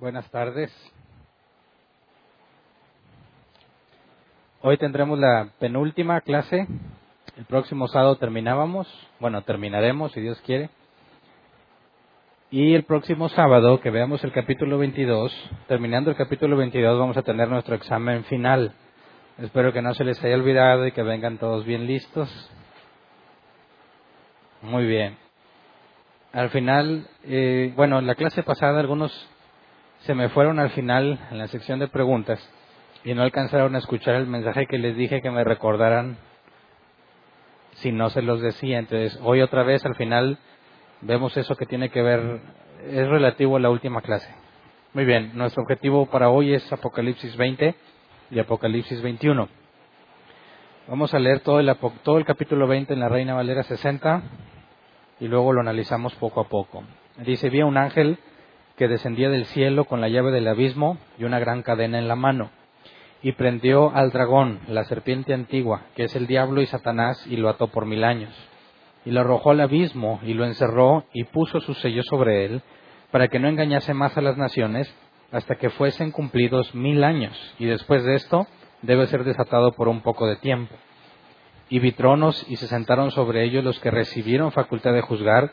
Buenas tardes. Hoy tendremos la penúltima clase. El próximo sábado terminábamos. Bueno, terminaremos si Dios quiere. Y el próximo sábado, que veamos el capítulo 22, terminando el capítulo 22, vamos a tener nuestro examen final. Espero que no se les haya olvidado y que vengan todos bien listos. Muy bien. Al final, eh, bueno, en la clase pasada algunos se me fueron al final en la sección de preguntas y no alcanzaron a escuchar el mensaje que les dije que me recordaran si no se los decía. Entonces, hoy otra vez al final vemos eso que tiene que ver, es relativo a la última clase. Muy bien, nuestro objetivo para hoy es Apocalipsis 20 y Apocalipsis 21. Vamos a leer todo el, todo el capítulo 20 en la Reina Valera 60 y luego lo analizamos poco a poco. Dice, vi a un ángel que descendía del cielo con la llave del abismo y una gran cadena en la mano, y prendió al dragón, la serpiente antigua, que es el diablo y Satanás, y lo ató por mil años. Y lo arrojó al abismo y lo encerró y puso su sello sobre él, para que no engañase más a las naciones, hasta que fuesen cumplidos mil años, y después de esto debe ser desatado por un poco de tiempo. Y vi tronos y se sentaron sobre ellos los que recibieron facultad de juzgar,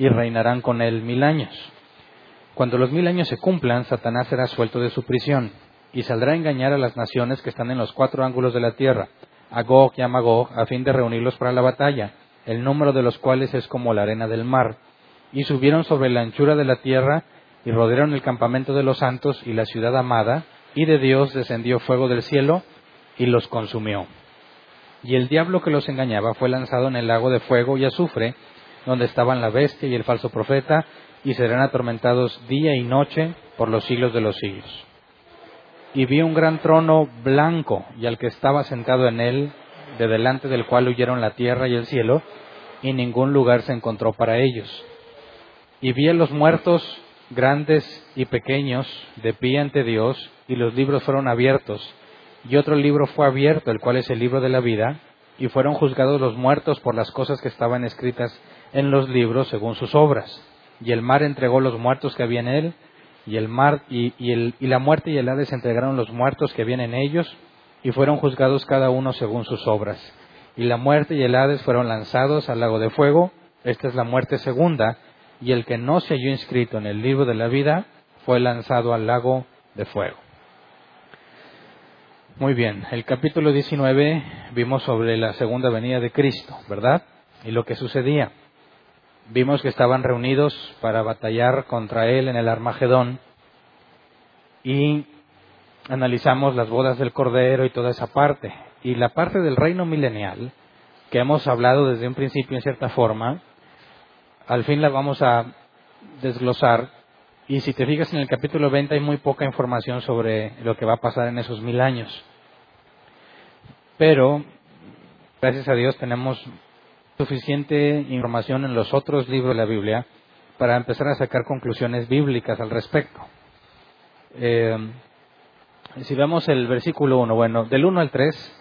y reinarán con él mil años. Cuando los mil años se cumplan, Satanás será suelto de su prisión y saldrá a engañar a las naciones que están en los cuatro ángulos de la tierra, a Gog y a Magog, a fin de reunirlos para la batalla el número de los cuales es como la arena del mar. Y subieron sobre la anchura de la tierra y rodearon el campamento de los santos y la ciudad amada, y de Dios descendió fuego del cielo y los consumió. Y el diablo que los engañaba fue lanzado en el lago de fuego y azufre, donde estaban la bestia y el falso profeta, y serán atormentados día y noche por los siglos de los siglos. Y vi un gran trono blanco, y al que estaba sentado en él, de delante del cual huyeron la tierra y el cielo, y ningún lugar se encontró para ellos. Y vi a los muertos, grandes y pequeños, de pie ante Dios, y los libros fueron abiertos. Y otro libro fue abierto, el cual es el libro de la vida, y fueron juzgados los muertos por las cosas que estaban escritas en los libros según sus obras. Y el mar entregó los muertos que había en él, y el mar y, el, y la muerte y el Hades entregaron los muertos que habían en ellos, y fueron juzgados cada uno según sus obras. Y la muerte y el Hades fueron lanzados al lago de fuego. Esta es la muerte segunda. Y el que no se halló inscrito en el libro de la vida fue lanzado al lago de fuego. Muy bien, el capítulo 19 vimos sobre la segunda venida de Cristo, ¿verdad? Y lo que sucedía. Vimos que estaban reunidos para batallar contra Él en el Armagedón y analizamos las bodas del Cordero y toda esa parte. Y la parte del reino milenial, que hemos hablado desde un principio en cierta forma, al fin la vamos a desglosar. Y si te fijas en el capítulo 20 hay muy poca información sobre lo que va a pasar en esos mil años. Pero, gracias a Dios, tenemos suficiente información en los otros libros de la Biblia para empezar a sacar conclusiones bíblicas al respecto. Eh, si vemos el versículo 1, bueno, del 1 al 3,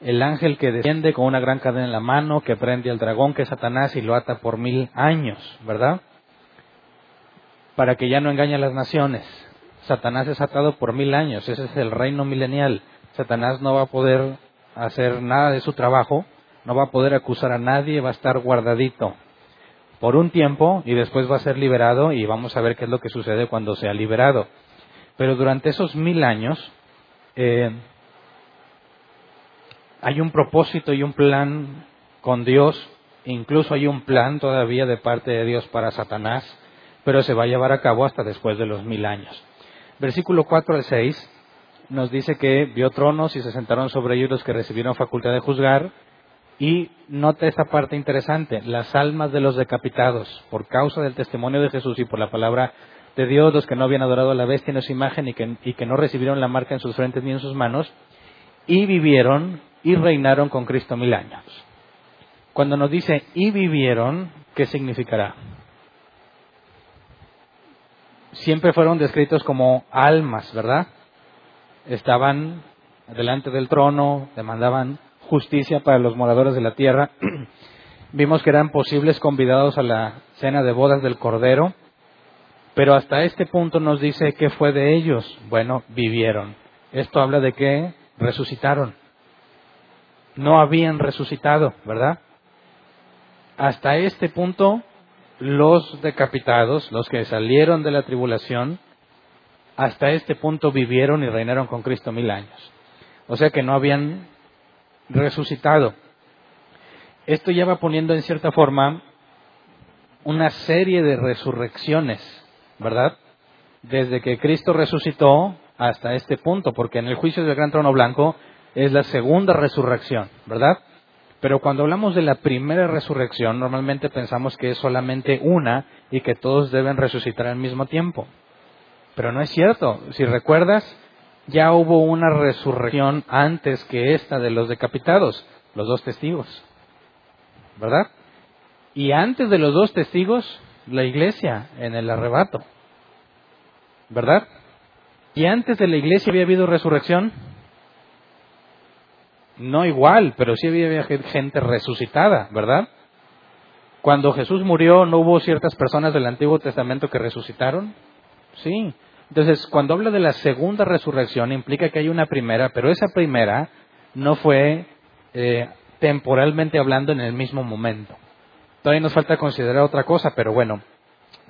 el ángel que desciende con una gran cadena en la mano, que prende al dragón que es Satanás y lo ata por mil años, ¿verdad? Para que ya no engañe a las naciones. Satanás es atado por mil años, ese es el reino milenial. Satanás no va a poder hacer nada de su trabajo, no va a poder acusar a nadie, va a estar guardadito por un tiempo y después va a ser liberado y vamos a ver qué es lo que sucede cuando sea liberado. Pero durante esos mil años eh, hay un propósito y un plan con Dios, incluso hay un plan todavía de parte de Dios para Satanás, pero se va a llevar a cabo hasta después de los mil años. Versículo 4 al 6 nos dice que vio tronos y se sentaron sobre ellos los que recibieron facultad de juzgar, y nota esta parte interesante, las almas de los decapitados, por causa del testimonio de Jesús y por la palabra de Dios, los que no habían adorado a la bestia en su imagen y que, y que no recibieron la marca en sus frentes ni en sus manos, y vivieron y reinaron con Cristo mil años. Cuando nos dice y vivieron, ¿qué significará? Siempre fueron descritos como almas, ¿verdad? Estaban delante del trono, demandaban justicia para los moradores de la tierra. Vimos que eran posibles convidados a la cena de bodas del Cordero, pero hasta este punto nos dice qué fue de ellos. Bueno, vivieron. Esto habla de que resucitaron. No habían resucitado, ¿verdad? Hasta este punto, los decapitados, los que salieron de la tribulación, hasta este punto vivieron y reinaron con Cristo mil años. O sea que no habían resucitado. Esto ya va poniendo en cierta forma una serie de resurrecciones, ¿verdad? Desde que Cristo resucitó hasta este punto, porque en el juicio del gran trono blanco es la segunda resurrección, ¿verdad? Pero cuando hablamos de la primera resurrección, normalmente pensamos que es solamente una y que todos deben resucitar al mismo tiempo. Pero no es cierto. Si recuerdas, ya hubo una resurrección antes que esta de los decapitados, los dos testigos. ¿Verdad? Y antes de los dos testigos, la iglesia en el arrebato. ¿Verdad? Y antes de la iglesia había habido resurrección. No igual, pero sí había gente resucitada, ¿verdad? Cuando Jesús murió, ¿no hubo ciertas personas del Antiguo Testamento que resucitaron? Sí. Entonces, cuando habla de la segunda resurrección, implica que hay una primera, pero esa primera no fue eh, temporalmente hablando en el mismo momento. Todavía nos falta considerar otra cosa, pero bueno,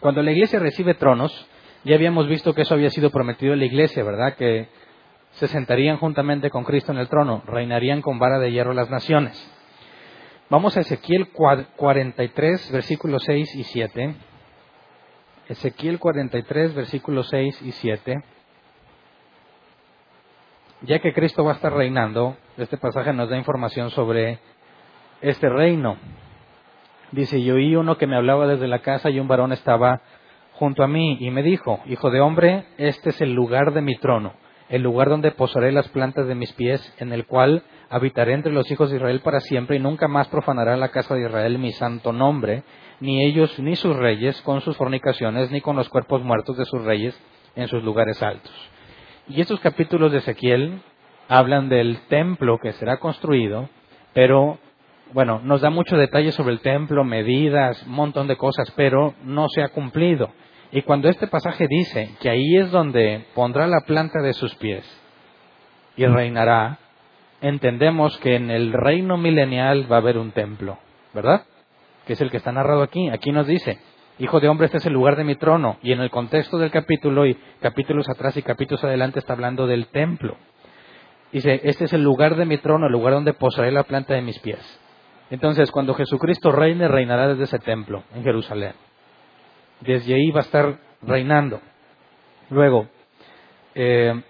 cuando la iglesia recibe tronos, ya habíamos visto que eso había sido prometido en la iglesia, ¿verdad? Que se sentarían juntamente con Cristo en el trono, reinarían con vara de hierro las naciones. Vamos a Ezequiel 43, versículos 6 y 7. Ezequiel 43, versículos 6 y 7. Ya que Cristo va a estar reinando, este pasaje nos da información sobre este reino. Dice, yo oí uno que me hablaba desde la casa y un varón estaba junto a mí y me dijo, Hijo de hombre, este es el lugar de mi trono, el lugar donde posaré las plantas de mis pies, en el cual habitaré entre los hijos de Israel para siempre y nunca más profanará la casa de Israel mi santo nombre, ni ellos ni sus reyes con sus fornicaciones, ni con los cuerpos muertos de sus reyes en sus lugares altos. Y estos capítulos de Ezequiel hablan del templo que será construido, pero bueno, nos da mucho detalle sobre el templo, medidas, un montón de cosas, pero no se ha cumplido. Y cuando este pasaje dice que ahí es donde pondrá la planta de sus pies y reinará, entendemos que en el reino milenial va a haber un templo, ¿verdad? Que es el que está narrado aquí. Aquí nos dice, Hijo de hombre, este es el lugar de mi trono. Y en el contexto del capítulo, y capítulos atrás y capítulos adelante, está hablando del templo. Dice, este es el lugar de mi trono, el lugar donde posaré la planta de mis pies. Entonces, cuando Jesucristo reine, reinará desde ese templo, en Jerusalén. Desde ahí va a estar reinando. Luego, eh,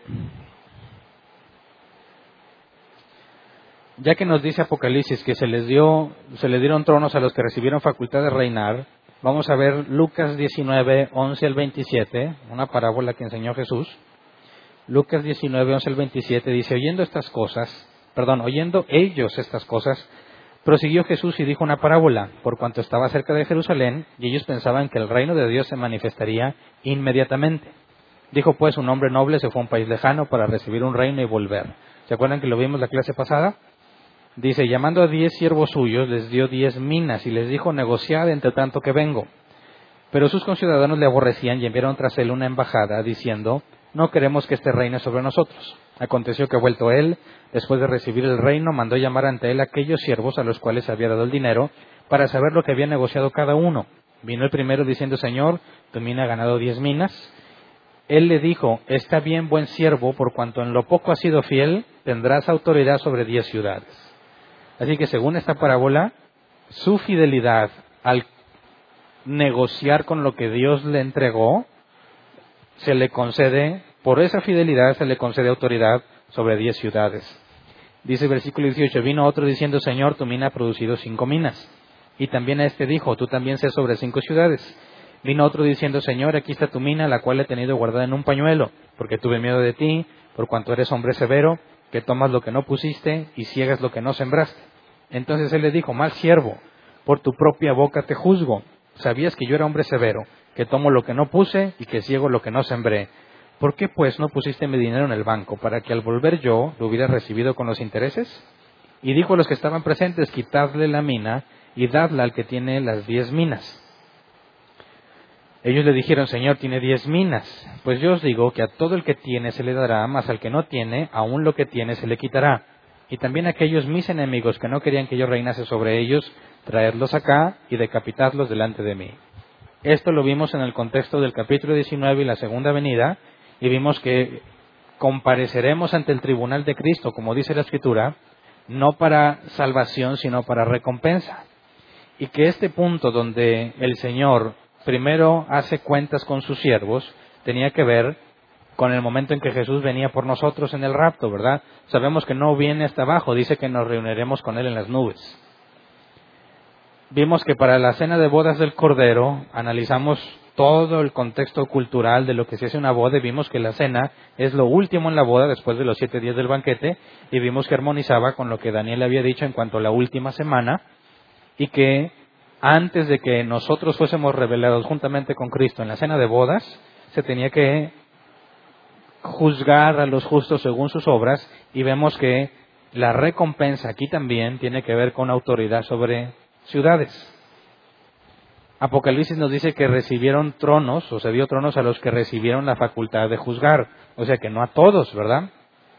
ya que nos dice Apocalipsis que se les dio, se le dieron tronos a los que recibieron facultad de reinar, vamos a ver Lucas 19, 11 al 27, una parábola que enseñó Jesús. Lucas 19, 11 al 27 dice, oyendo estas cosas, perdón, oyendo ellos estas cosas, prosiguió Jesús y dijo una parábola, por cuanto estaba cerca de Jerusalén, y ellos pensaban que el reino de Dios se manifestaría inmediatamente. Dijo pues un hombre noble se fue a un país lejano para recibir un reino y volver. ¿Se acuerdan que lo vimos la clase pasada? Dice, llamando a diez siervos suyos, les dio diez minas y les dijo, negociad entre tanto que vengo. Pero sus conciudadanos le aborrecían y enviaron tras él una embajada diciendo, no queremos que este reine sobre nosotros. Aconteció que vuelto él, después de recibir el reino, mandó llamar ante él aquellos siervos a los cuales había dado el dinero, para saber lo que había negociado cada uno. Vino el primero diciendo, Señor, tu mina ha ganado diez minas. Él le dijo, está bien, buen siervo, por cuanto en lo poco has sido fiel, tendrás autoridad sobre diez ciudades. Así que según esta parábola, su fidelidad al negociar con lo que Dios le entregó, se le concede, por esa fidelidad se le concede autoridad sobre diez ciudades. Dice el versículo 18, vino otro diciendo, Señor, tu mina ha producido cinco minas. Y también a este dijo, tú también sé sobre cinco ciudades. Vino otro diciendo, Señor, aquí está tu mina, la cual he tenido guardada en un pañuelo, porque tuve miedo de ti, por cuanto eres hombre severo, que tomas lo que no pusiste y ciegas lo que no sembraste. Entonces él le dijo, mal siervo, por tu propia boca te juzgo. Sabías que yo era hombre severo, que tomo lo que no puse y que ciego lo que no sembré. ¿Por qué pues no pusiste mi dinero en el banco para que al volver yo lo hubiera recibido con los intereses? Y dijo a los que estaban presentes, quitadle la mina y dadla al que tiene las diez minas. Ellos le dijeron, Señor, tiene diez minas. Pues yo os digo que a todo el que tiene se le dará, mas al que no tiene, aún lo que tiene se le quitará. Y también aquellos mis enemigos que no querían que yo reinase sobre ellos, traedlos acá y decapitadlos delante de mí. Esto lo vimos en el contexto del capítulo 19 y la segunda venida, y vimos que compareceremos ante el tribunal de Cristo, como dice la Escritura, no para salvación, sino para recompensa. Y que este punto donde el Señor primero hace cuentas con sus siervos, tenía que ver con el momento en que Jesús venía por nosotros en el rapto, ¿verdad? Sabemos que no viene hasta abajo, dice que nos reuniremos con Él en las nubes. Vimos que para la cena de bodas del Cordero analizamos todo el contexto cultural de lo que se hace una boda y vimos que la cena es lo último en la boda después de los siete días del banquete y vimos que armonizaba con lo que Daniel había dicho en cuanto a la última semana y que antes de que nosotros fuésemos revelados juntamente con Cristo en la cena de bodas, se tenía que juzgar a los justos según sus obras y vemos que la recompensa aquí también tiene que ver con autoridad sobre ciudades. Apocalipsis nos dice que recibieron tronos, o se dio tronos a los que recibieron la facultad de juzgar, o sea que no a todos, ¿verdad?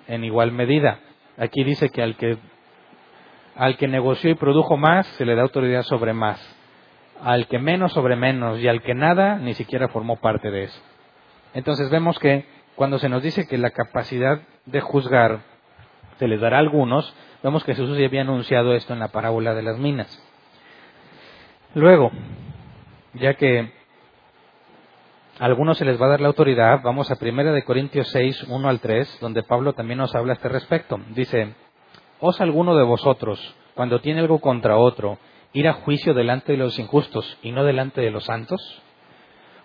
En igual medida. Aquí dice que al que al que negoció y produjo más se le da autoridad sobre más al que menos sobre menos y al que nada ni siquiera formó parte de eso. Entonces vemos que cuando se nos dice que la capacidad de juzgar se les dará a algunos, vemos que Jesús ya había anunciado esto en la parábola de las minas. Luego, ya que a algunos se les va a dar la autoridad, vamos a 1 de Corintios 6, 1 al 3, donde Pablo también nos habla a este respecto. Dice, ¿os alguno de vosotros, cuando tiene algo contra otro, ir a juicio delante de los injustos y no delante de los santos?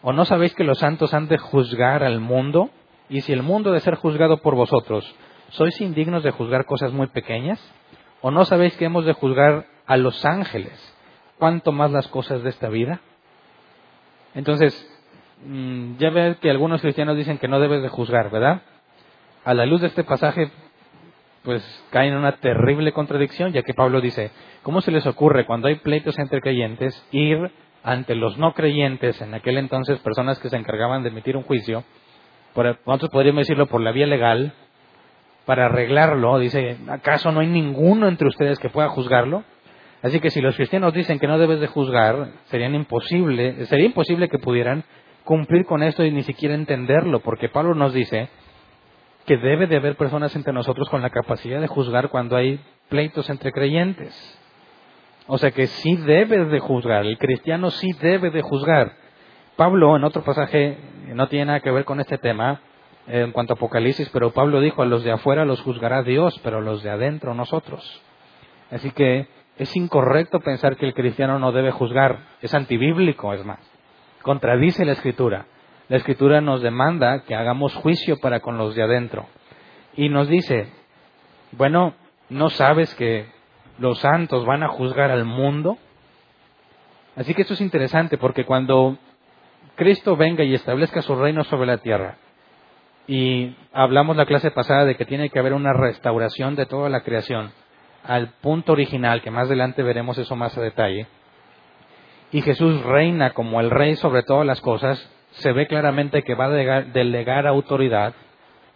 ¿O no sabéis que los santos han de juzgar al mundo? Y si el mundo de ser juzgado por vosotros, ¿sois indignos de juzgar cosas muy pequeñas? ¿O no sabéis que hemos de juzgar a los ángeles? ¿Cuánto más las cosas de esta vida? Entonces, mm, ya ve que algunos cristianos dicen que no debes de juzgar, ¿verdad? A la luz de este pasaje, pues caen en una terrible contradicción, ya que Pablo dice, ¿cómo se les ocurre cuando hay pleitos entre creyentes ir ante los no creyentes, en aquel entonces personas que se encargaban de emitir un juicio, por, nosotros podríamos decirlo por la vía legal, para arreglarlo, dice, ¿acaso no hay ninguno entre ustedes que pueda juzgarlo? Así que si los cristianos dicen que no debes de juzgar, sería imposible, sería imposible que pudieran cumplir con esto y ni siquiera entenderlo, porque Pablo nos dice que debe de haber personas entre nosotros con la capacidad de juzgar cuando hay pleitos entre creyentes. O sea que sí debe de juzgar, el cristiano sí debe de juzgar. Pablo en otro pasaje no tiene nada que ver con este tema en cuanto a Apocalipsis, pero Pablo dijo, a los de afuera los juzgará Dios, pero a los de adentro nosotros. Así que es incorrecto pensar que el cristiano no debe juzgar, es antibíblico, es más. Contradice la escritura. La escritura nos demanda que hagamos juicio para con los de adentro. Y nos dice, bueno, ¿no sabes que los santos van a juzgar al mundo? Así que esto es interesante porque cuando Cristo venga y establezca su reino sobre la tierra, y hablamos la clase pasada de que tiene que haber una restauración de toda la creación al punto original, que más adelante veremos eso más a detalle, y Jesús reina como el rey sobre todas las cosas, se ve claramente que va a delegar autoridad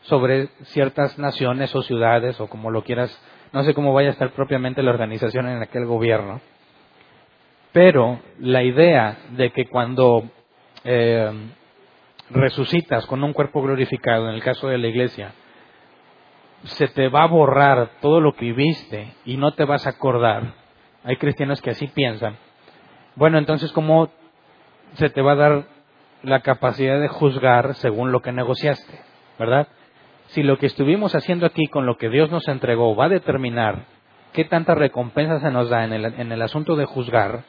sobre ciertas naciones o ciudades o como lo quieras, no sé cómo vaya a estar propiamente la organización en aquel gobierno, pero la idea de que cuando eh, resucitas con un cuerpo glorificado, en el caso de la iglesia, se te va a borrar todo lo que viviste y no te vas a acordar. Hay cristianos que así piensan. Bueno, entonces, ¿cómo se te va a dar la capacidad de juzgar según lo que negociaste, ¿verdad? Si lo que estuvimos haciendo aquí con lo que Dios nos entregó va a determinar qué tanta recompensa se nos da en el, en el asunto de juzgar,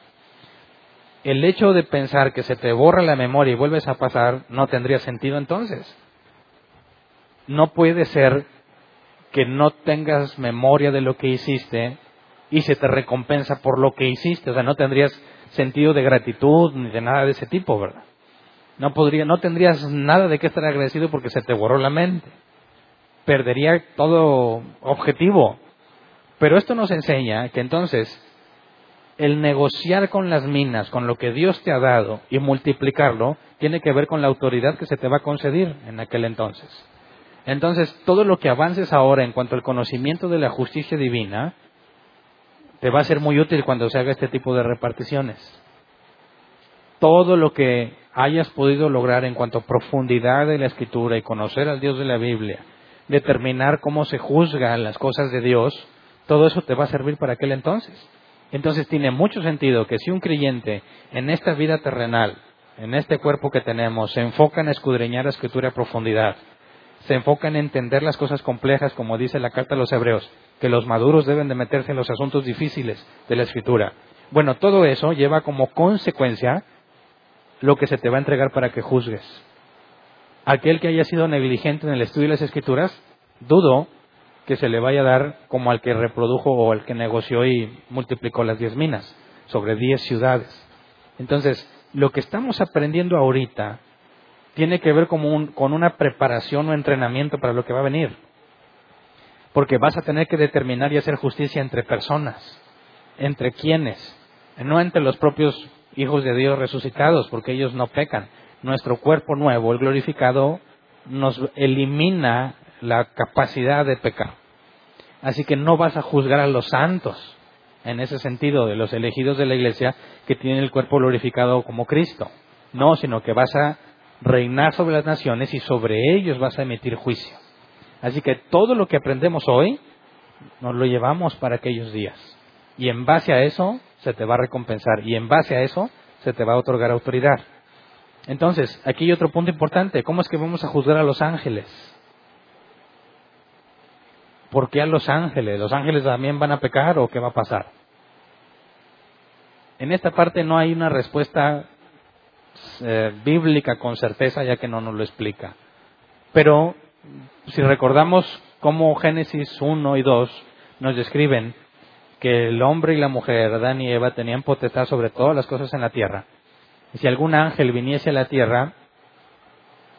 el hecho de pensar que se te borra la memoria y vuelves a pasar no tendría sentido entonces. No puede ser que no tengas memoria de lo que hiciste y se te recompensa por lo que hiciste. O sea, no tendrías sentido de gratitud ni de nada de ese tipo, ¿verdad? No, podría, no tendrías nada de qué estar agradecido porque se te borró la mente. Perdería todo objetivo. Pero esto nos enseña que entonces el negociar con las minas, con lo que Dios te ha dado y multiplicarlo, tiene que ver con la autoridad que se te va a conceder en aquel entonces. Entonces, todo lo que avances ahora en cuanto al conocimiento de la justicia divina, te va a ser muy útil cuando se haga este tipo de reparticiones. Todo lo que hayas podido lograr en cuanto a profundidad de la escritura y conocer al Dios de la Biblia, determinar cómo se juzgan las cosas de Dios, todo eso te va a servir para aquel entonces. Entonces tiene mucho sentido que si un creyente en esta vida terrenal, en este cuerpo que tenemos, se enfoca en escudriñar la escritura a profundidad, se enfoca en entender las cosas complejas, como dice la carta a los hebreos, que los maduros deben de meterse en los asuntos difíciles de la escritura. Bueno, todo eso lleva como consecuencia lo que se te va a entregar para que juzgues. Aquel que haya sido negligente en el estudio de las escrituras, dudo que se le vaya a dar como al que reprodujo o al que negoció y multiplicó las diez minas sobre diez ciudades. Entonces, lo que estamos aprendiendo ahorita tiene que ver como con una preparación o entrenamiento para lo que va a venir. Porque vas a tener que determinar y hacer justicia entre personas. ¿Entre quiénes? No entre los propios hijos de Dios resucitados, porque ellos no pecan. Nuestro cuerpo nuevo, el glorificado, nos elimina la capacidad de pecar. Así que no vas a juzgar a los santos, en ese sentido, de los elegidos de la iglesia que tienen el cuerpo glorificado como Cristo. No, sino que vas a reinar sobre las naciones y sobre ellos vas a emitir juicio. Así que todo lo que aprendemos hoy nos lo llevamos para aquellos días. Y en base a eso se te va a recompensar y en base a eso se te va a otorgar autoridad. Entonces, aquí hay otro punto importante. ¿Cómo es que vamos a juzgar a los ángeles? ¿Por qué a los ángeles? ¿Los ángeles también van a pecar o qué va a pasar? En esta parte no hay una respuesta eh, bíblica con certeza, ya que no nos lo explica. Pero si recordamos cómo Génesis 1 y 2 nos describen que el hombre y la mujer, Adán y Eva, tenían potestad sobre todas las cosas en la tierra. Y si algún ángel viniese a la tierra,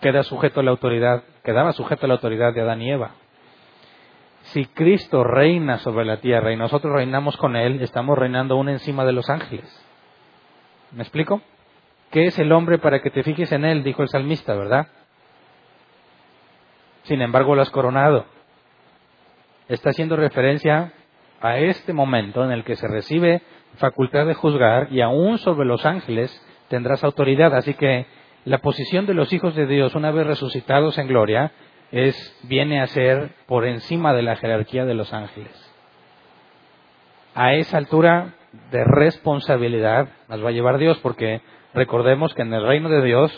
queda sujeto a la autoridad, quedaba sujeto a la autoridad de Adán y Eva. Si Cristo reina sobre la tierra y nosotros reinamos con Él, estamos reinando aún encima de los ángeles. ¿Me explico? ¿Qué es el hombre para que te fijes en Él? Dijo el salmista, ¿verdad? Sin embargo, lo has coronado. Está haciendo referencia a este momento en el que se recibe facultad de juzgar y aún sobre los ángeles tendrás autoridad. Así que la posición de los hijos de Dios, una vez resucitados en gloria, es, viene a ser por encima de la jerarquía de los ángeles. A esa altura de responsabilidad nos va a llevar Dios, porque recordemos que en el reino de Dios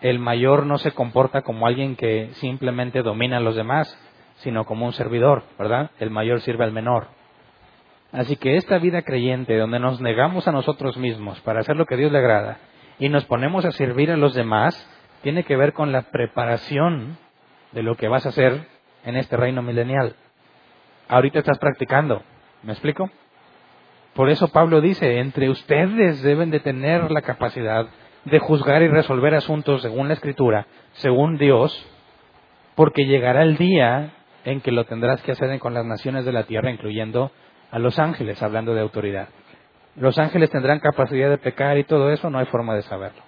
el mayor no se comporta como alguien que simplemente domina a los demás, sino como un servidor, ¿verdad? El mayor sirve al menor. Así que esta vida creyente, donde nos negamos a nosotros mismos para hacer lo que Dios le agrada y nos ponemos a servir a los demás, tiene que ver con la preparación de lo que vas a hacer en este reino milenial. Ahorita estás practicando, ¿me explico? Por eso Pablo dice, entre ustedes deben de tener la capacidad de juzgar y resolver asuntos según la escritura, según Dios, porque llegará el día en que lo tendrás que hacer con las naciones de la tierra, incluyendo a los ángeles, hablando de autoridad. Los ángeles tendrán capacidad de pecar y todo eso, no hay forma de saberlo.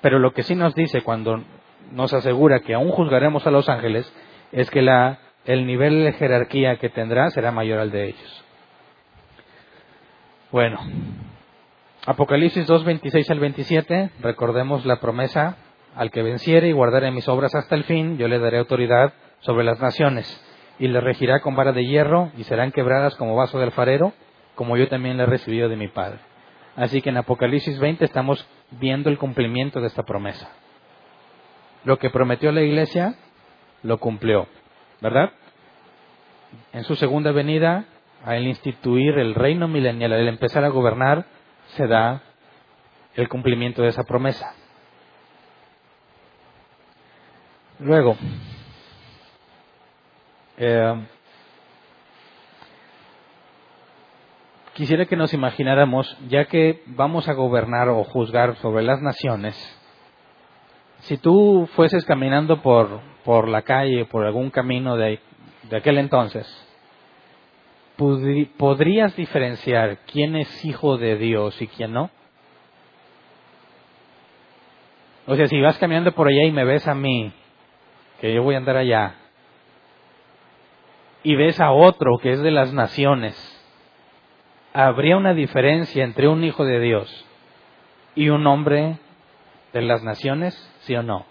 Pero lo que sí nos dice cuando nos asegura que aún juzgaremos a los ángeles es que la, el nivel de jerarquía que tendrá será mayor al de ellos. Bueno, Apocalipsis 2, 26 al 27, recordemos la promesa, al que venciere y guardare mis obras hasta el fin, yo le daré autoridad sobre las naciones, y le regirá con vara de hierro, y serán quebradas como vaso de alfarero, como yo también le he recibido de mi Padre. Así que en Apocalipsis 20 estamos viendo el cumplimiento de esta promesa. Lo que prometió la iglesia, lo cumplió, ¿verdad? En su segunda venida, al instituir el reino milenial, al empezar a gobernar, se da el cumplimiento de esa promesa. Luego, eh, quisiera que nos imagináramos, ya que vamos a gobernar o juzgar sobre las naciones, si tú fueses caminando por, por la calle, por algún camino de, de aquel entonces, ¿podrías diferenciar quién es hijo de Dios y quién no? O sea, si vas caminando por allá y me ves a mí, que yo voy a andar allá, y ves a otro que es de las naciones, ¿habría una diferencia entre un hijo de Dios y un hombre de las naciones? ¿Sí o no?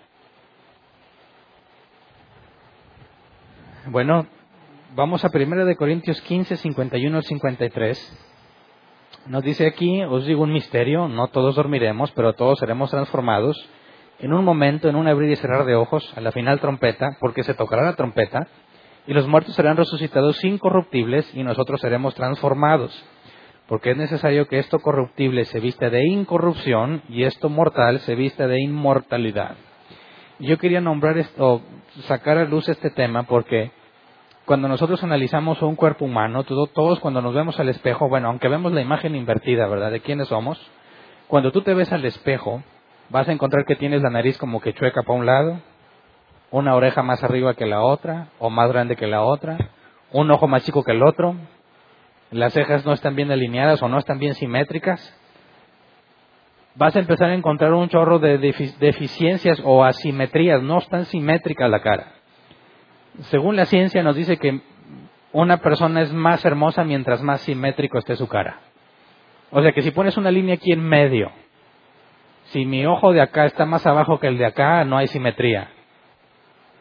Bueno, vamos a 1 de Corintios 15, 51 al 53. Nos dice aquí, os digo un misterio, no todos dormiremos, pero todos seremos transformados en un momento, en un abrir y cerrar de ojos, a la final trompeta, porque se tocará la trompeta, y los muertos serán resucitados incorruptibles y nosotros seremos transformados, porque es necesario que esto corruptible se vista de incorrupción y esto mortal se vista de inmortalidad. Yo quería nombrar esto, sacar a luz este tema porque cuando nosotros analizamos un cuerpo humano, todos cuando nos vemos al espejo, bueno, aunque vemos la imagen invertida, ¿verdad? De quiénes somos, cuando tú te ves al espejo, vas a encontrar que tienes la nariz como que chueca para un lado, una oreja más arriba que la otra, o más grande que la otra, un ojo más chico que el otro, las cejas no están bien alineadas o no están bien simétricas. Vas a empezar a encontrar un chorro de deficiencias o asimetrías, no están simétricas la cara según la ciencia nos dice que una persona es más hermosa mientras más simétrico esté su cara. O sea que si pones una línea aquí en medio, si mi ojo de acá está más abajo que el de acá, no hay simetría.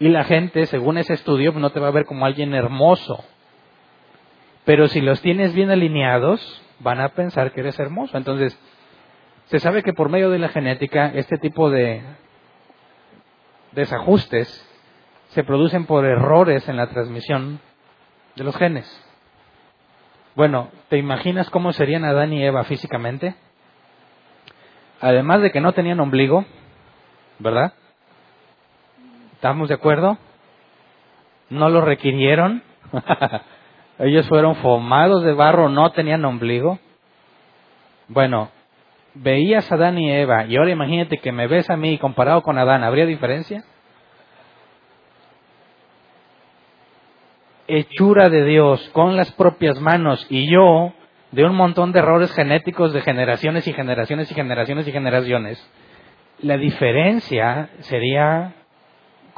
Y la gente, según ese estudio, no te va a ver como alguien hermoso. Pero si los tienes bien alineados, van a pensar que eres hermoso. Entonces, se sabe que por medio de la genética, este tipo de desajustes se producen por errores en la transmisión de los genes. Bueno, ¿te imaginas cómo serían Adán y Eva físicamente? Además de que no tenían ombligo, ¿verdad? ¿Estamos de acuerdo? No lo requirieron. Ellos fueron formados de barro, no tenían ombligo. Bueno, veías a Adán y Eva y ahora imagínate que me ves a mí comparado con Adán, ¿habría diferencia? hechura de Dios con las propias manos y yo de un montón de errores genéticos de generaciones y generaciones y generaciones y generaciones, la diferencia sería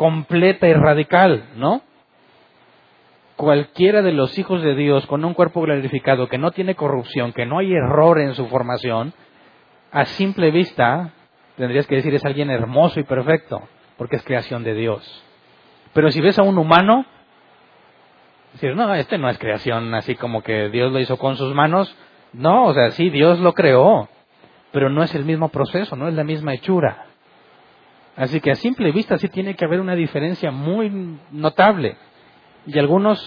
completa y radical, ¿no? Cualquiera de los hijos de Dios con un cuerpo glorificado que no tiene corrupción, que no hay error en su formación, a simple vista tendrías que decir es alguien hermoso y perfecto, porque es creación de Dios. Pero si ves a un humano, Decir, no, este no es creación así como que Dios lo hizo con sus manos. No, o sea, sí, Dios lo creó, pero no es el mismo proceso, no es la misma hechura. Así que a simple vista sí tiene que haber una diferencia muy notable. Y algunos,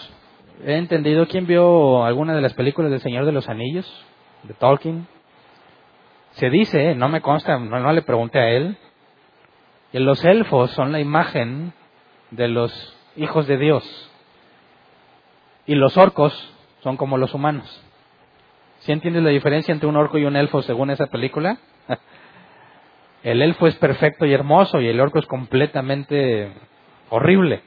he entendido, ¿quién vio alguna de las películas del Señor de los Anillos? De Tolkien. Se dice, no me consta, no, le pregunté a él, que los elfos son la imagen de los hijos de Dios. Y los orcos son como los humanos. ¿Sí entiendes la diferencia entre un orco y un elfo según esa película? El elfo es perfecto y hermoso y el orco es completamente horrible.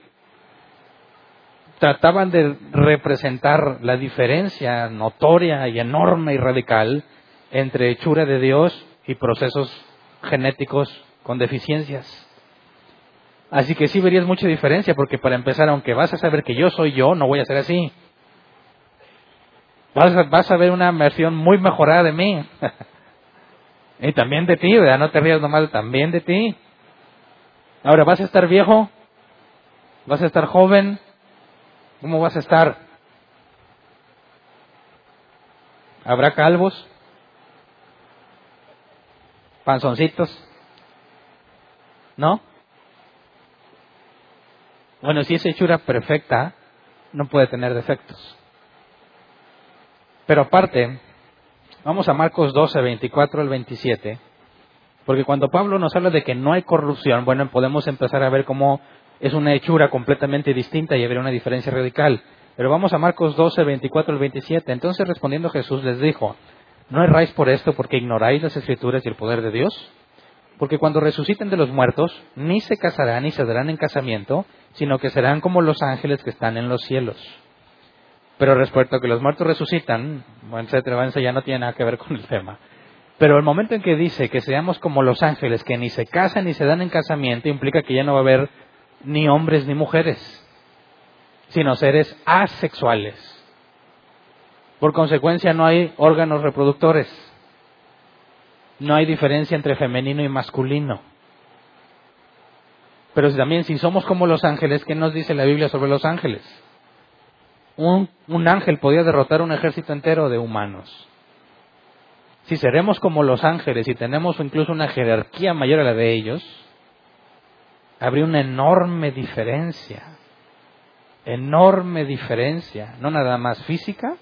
Trataban de representar la diferencia notoria y enorme y radical entre hechura de Dios y procesos genéticos con deficiencias. Así que sí verías mucha diferencia, porque para empezar, aunque vas a saber que yo soy yo, no voy a ser así. Vas a, ver una versión muy mejorada de mí. y también de ti, ¿verdad? No te rías nomás, también de ti. Ahora, ¿vas a estar viejo? ¿Vas a estar joven? ¿Cómo vas a estar? ¿Habrá calvos? ¿Panzoncitos? ¿No? Bueno, si es hechura perfecta, no puede tener defectos. Pero aparte, vamos a Marcos 12, 24 al 27. Porque cuando Pablo nos habla de que no hay corrupción, bueno, podemos empezar a ver cómo es una hechura completamente distinta y haber una diferencia radical. Pero vamos a Marcos 12, 24 al 27. Entonces respondiendo Jesús les dijo, ¿no erráis por esto porque ignoráis las escrituras y el poder de Dios? Porque cuando resuciten de los muertos, ni se casarán ni se darán en casamiento, sino que serán como los ángeles que están en los cielos. Pero respecto a que los muertos resucitan, etcétera, ya no tiene nada que ver con el tema. Pero el momento en que dice que seamos como los ángeles, que ni se casan ni se dan en casamiento, implica que ya no va a haber ni hombres ni mujeres, sino seres asexuales. Por consecuencia, no hay órganos reproductores. No hay diferencia entre femenino y masculino. Pero también si somos como los ángeles, ¿qué nos dice la Biblia sobre los ángeles? Un, un ángel podía derrotar un ejército entero de humanos. Si seremos como los ángeles y tenemos incluso una jerarquía mayor a la de ellos, habría una enorme diferencia, enorme diferencia, no nada más física,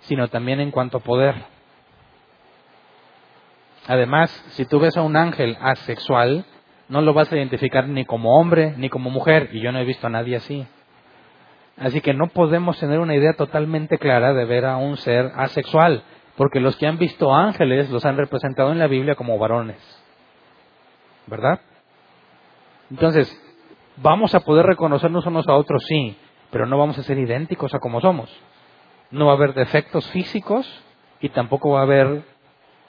sino también en cuanto a poder. Además, si tú ves a un ángel asexual, no lo vas a identificar ni como hombre ni como mujer, y yo no he visto a nadie así. Así que no podemos tener una idea totalmente clara de ver a un ser asexual, porque los que han visto ángeles los han representado en la Biblia como varones. ¿Verdad? Entonces, vamos a poder reconocernos unos a otros, sí, pero no vamos a ser idénticos a como somos. No va a haber defectos físicos y tampoco va a haber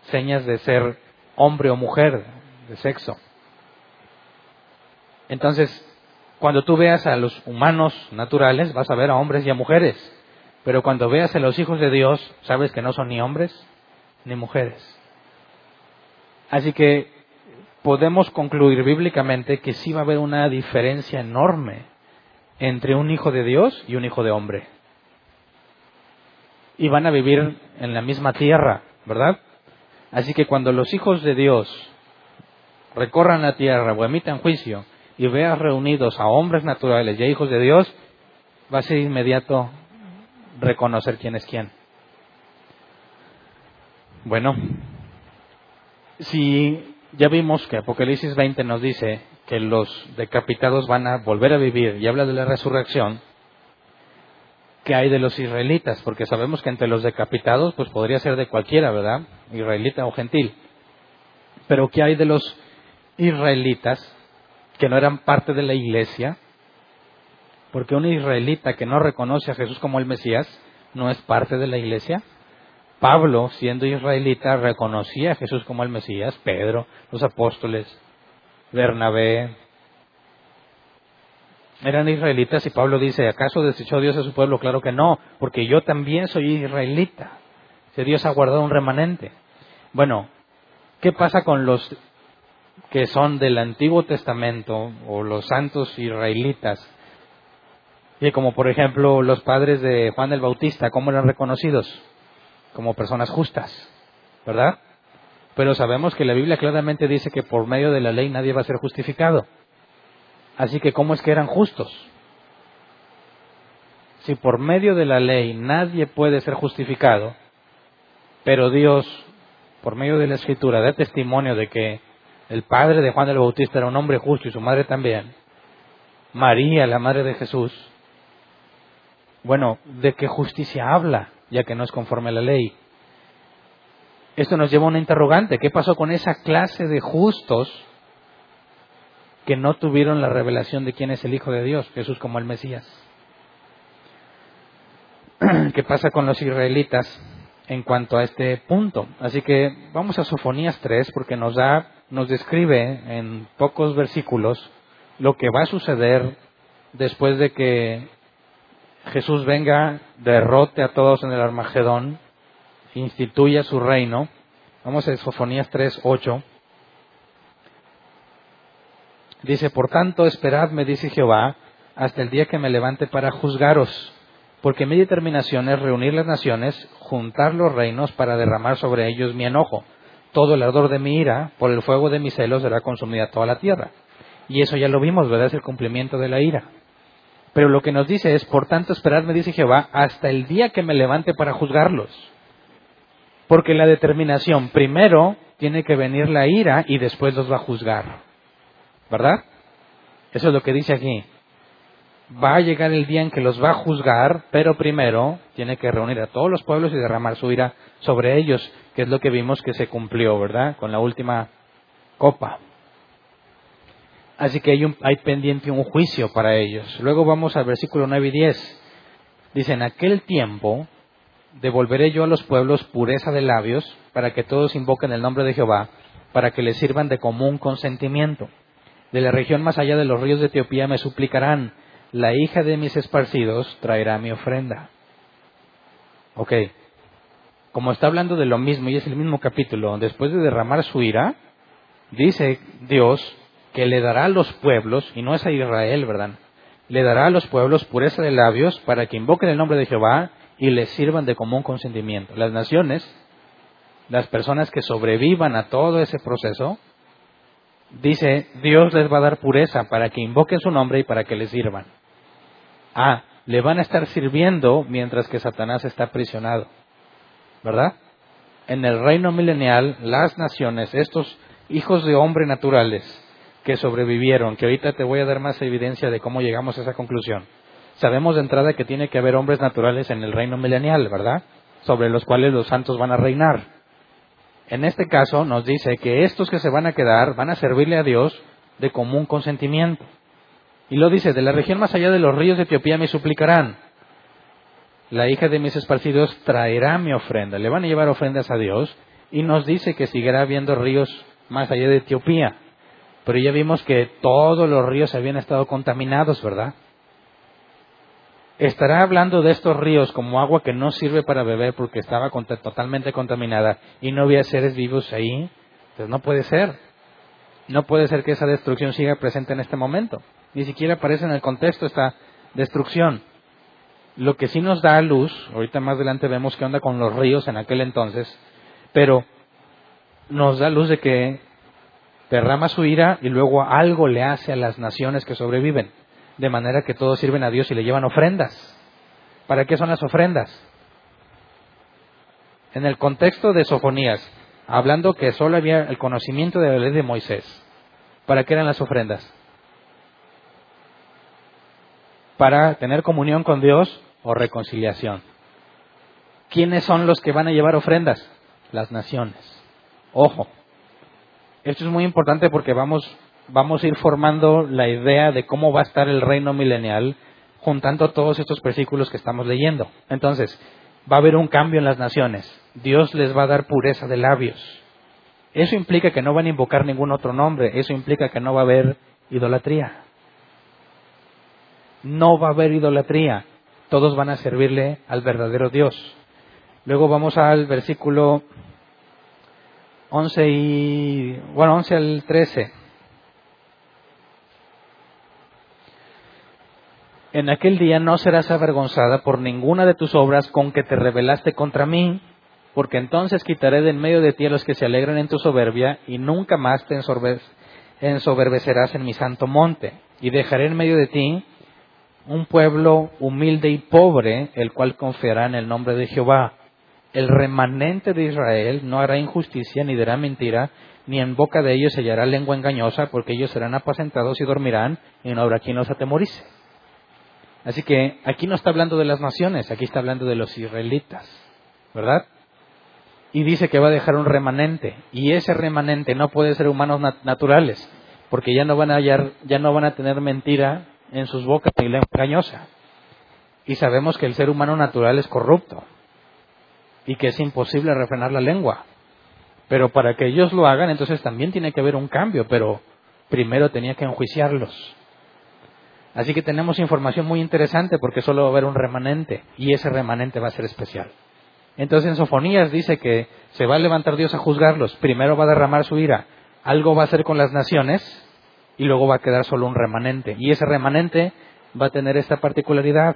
señas de ser hombre o mujer, de sexo. Entonces, cuando tú veas a los humanos naturales, vas a ver a hombres y a mujeres. Pero cuando veas a los hijos de Dios, sabes que no son ni hombres ni mujeres. Así que podemos concluir bíblicamente que sí va a haber una diferencia enorme entre un hijo de Dios y un hijo de hombre. Y van a vivir en la misma tierra, ¿verdad? Así que cuando los hijos de Dios recorran la tierra o emitan juicio y veas reunidos a hombres naturales y a hijos de Dios, va a inmediato reconocer quién es quién. Bueno, si ya vimos que Apocalipsis 20 nos dice que los decapitados van a volver a vivir y habla de la resurrección, ¿qué hay de los israelitas? Porque sabemos que entre los decapitados, pues podría ser de cualquiera, ¿verdad? Israelita o gentil. Pero ¿qué hay de los israelitas que no eran parte de la iglesia? Porque un israelita que no reconoce a Jesús como el Mesías no es parte de la iglesia. Pablo, siendo israelita, reconocía a Jesús como el Mesías, Pedro, los apóstoles, Bernabé. Eran israelitas y Pablo dice, ¿acaso desechó Dios a su pueblo? Claro que no, porque yo también soy israelita. Si Dios ha guardado un remanente. Bueno, ¿qué pasa con los que son del Antiguo Testamento o los santos israelitas? Y como por ejemplo los padres de Juan el Bautista, ¿cómo eran reconocidos? como personas justas, ¿verdad? Pero sabemos que la Biblia claramente dice que por medio de la ley nadie va a ser justificado. Así que, ¿cómo es que eran justos? Si por medio de la ley nadie puede ser justificado, pero Dios, por medio de la Escritura, da testimonio de que el padre de Juan el Bautista era un hombre justo y su madre también, María, la madre de Jesús, bueno, ¿de qué justicia habla? ya que no es conforme a la ley. Esto nos lleva a una interrogante. ¿Qué pasó con esa clase de justos que no tuvieron la revelación de quién es el Hijo de Dios, Jesús como el Mesías? ¿Qué pasa con los israelitas en cuanto a este punto? Así que vamos a Sofonías 3 porque nos da, nos describe en pocos versículos lo que va a suceder después de que Jesús venga, derrote a todos en el Armagedón, instituya su reino. Vamos a Sofonías 3, 8. Dice, por tanto, esperadme, dice Jehová, hasta el día que me levante para juzgaros, porque mi determinación es reunir las naciones, juntar los reinos para derramar sobre ellos mi enojo. Todo el ardor de mi ira, por el fuego de mis celos, será consumida toda la tierra. Y eso ya lo vimos, ¿verdad? Es el cumplimiento de la ira. Pero lo que nos dice es, por tanto, esperadme, dice Jehová, hasta el día que me levante para juzgarlos. Porque la determinación, primero, tiene que venir la ira y después los va a juzgar. ¿Verdad? Eso es lo que dice aquí. Va a llegar el día en que los va a juzgar, pero primero tiene que reunir a todos los pueblos y derramar su ira sobre ellos, que es lo que vimos que se cumplió, ¿verdad? Con la última copa. Así que hay, hay pendiente un juicio para ellos. Luego vamos al versículo 9 y 10. Dice, en aquel tiempo devolveré yo a los pueblos pureza de labios, para que todos invoquen el nombre de Jehová, para que les sirvan de común consentimiento. De la región más allá de los ríos de Etiopía me suplicarán, la hija de mis esparcidos traerá mi ofrenda. Ok, como está hablando de lo mismo y es el mismo capítulo, después de derramar su ira, dice Dios que le dará a los pueblos, y no es a Israel, ¿verdad? Le dará a los pueblos pureza de labios para que invoquen el nombre de Jehová y les sirvan de común consentimiento. Las naciones, las personas que sobrevivan a todo ese proceso, dice, Dios les va a dar pureza para que invoquen su nombre y para que les sirvan. Ah, le van a estar sirviendo mientras que Satanás está aprisionado. ¿Verdad? En el reino milenial, las naciones, estos hijos de hombre naturales que sobrevivieron, que ahorita te voy a dar más evidencia de cómo llegamos a esa conclusión. Sabemos de entrada que tiene que haber hombres naturales en el reino milenial, ¿verdad? Sobre los cuales los santos van a reinar. En este caso nos dice que estos que se van a quedar van a servirle a Dios de común consentimiento. Y lo dice, de la región más allá de los ríos de Etiopía me suplicarán. La hija de mis esparcidos traerá mi ofrenda. Le van a llevar ofrendas a Dios. Y nos dice que seguirá habiendo ríos más allá de Etiopía. Pero ya vimos que todos los ríos habían estado contaminados, ¿verdad? Estará hablando de estos ríos como agua que no sirve para beber porque estaba totalmente contaminada y no había seres vivos ahí. Pues no puede ser. No puede ser que esa destrucción siga presente en este momento. Ni siquiera aparece en el contexto esta destrucción. Lo que sí nos da luz, ahorita más adelante vemos qué onda con los ríos en aquel entonces, pero nos da luz de que derrama su ira y luego algo le hace a las naciones que sobreviven, de manera que todos sirven a Dios y le llevan ofrendas. ¿Para qué son las ofrendas? En el contexto de Sofonías, hablando que solo había el conocimiento de la ley de Moisés, ¿para qué eran las ofrendas? Para tener comunión con Dios o reconciliación. ¿Quiénes son los que van a llevar ofrendas? Las naciones. Ojo, esto es muy importante porque vamos, vamos a ir formando la idea de cómo va a estar el reino milenial juntando todos estos versículos que estamos leyendo. Entonces, va a haber un cambio en las naciones. Dios les va a dar pureza de labios. Eso implica que no van a invocar ningún otro nombre. Eso implica que no va a haber idolatría no va a haber idolatría, todos van a servirle al verdadero Dios. Luego vamos al versículo 11 y bueno, 11 al 13. En aquel día no serás avergonzada por ninguna de tus obras con que te rebelaste contra mí, porque entonces quitaré de en medio de ti a los que se alegran en tu soberbia y nunca más te ensoberbecerás en mi santo monte, y dejaré en medio de ti un pueblo humilde y pobre, el cual confiará en el nombre de Jehová. El remanente de Israel no hará injusticia ni dirá mentira, ni en boca de ellos se hallará lengua engañosa, porque ellos serán apacentados y dormirán, y no habrá quien los atemorice. Así que aquí no está hablando de las naciones, aquí está hablando de los israelitas, ¿verdad? Y dice que va a dejar un remanente, y ese remanente no puede ser humanos naturales, porque ya no van a hallar, ya no van a tener mentira en sus bocas y lengua engañosa. Y sabemos que el ser humano natural es corrupto y que es imposible refrenar la lengua. Pero para que ellos lo hagan, entonces también tiene que haber un cambio, pero primero tenía que enjuiciarlos. Así que tenemos información muy interesante porque solo va a haber un remanente y ese remanente va a ser especial. Entonces en Sofonías dice que se va a levantar Dios a juzgarlos, primero va a derramar su ira, algo va a hacer con las naciones y luego va a quedar solo un remanente. Y ese remanente va a tener esta particularidad,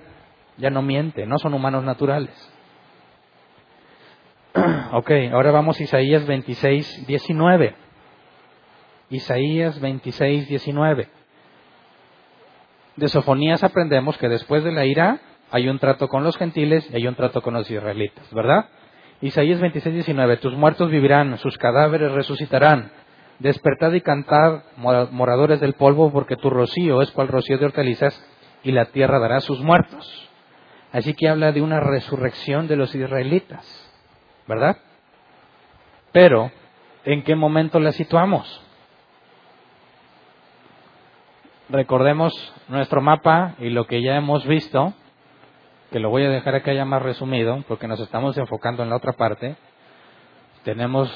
ya no miente, no son humanos naturales. ok, ahora vamos a Isaías 26, 19. Isaías 26, 19. De Sofonías aprendemos que después de la ira hay un trato con los gentiles y hay un trato con los israelitas, ¿verdad? Isaías 26, 19, tus muertos vivirán, sus cadáveres resucitarán. Despertad y cantad, moradores del polvo, porque tu rocío es cual rocío de hortalizas, y la tierra dará sus muertos. Así que habla de una resurrección de los israelitas, ¿verdad? Pero, ¿en qué momento la situamos? Recordemos nuestro mapa y lo que ya hemos visto, que lo voy a dejar acá ya más resumido, porque nos estamos enfocando en la otra parte. Tenemos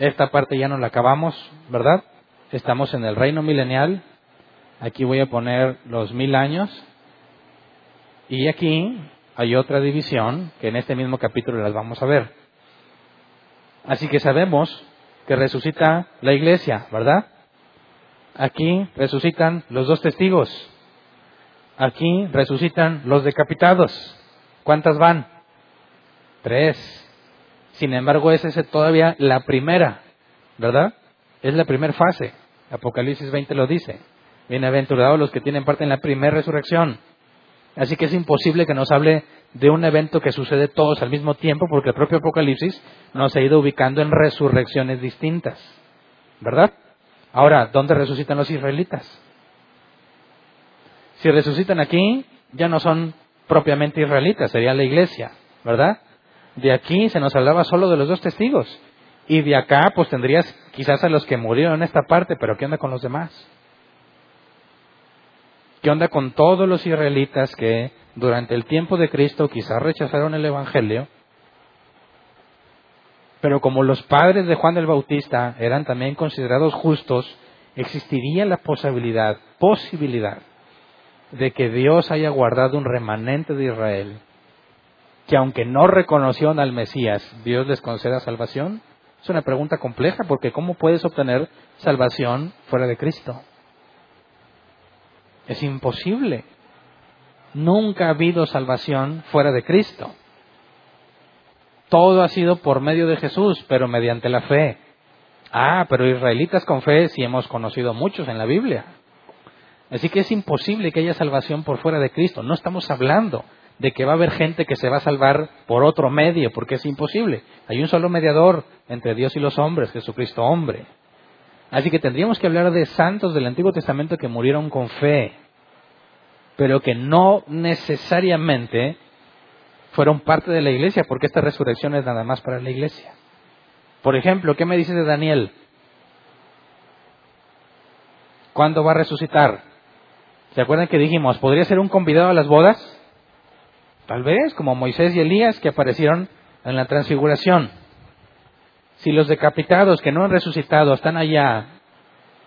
esta parte ya no la acabamos, ¿verdad? Estamos en el reino milenial. Aquí voy a poner los mil años. Y aquí hay otra división que en este mismo capítulo las vamos a ver. Así que sabemos que resucita la iglesia, ¿verdad? Aquí resucitan los dos testigos. Aquí resucitan los decapitados. ¿Cuántas van? Tres. Sin embargo, esa es todavía la primera, ¿verdad? Es la primera fase. Apocalipsis 20 lo dice. Bienaventurados los que tienen parte en la primera resurrección. Así que es imposible que nos hable de un evento que sucede todos al mismo tiempo, porque el propio Apocalipsis nos ha ido ubicando en resurrecciones distintas. ¿Verdad? Ahora, ¿dónde resucitan los israelitas? Si resucitan aquí, ya no son propiamente israelitas, sería la iglesia, ¿verdad? De aquí se nos hablaba solo de los dos testigos. Y de acá, pues tendrías quizás a los que murieron en esta parte, pero ¿qué onda con los demás? ¿Qué onda con todos los israelitas que durante el tiempo de Cristo quizás rechazaron el Evangelio? Pero como los padres de Juan el Bautista eran también considerados justos, existiría la posibilidad, posibilidad de que Dios haya guardado un remanente de Israel, que aunque no reconocieron al Mesías, Dios les conceda salvación? Es una pregunta compleja porque ¿cómo puedes obtener salvación fuera de Cristo? Es imposible. Nunca ha habido salvación fuera de Cristo. Todo ha sido por medio de Jesús, pero mediante la fe. Ah, pero israelitas con fe sí hemos conocido muchos en la Biblia. Así que es imposible que haya salvación por fuera de Cristo. No estamos hablando de que va a haber gente que se va a salvar por otro medio, porque es imposible. Hay un solo mediador entre Dios y los hombres, Jesucristo hombre. Así que tendríamos que hablar de santos del Antiguo Testamento que murieron con fe, pero que no necesariamente fueron parte de la iglesia, porque esta resurrección es nada más para la iglesia. Por ejemplo, ¿qué me dices de Daniel? ¿Cuándo va a resucitar? ¿Se acuerdan que dijimos, podría ser un convidado a las bodas? Tal vez, como Moisés y Elías que aparecieron en la transfiguración. Si los decapitados que no han resucitado están allá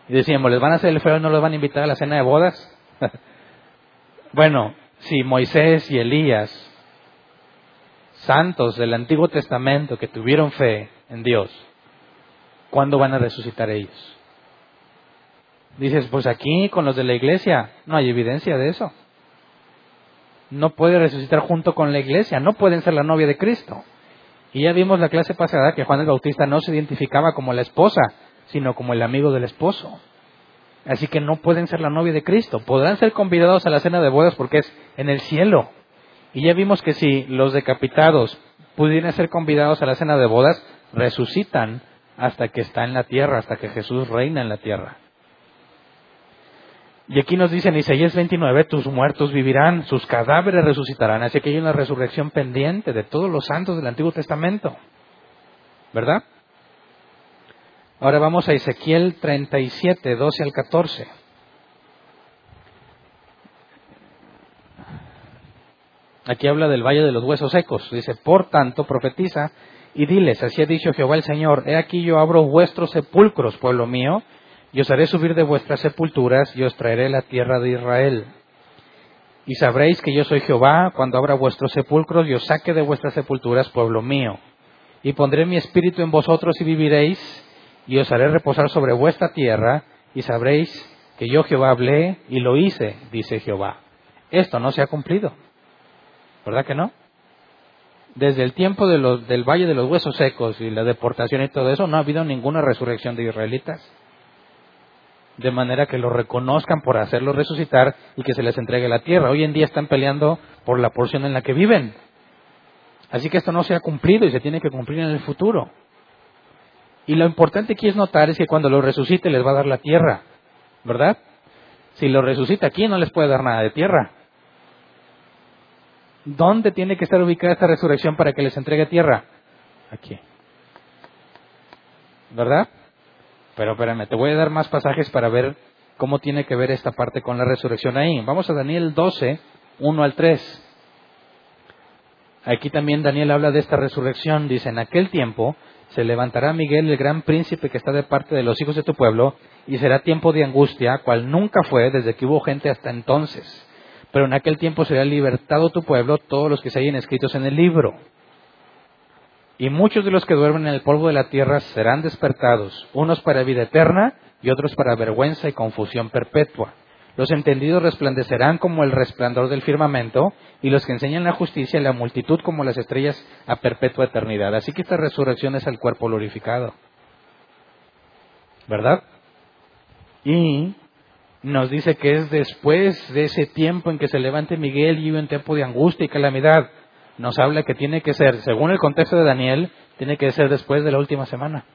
y decíamos, ¿les van a hacer el feo y no los van a invitar a la cena de bodas? bueno, si Moisés y Elías, santos del Antiguo Testamento que tuvieron fe en Dios, ¿cuándo van a resucitar ellos? Dices, pues aquí con los de la iglesia no hay evidencia de eso. No puede resucitar junto con la iglesia, no pueden ser la novia de Cristo. Y ya vimos la clase pasada que Juan el Bautista no se identificaba como la esposa, sino como el amigo del esposo. Así que no pueden ser la novia de Cristo. Podrán ser convidados a la cena de bodas porque es en el cielo. Y ya vimos que si los decapitados pudieran ser convidados a la cena de bodas, resucitan hasta que está en la tierra, hasta que Jesús reina en la tierra. Y aquí nos dice en Isaías 29, tus muertos vivirán, sus cadáveres resucitarán. Así que hay una resurrección pendiente de todos los santos del Antiguo Testamento. ¿Verdad? Ahora vamos a Ezequiel 37, 12 al 14. Aquí habla del valle de los huesos secos. Dice, por tanto, profetiza y diles, así ha dicho Jehová el Señor, he aquí yo abro vuestros sepulcros, pueblo mío, y os haré subir de vuestras sepulturas y os traeré la tierra de Israel. Y sabréis que yo soy Jehová cuando abra vuestros sepulcros y os saque de vuestras sepulturas, pueblo mío. Y pondré mi espíritu en vosotros y viviréis, y os haré reposar sobre vuestra tierra, y sabréis que yo Jehová hablé y lo hice, dice Jehová. Esto no se ha cumplido. ¿Verdad que no? Desde el tiempo del Valle de los Huesos Secos y la deportación y todo eso, no ha habido ninguna resurrección de israelitas de manera que lo reconozcan por hacerlo resucitar y que se les entregue la tierra. Hoy en día están peleando por la porción en la que viven. Así que esto no se ha cumplido y se tiene que cumplir en el futuro. Y lo importante aquí es notar es que cuando lo resucite les va a dar la tierra, ¿verdad? Si lo resucita aquí no les puede dar nada de tierra. ¿Dónde tiene que estar ubicada esta resurrección para que les entregue tierra? Aquí. ¿Verdad? Pero espérame, te voy a dar más pasajes para ver cómo tiene que ver esta parte con la resurrección ahí. Vamos a Daniel 12, 1 al 3. Aquí también Daniel habla de esta resurrección. Dice, en aquel tiempo se levantará Miguel, el gran príncipe que está de parte de los hijos de tu pueblo, y será tiempo de angustia, cual nunca fue desde que hubo gente hasta entonces. Pero en aquel tiempo será libertado tu pueblo, todos los que se hayan escritos en el libro. Y muchos de los que duermen en el polvo de la tierra serán despertados, unos para vida eterna y otros para vergüenza y confusión perpetua. Los entendidos resplandecerán como el resplandor del firmamento, y los que enseñan la justicia la multitud como las estrellas a perpetua eternidad. Así que esta resurrección es el cuerpo glorificado. ¿Verdad? Y nos dice que es después de ese tiempo en que se levante Miguel y un tiempo de angustia y calamidad. Nos habla que tiene que ser, según el contexto de Daniel, tiene que ser después de la última semana.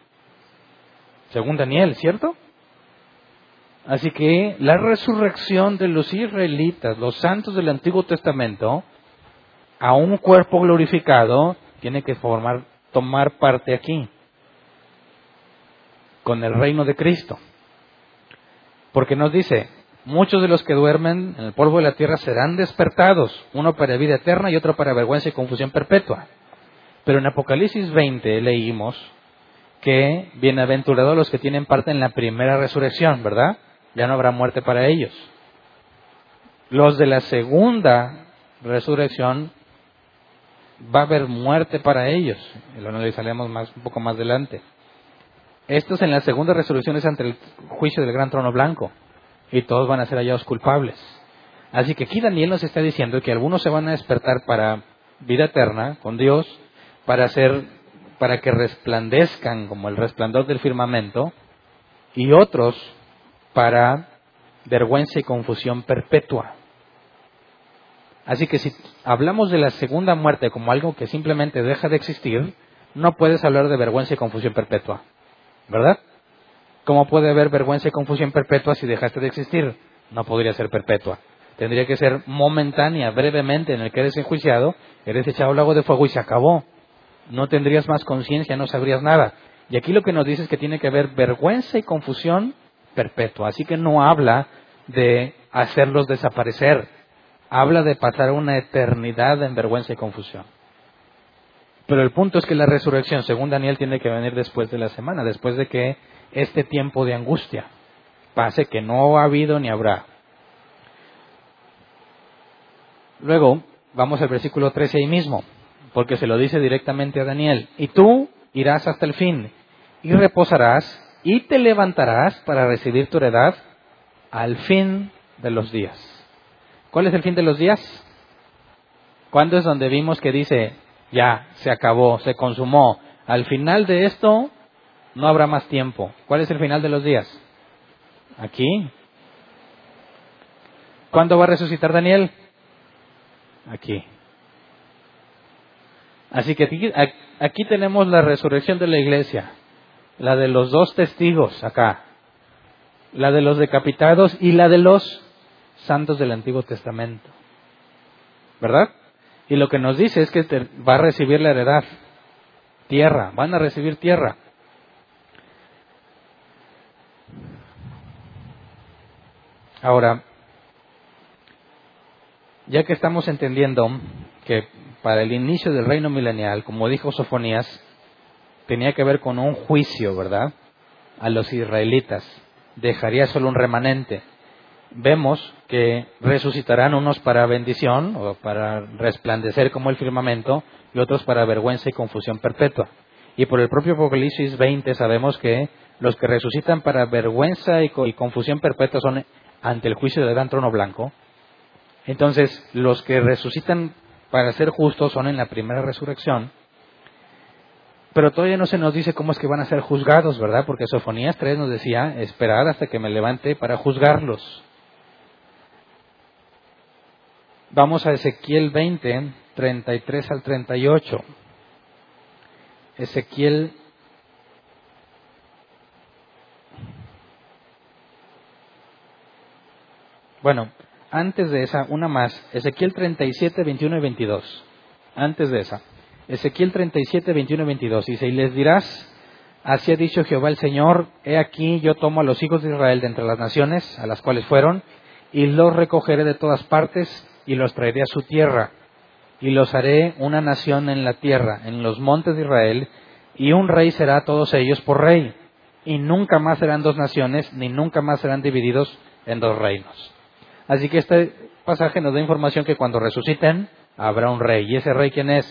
Según Daniel, ¿cierto? Así que la resurrección de los israelitas, los santos del Antiguo Testamento, a un cuerpo glorificado, tiene que formar, tomar parte aquí, con el reino de Cristo. Porque nos dice, muchos de los que duermen en el polvo de la tierra serán despertados, uno para vida eterna y otro para vergüenza y confusión perpetua. Pero en Apocalipsis 20 leímos que bienaventurados los que tienen parte en la primera resurrección, ¿verdad? ya no habrá muerte para ellos. Los de la segunda resurrección va a haber muerte para ellos. Lo analizaremos más, un poco más adelante. Estos en la segunda resurrección es ante el juicio del gran trono blanco y todos van a ser hallados culpables. Así que aquí Daniel nos está diciendo que algunos se van a despertar para vida eterna con Dios, para hacer, para que resplandezcan como el resplandor del firmamento, y otros para vergüenza y confusión perpetua. Así que si hablamos de la segunda muerte como algo que simplemente deja de existir, no puedes hablar de vergüenza y confusión perpetua, ¿verdad? ¿Cómo puede haber vergüenza y confusión perpetua si dejaste de existir? No podría ser perpetua. Tendría que ser momentánea, brevemente, en el que eres enjuiciado, eres echado al lago de fuego y se acabó. No tendrías más conciencia, no sabrías nada. Y aquí lo que nos dice es que tiene que haber vergüenza y confusión perpetua. Así que no habla de hacerlos desaparecer, habla de pasar una eternidad en vergüenza y confusión. Pero el punto es que la resurrección, según Daniel, tiene que venir después de la semana, después de que este tiempo de angustia pase, que no ha habido ni habrá. Luego, vamos al versículo 13 ahí mismo, porque se lo dice directamente a Daniel. Y tú irás hasta el fin y reposarás y te levantarás para recibir tu heredad al fin de los días. ¿Cuál es el fin de los días? ¿Cuándo es donde vimos que dice, ya, se acabó, se consumó? Al final de esto no habrá más tiempo. ¿Cuál es el final de los días? Aquí. ¿Cuándo va a resucitar Daniel? Aquí. Así que aquí, aquí tenemos la resurrección de la iglesia la de los dos testigos acá, la de los decapitados y la de los santos del Antiguo Testamento. ¿Verdad? Y lo que nos dice es que va a recibir la heredad, tierra, van a recibir tierra. Ahora, ya que estamos entendiendo que para el inicio del reino milenial, como dijo Sofonías, tenía que ver con un juicio, ¿verdad? A los israelitas. Dejaría solo un remanente. Vemos que resucitarán unos para bendición o para resplandecer como el firmamento y otros para vergüenza y confusión perpetua. Y por el propio Apocalipsis 20 sabemos que los que resucitan para vergüenza y, confusión perpetua son ante el juicio del gran trono blanco. Entonces, los que resucitan para ser justos son en la primera resurrección pero todavía no se nos dice cómo es que van a ser juzgados, ¿verdad? Porque Sofonías 3 nos decía, esperar hasta que me levante para juzgarlos. Vamos a Ezequiel 20, 33 al 38. Ezequiel Bueno, antes de esa, una más. Ezequiel 37, 21 y 22. Antes de esa. Ezequiel 37, 21 y 22. Dice, y les dirás, así ha dicho Jehová el Señor, he aquí yo tomo a los hijos de Israel de entre las naciones a las cuales fueron, y los recogeré de todas partes y los traeré a su tierra, y los haré una nación en la tierra, en los montes de Israel, y un rey será a todos ellos por rey, y nunca más serán dos naciones, ni nunca más serán divididos en dos reinos. Así que este pasaje nos da información que cuando resuciten habrá un rey. ¿Y ese rey quién es?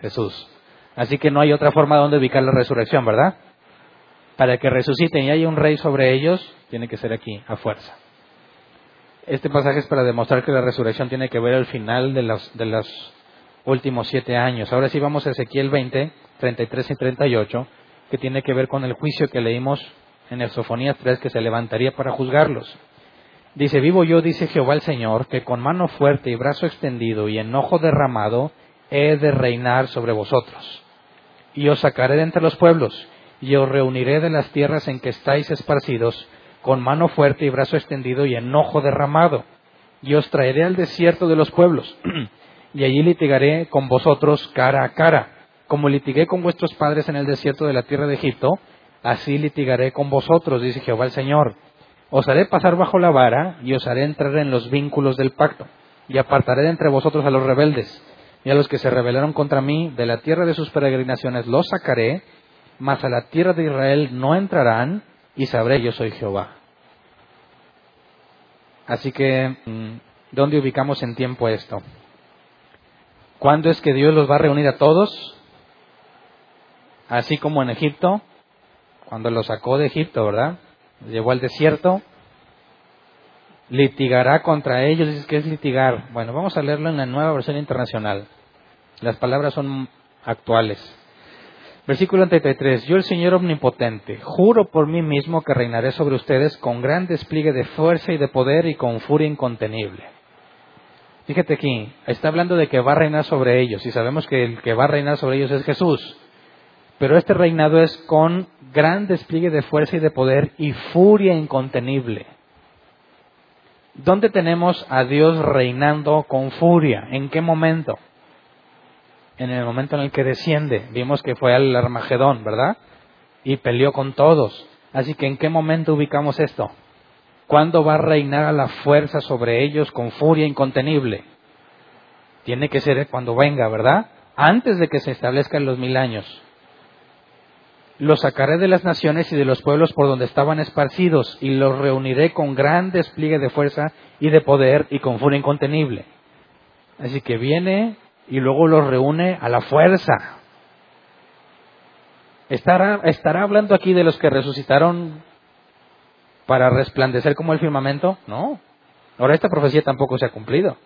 Jesús. Así que no hay otra forma donde ubicar la resurrección, ¿verdad? Para que resuciten y haya un rey sobre ellos, tiene que ser aquí, a fuerza. Este pasaje es para demostrar que la resurrección tiene que ver al final de los, de los últimos siete años. Ahora sí vamos a Ezequiel 20, 33 y 38, que tiene que ver con el juicio que leímos en Exofonías 3, que se levantaría para juzgarlos. Dice, vivo yo, dice Jehová el Señor, que con mano fuerte y brazo extendido y enojo derramado he de reinar sobre vosotros. Y os sacaré de entre los pueblos, y os reuniré de las tierras en que estáis esparcidos, con mano fuerte y brazo extendido y enojo derramado. Y os traeré al desierto de los pueblos, y allí litigaré con vosotros cara a cara. Como litigué con vuestros padres en el desierto de la tierra de Egipto, así litigaré con vosotros, dice Jehová el Señor os haré pasar bajo la vara y os haré entrar en los vínculos del pacto, y apartaré de entre vosotros a los rebeldes, y a los que se rebelaron contra mí, de la tierra de sus peregrinaciones los sacaré, mas a la tierra de Israel no entrarán, y sabré yo soy Jehová. Así que, mm, ¿dónde ubicamos en tiempo esto? ¿Cuándo es que Dios los va a reunir a todos? Así como en Egipto, cuando los sacó de Egipto, ¿verdad? Llevó al desierto, litigará contra ellos. Dices, ¿qué es litigar? Bueno, vamos a leerlo en la nueva versión internacional. Las palabras son actuales. Versículo 33. Yo el Señor Omnipotente, juro por mí mismo que reinaré sobre ustedes con gran despliegue de fuerza y de poder y con furia incontenible. Fíjate aquí, está hablando de que va a reinar sobre ellos y sabemos que el que va a reinar sobre ellos es Jesús. Pero este reinado es con gran despliegue de fuerza y de poder y furia incontenible. ¿Dónde tenemos a Dios reinando con furia? ¿En qué momento? En el momento en el que desciende. Vimos que fue al Armagedón, ¿verdad? Y peleó con todos. Así que ¿en qué momento ubicamos esto? ¿Cuándo va a reinar a la fuerza sobre ellos con furia incontenible? Tiene que ser cuando venga, ¿verdad? Antes de que se establezcan los mil años los sacaré de las naciones y de los pueblos por donde estaban esparcidos, y los reuniré con gran despliegue de fuerza y de poder y con furia incontenible. Así que viene y luego los reúne a la fuerza. ¿Estará, ¿Estará hablando aquí de los que resucitaron para resplandecer como el firmamento? No. Ahora esta profecía tampoco se ha cumplido.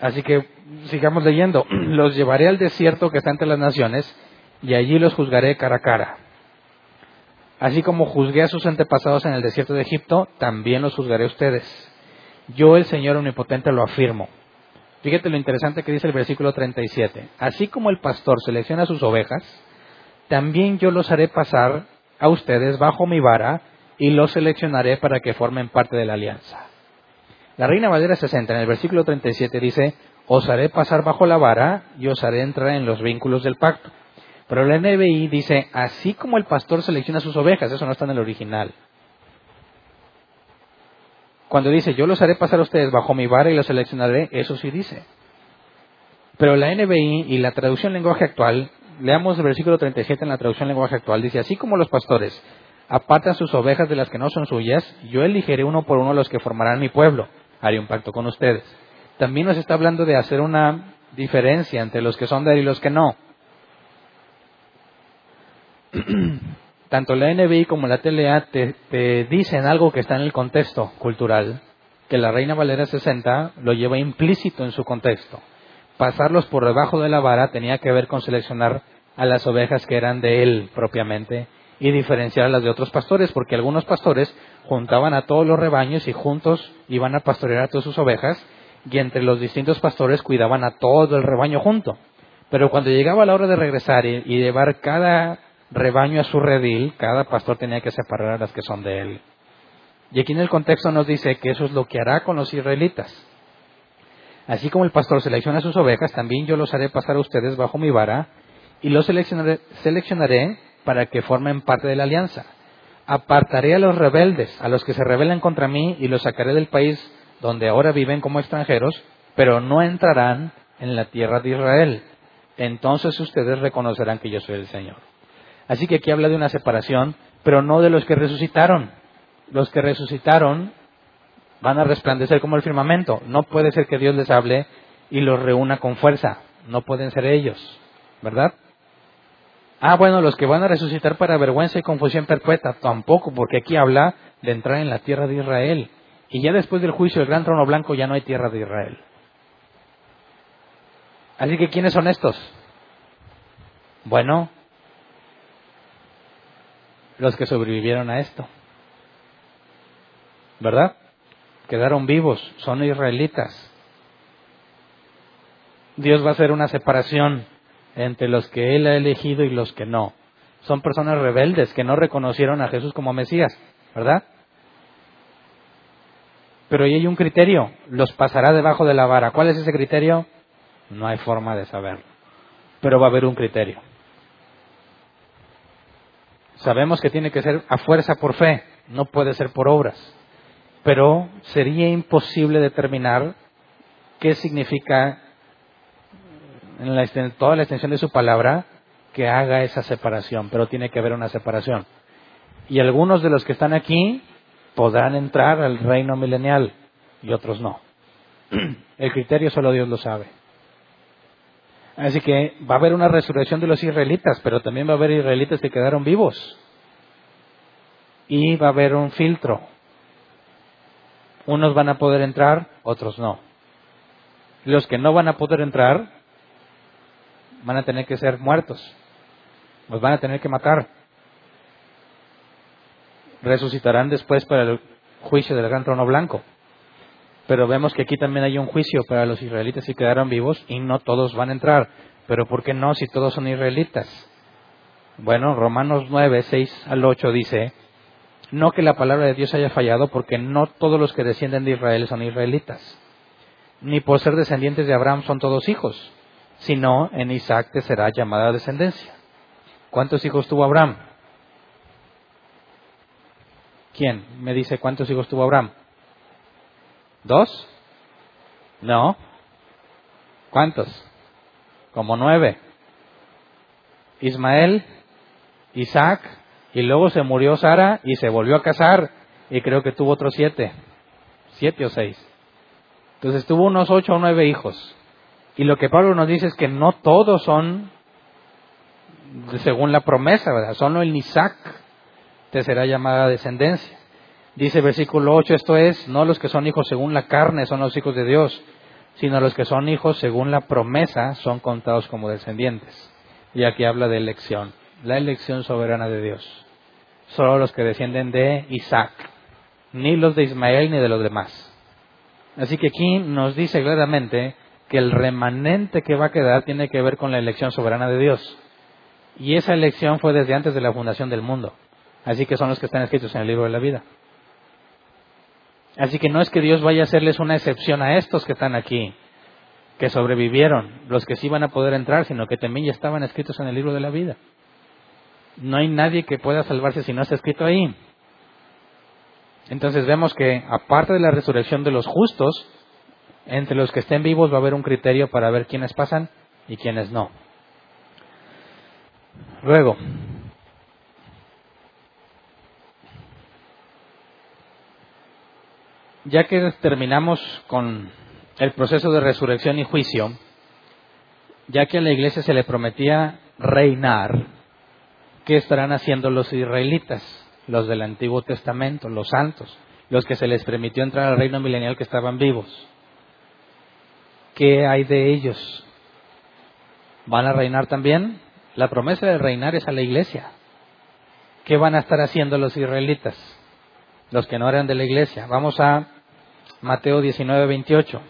Así que sigamos leyendo. Los llevaré al desierto que está entre las naciones y allí los juzgaré cara a cara. Así como juzgué a sus antepasados en el desierto de Egipto, también los juzgaré a ustedes. Yo, el Señor Omnipotente, lo afirmo. Fíjate lo interesante que dice el versículo 37. Así como el pastor selecciona sus ovejas, también yo los haré pasar a ustedes bajo mi vara y los seleccionaré para que formen parte de la alianza. La Reina Valera 60 en el versículo 37 dice, os haré pasar bajo la vara y os haré entrar en los vínculos del pacto. Pero la NBI dice, así como el pastor selecciona sus ovejas, eso no está en el original. Cuando dice, yo los haré pasar a ustedes bajo mi vara y los seleccionaré, eso sí dice. Pero la NBI y la traducción lenguaje actual, leamos el versículo 37 en la traducción lenguaje actual, dice, así como los pastores apartan sus ovejas de las que no son suyas, yo elegiré uno por uno los que formarán mi pueblo, haré un pacto con ustedes. También nos está hablando de hacer una diferencia entre los que son de él y los que no. tanto la NBI como la TLA te, dicen algo que está en el contexto cultural, que la Reina Valera 60 lo lleva implícito en su contexto. Pasarlos por debajo de la vara tenía que ver con seleccionar a las ovejas que eran de él propiamente y diferenciar las de otros pastores, porque algunos pastores juntaban a todos los rebaños y juntos iban a pastorear a todas sus ovejas y entre los distintos pastores cuidaban a todo el rebaño junto. Pero cuando llegaba la hora de regresar y, llevar cada rebaño a su redil, cada pastor tenía que separar a las que son de él. Y aquí en el contexto nos dice que eso es lo que hará con los israelitas. Así como el pastor selecciona sus ovejas, también yo los haré pasar a ustedes bajo mi vara y los seleccionaré, para que formen parte de la alianza. Apartaré a los rebeldes, a los que se rebelen contra mí, y los sacaré del país donde ahora viven como extranjeros, pero no entrarán en la tierra de Israel. Entonces ustedes reconocerán que yo soy el Señor. Así que aquí habla de una separación, pero no de los que resucitaron. Los que resucitaron van a resplandecer como el firmamento. No puede ser que Dios les hable y los reúna con fuerza. No pueden ser ellos, ¿verdad? Ah, bueno, los que van a resucitar para vergüenza y confusión perpetua, tampoco, porque aquí habla de entrar en la tierra de Israel. Y ya después del juicio del gran trono blanco ya no hay tierra de Israel. Así que, ¿quiénes son estos? Bueno, los que sobrevivieron a esto. ¿Verdad? Quedaron vivos, son israelitas. Dios va a hacer una separación entre los que Él ha elegido y los que no. Son personas rebeldes que no reconocieron a Jesús como Mesías, ¿verdad? Pero ahí hay un criterio, los pasará debajo de la vara. ¿Cuál es ese criterio? No hay forma de saberlo. Pero va a haber un criterio. Sabemos que tiene que ser a fuerza por fe, no puede ser por obras. Pero sería imposible determinar qué significa en toda la extensión de su palabra que haga esa separación, pero tiene que haber una separación. Y algunos de los que están aquí podrán entrar al reino milenial y otros no. El criterio solo Dios lo sabe. Así que va a haber una resurrección de los israelitas, pero también va a haber israelitas que quedaron vivos. Y va a haber un filtro. Unos van a poder entrar, otros no. Los que no van a poder entrar van a tener que ser muertos. Los van a tener que matar. Resucitarán después para el juicio del gran trono blanco. Pero vemos que aquí también hay un juicio para los israelitas si quedaron vivos y no todos van a entrar. Pero ¿por qué no si todos son israelitas? Bueno, Romanos 9, 6 al 8 dice, no que la palabra de Dios haya fallado porque no todos los que descienden de Israel son israelitas, ni por ser descendientes de Abraham son todos hijos, sino en Isaac te será llamada descendencia. ¿Cuántos hijos tuvo Abraham? ¿Quién me dice cuántos hijos tuvo Abraham? ¿Dos? No. ¿Cuántos? Como nueve. Ismael, Isaac, y luego se murió Sara y se volvió a casar y creo que tuvo otros siete. Siete o seis. Entonces tuvo unos ocho o nueve hijos. Y lo que Pablo nos dice es que no todos son según la promesa, ¿verdad? Solo el Isaac te será llamada descendencia. Dice versículo 8, esto es, no los que son hijos según la carne son los hijos de Dios, sino los que son hijos según la promesa son contados como descendientes. Y aquí habla de elección, la elección soberana de Dios. Solo los que descienden de Isaac, ni los de Ismael ni de los demás. Así que aquí nos dice claramente que el remanente que va a quedar tiene que ver con la elección soberana de Dios. Y esa elección fue desde antes de la fundación del mundo. Así que son los que están escritos en el libro de la vida. Así que no es que Dios vaya a hacerles una excepción a estos que están aquí, que sobrevivieron, los que sí van a poder entrar, sino que también ya estaban escritos en el libro de la vida. No hay nadie que pueda salvarse si no está escrito ahí. Entonces vemos que aparte de la resurrección de los justos, entre los que estén vivos va a haber un criterio para ver quiénes pasan y quiénes no. Luego, ya que terminamos con el proceso de resurrección y juicio, ya que a la iglesia se le prometía reinar, ¿qué estarán haciendo los israelitas, los del Antiguo Testamento, los santos, los que se les permitió entrar al reino milenial que estaban vivos? ¿Qué hay de ellos? ¿Van a reinar también? La promesa de reinar es a la iglesia. ¿Qué van a estar haciendo los israelitas? Los que no eran de la iglesia. Vamos a Mateo 19, 28.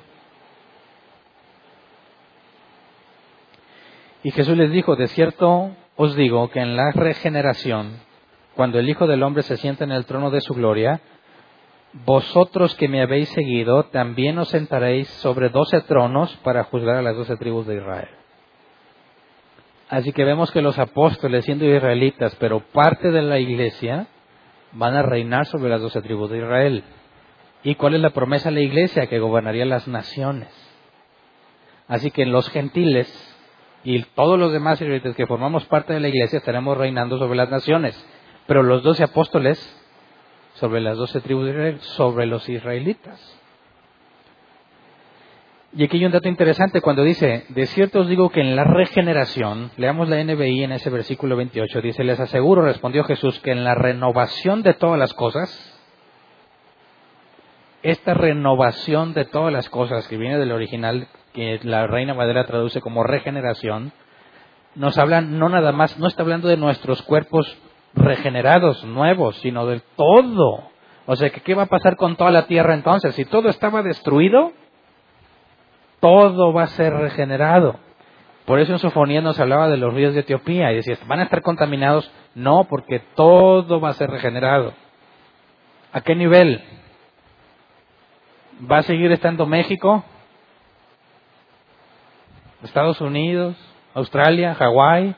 Y Jesús les dijo, de cierto os digo que en la regeneración, cuando el Hijo del Hombre se sienta en el trono de su gloria, vosotros que me habéis seguido, también os sentaréis sobre doce tronos para juzgar a las doce tribus de Israel. Así que vemos que los apóstoles, siendo israelitas, pero parte de la iglesia, van a reinar sobre las doce tribus de Israel. ¿Y cuál es la promesa de la iglesia? Que gobernaría las naciones. Así que los gentiles y todos los demás israelitas que formamos parte de la iglesia estaremos reinando sobre las naciones. Pero los doce apóstoles sobre las doce tribus de Israel, sobre los israelitas. Y aquí hay un dato interesante cuando dice, de cierto os digo que en la regeneración, leamos la NBI en ese versículo 28, dice, les aseguro, respondió Jesús, que en la renovación de todas las cosas, esta renovación de todas las cosas que viene del original, que la Reina Madera traduce como regeneración, nos habla no nada más, no está hablando de nuestros cuerpos regenerados, nuevos, sino del todo. O sea, que ¿qué va a pasar con toda la tierra entonces? Si todo estaba destruido, todo va a ser regenerado. Por eso en Sofonía nos hablaba de los ríos de Etiopía y decía, ¿van a estar contaminados? No, porque todo va a ser regenerado. ¿A qué nivel? ¿Va a seguir estando México? ¿Estados Unidos? ¿Australia? ¿Hawái?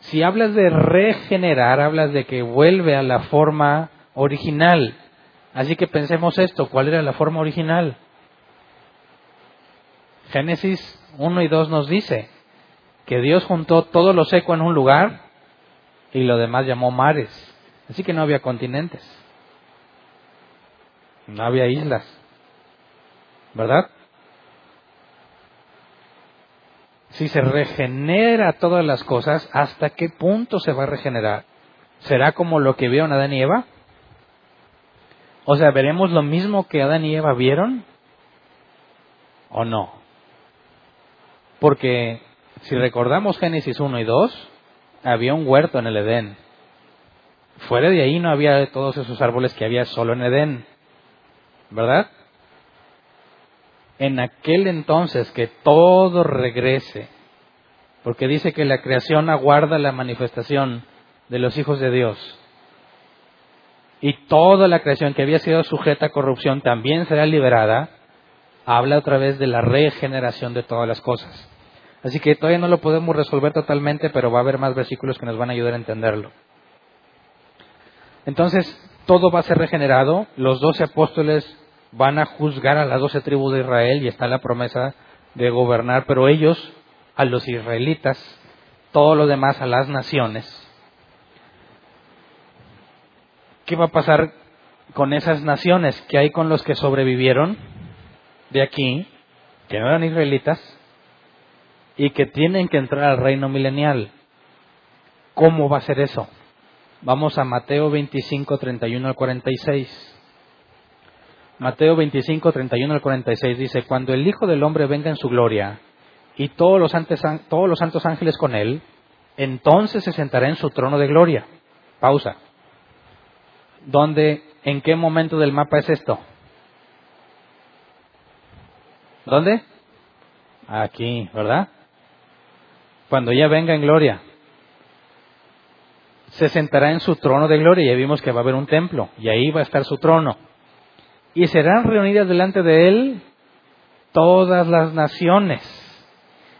Si hablas de regenerar, hablas de que vuelve a la forma original. Así que pensemos esto, ¿cuál era la forma original? Génesis 1 y 2 nos dice que Dios juntó todo lo seco en un lugar y lo demás llamó mares. Así que no había continentes, no había islas, ¿verdad? Si se regenera todas las cosas, ¿hasta qué punto se va a regenerar? ¿Será como lo que vieron Adán y Eva? O sea, ¿veremos lo mismo que Adán y Eva vieron? ¿O no? Porque si recordamos Génesis 1 y 2, había un huerto en el Edén. Fuera de ahí no había todos esos árboles que había solo en Edén. ¿Verdad? En aquel entonces que todo regrese, porque dice que la creación aguarda la manifestación de los hijos de Dios. Y toda la creación que había sido sujeta a corrupción también será liberada habla otra vez de la regeneración de todas las cosas. Así que todavía no lo podemos resolver totalmente, pero va a haber más versículos que nos van a ayudar a entenderlo. Entonces, todo va a ser regenerado, los doce apóstoles van a juzgar a las doce tribus de Israel y está la promesa de gobernar, pero ellos, a los israelitas, todo lo demás a las naciones. ¿Qué va a pasar con esas naciones? ¿Qué hay con los que sobrevivieron? de aquí, que no eran israelitas, y que tienen que entrar al reino milenial. ¿Cómo va a ser eso? Vamos a Mateo 25, 31 al 46. Mateo 25, 31 al 46 dice, cuando el Hijo del Hombre venga en su gloria y todos los, todos los santos ángeles con él, entonces se sentará en su trono de gloria. Pausa. ¿Dónde, en qué momento del mapa es esto? ¿Dónde? Aquí, ¿verdad? Cuando ya venga en gloria. Se sentará en su trono de gloria. Ya vimos que va a haber un templo y ahí va a estar su trono. Y serán reunidas delante de él todas las naciones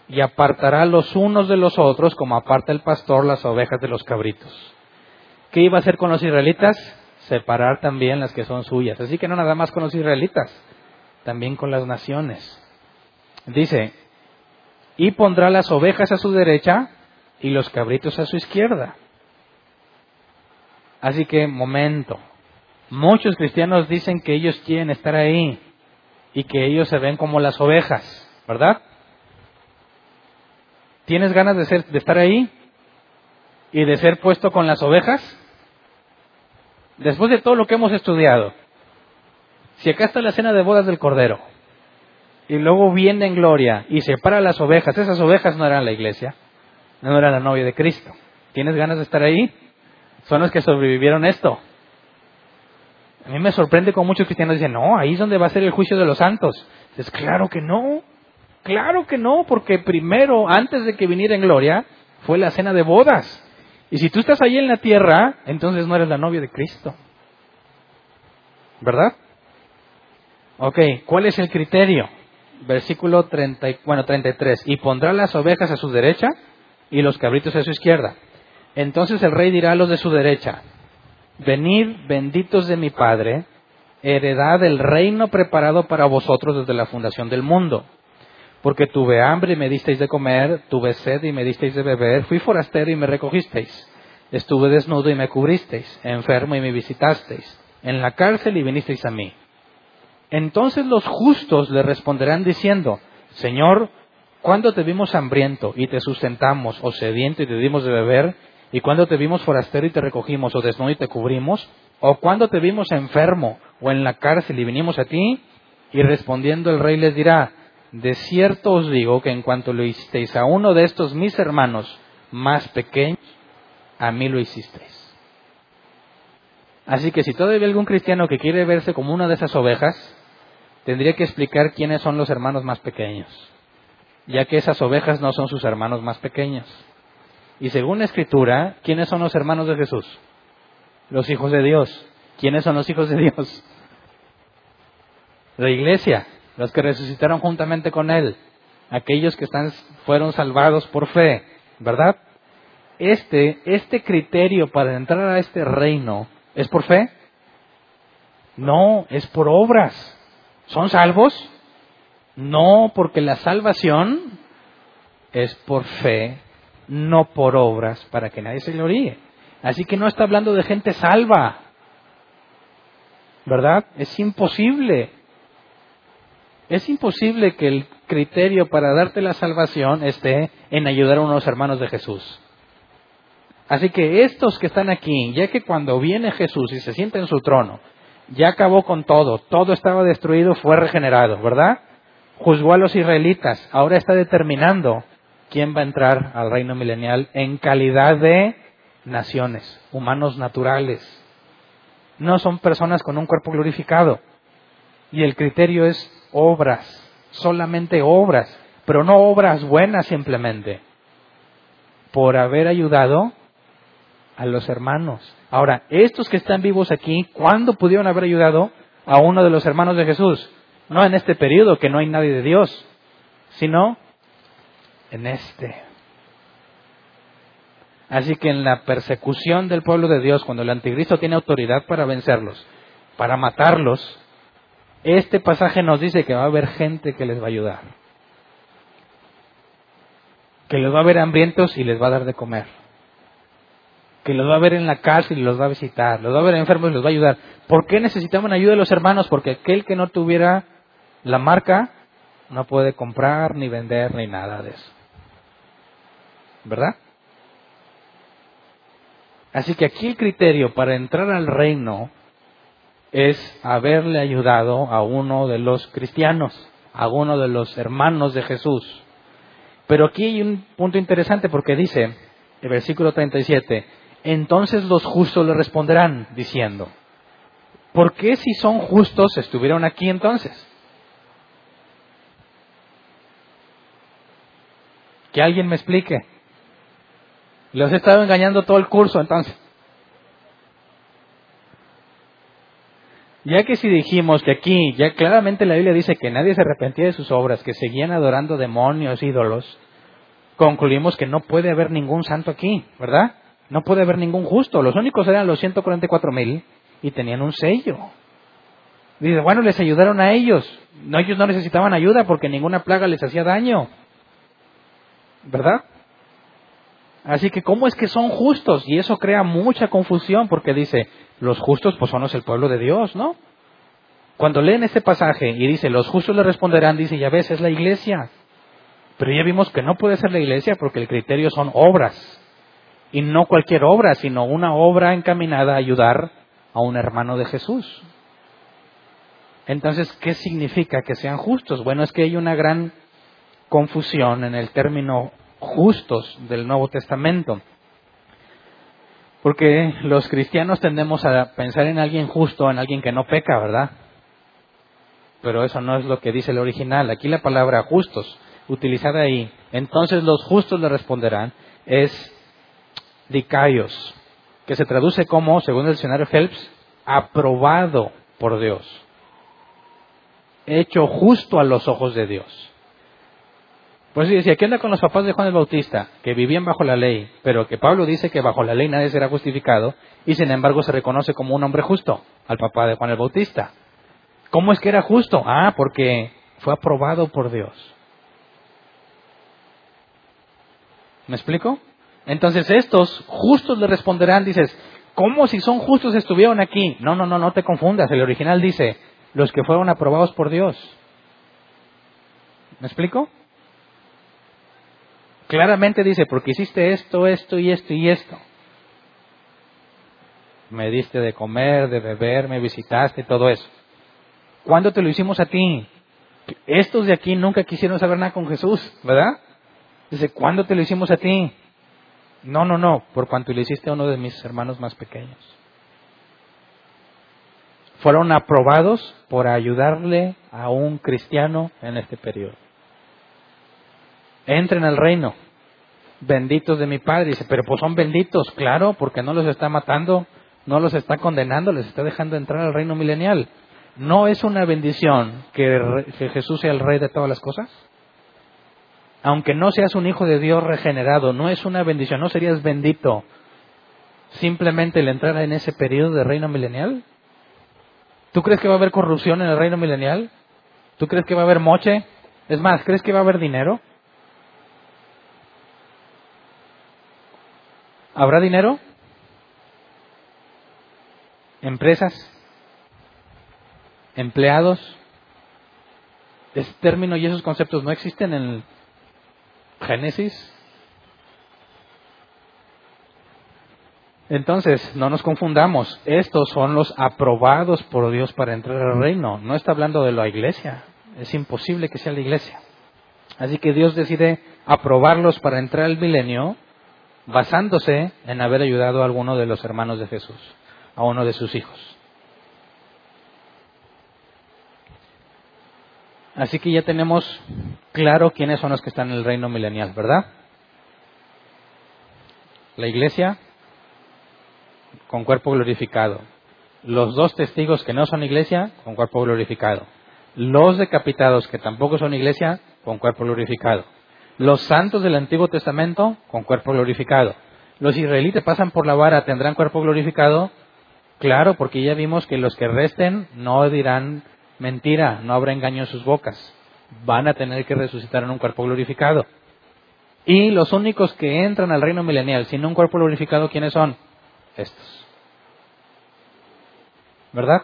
y apartará los unos de los otros como aparta el pastor las ovejas de los cabritos. ¿Qué iba a hacer con los israelitas? Separar también las que son suyas. Así que no nada más con los israelitas, también con las naciones. Dice, y pondrá las ovejas a su derecha y los cabritos a su izquierda. Así que, momento, muchos cristianos dicen que ellos quieren estar ahí y que ellos se ven como las ovejas, ¿verdad? ¿Tienes ganas de, ser, de estar ahí y de ser puesto con las ovejas? Después de todo lo que hemos estudiado, si acá está la cena de bodas del Cordero, y luego viene en gloria y separa las ovejas, esas ovejas no eran la iglesia, no eran la novia de Cristo. ¿Tienes ganas de estar ahí? Son los que sobrevivieron esto. A mí me sorprende como muchos cristianos dicen, no, ahí es donde va a ser el juicio de los santos. Es claro que no. Claro que no, porque primero, antes de que viniera en gloria, fue la cena de bodas. Y si tú estás ahí en la tierra, entonces no eres la novia de Cristo. ¿Verdad? Ok, ¿cuál es el criterio? Versículo 30, bueno, 33. Y pondrá las ovejas a su derecha y los cabritos a su izquierda. Entonces el rey dirá a los de su derecha, venid benditos de mi Padre, heredad del reino preparado para vosotros desde la fundación del mundo. Porque tuve hambre y me disteis de comer, tuve sed y me disteis de beber, fui forastero y me recogisteis, estuve desnudo y me cubristeis, enfermo y me visitasteis, en la cárcel y vinisteis a mí. Entonces los justos le responderán diciendo, Señor, ¿cuándo te vimos hambriento y te sustentamos, o sediento y te dimos de beber? ¿Y cuándo te vimos forastero y te recogimos, o desnudo y te cubrimos? ¿O cuándo te vimos enfermo o en la cárcel y vinimos a ti? Y respondiendo el rey les dirá, de cierto os digo que en cuanto lo hicisteis a uno de estos mis hermanos más pequeños, a mí lo hicisteis. Así que si todavía hay algún cristiano que quiere verse como una de esas ovejas, tendría que explicar quiénes son los hermanos más pequeños, ya que esas ovejas no son sus hermanos más pequeños. Y según la Escritura, ¿quiénes son los hermanos de Jesús? Los hijos de Dios. ¿Quiénes son los hijos de Dios? La iglesia, los que resucitaron juntamente con Él, aquellos que están, fueron salvados por fe, ¿verdad? Este, este criterio para entrar a este reino, ¿es por fe? No, es por obras. ¿Son salvos? No, porque la salvación es por fe, no por obras, para que nadie se gloríe. Así que no está hablando de gente salva, ¿verdad? Es imposible. Es imposible que el criterio para darte la salvación esté en ayudar a unos hermanos de Jesús. Así que estos que están aquí, ya que cuando viene Jesús y se sienta en su trono, ya acabó con todo, todo estaba destruido, fue regenerado, ¿verdad? Juzgó a los israelitas, ahora está determinando quién va a entrar al reino milenial en calidad de naciones, humanos naturales. No son personas con un cuerpo glorificado. Y el criterio es obras, solamente obras, pero no obras buenas simplemente, por haber ayudado a los hermanos. Ahora, estos que están vivos aquí, ¿cuándo pudieron haber ayudado a uno de los hermanos de Jesús? No en este periodo que no hay nadie de Dios, sino en este. Así que en la persecución del pueblo de Dios, cuando el anticristo tiene autoridad para vencerlos, para matarlos, este pasaje nos dice que va a haber gente que les va a ayudar. Que los va a ver hambrientos y les va a dar de comer. Que los va a ver en la cárcel y los va a visitar. Los va a ver enfermos y los va a ayudar. ¿Por qué necesitaban ayuda de los hermanos? Porque aquel que no tuviera la marca no puede comprar ni vender ni nada de eso. ¿Verdad? Así que aquí el criterio para entrar al reino es haberle ayudado a uno de los cristianos, a uno de los hermanos de Jesús. Pero aquí hay un punto interesante porque dice, el versículo 37, entonces los justos le responderán diciendo, ¿por qué si son justos estuvieron aquí entonces? Que alguien me explique. Los he estado engañando todo el curso entonces. Ya que si dijimos que aquí, ya claramente la Biblia dice que nadie se arrepentía de sus obras, que seguían adorando demonios, ídolos, concluimos que no puede haber ningún santo aquí, ¿verdad? No puede haber ningún justo. Los únicos eran los 144 mil y tenían un sello. Dice, bueno, les ayudaron a ellos. No, ellos no necesitaban ayuda porque ninguna plaga les hacía daño. ¿Verdad? Así que, ¿cómo es que son justos? Y eso crea mucha confusión porque dice, los justos pues son el pueblo de Dios, ¿no? Cuando leen este pasaje y dice, los justos le responderán, dice, ya ves, es la iglesia. Pero ya vimos que no puede ser la iglesia porque el criterio son obras. Y no cualquier obra, sino una obra encaminada a ayudar a un hermano de Jesús. Entonces, ¿qué significa que sean justos? Bueno, es que hay una gran confusión en el término justos del Nuevo Testamento. Porque los cristianos tendemos a pensar en alguien justo, en alguien que no peca, ¿verdad? Pero eso no es lo que dice el original. Aquí la palabra justos utilizada ahí, entonces los justos le responderán, es dicaios, que se traduce como, según el diccionario Phelps, aprobado por Dios, hecho justo a los ojos de Dios. Pues decía, ¿qué onda con los papás de Juan el Bautista? Que vivían bajo la ley, pero que Pablo dice que bajo la ley nadie será justificado y sin embargo se reconoce como un hombre justo al papá de Juan el Bautista. ¿Cómo es que era justo? Ah, porque fue aprobado por Dios. ¿Me explico? Entonces estos justos le responderán, dices, ¿cómo si son justos estuvieron aquí? No, no, no, no te confundas. El original dice, los que fueron aprobados por Dios. ¿Me explico? Claramente dice, porque hiciste esto, esto y esto y esto. Me diste de comer, de beber, me visitaste, todo eso. ¿Cuándo te lo hicimos a ti? Estos de aquí nunca quisieron saber nada con Jesús, ¿verdad? Dice, ¿cuándo te lo hicimos a ti? No, no, no, por cuanto le hiciste a uno de mis hermanos más pequeños. Fueron aprobados por ayudarle a un cristiano en este periodo. Entren al reino, benditos de mi Padre. Dice, pero pues son benditos, claro, porque no los está matando, no los está condenando, les está dejando entrar al reino milenial. ¿No es una bendición que, Jesús sea el rey de todas las cosas? Aunque no seas un hijo de Dios regenerado, no es una bendición, no serías bendito simplemente el entrar en ese periodo de reino milenial. ¿Tú crees que va a haber corrupción en el reino milenial? ¿Tú crees que va a haber moche? Es más, ¿crees que va a haber dinero? ¿Habrá dinero? ¿Empresas? empleados. Ese término y esos conceptos no existen en el Génesis. Entonces, no nos confundamos. Estos son los aprobados por Dios para entrar al reino. No está hablando de la iglesia. Es imposible que sea la iglesia. Así que Dios decide aprobarlos para entrar al milenio basándose en haber ayudado a alguno de los hermanos de Jesús, a uno de sus hijos. Así que ya tenemos claro quiénes son los que están en el reino milenial, ¿verdad? La iglesia con cuerpo glorificado. Los dos testigos que no son iglesia con cuerpo glorificado. Los decapitados que tampoco son iglesia con cuerpo glorificado. Los santos del Antiguo Testamento con cuerpo glorificado. Los israelitas pasan por la vara, tendrán cuerpo glorificado. Claro, porque ya vimos que los que resten no dirán Mentira, no habrá engaño en sus bocas. Van a tener que resucitar en un cuerpo glorificado. Y los únicos que entran al reino milenial sin un cuerpo glorificado, ¿quiénes son? Estos. ¿Verdad?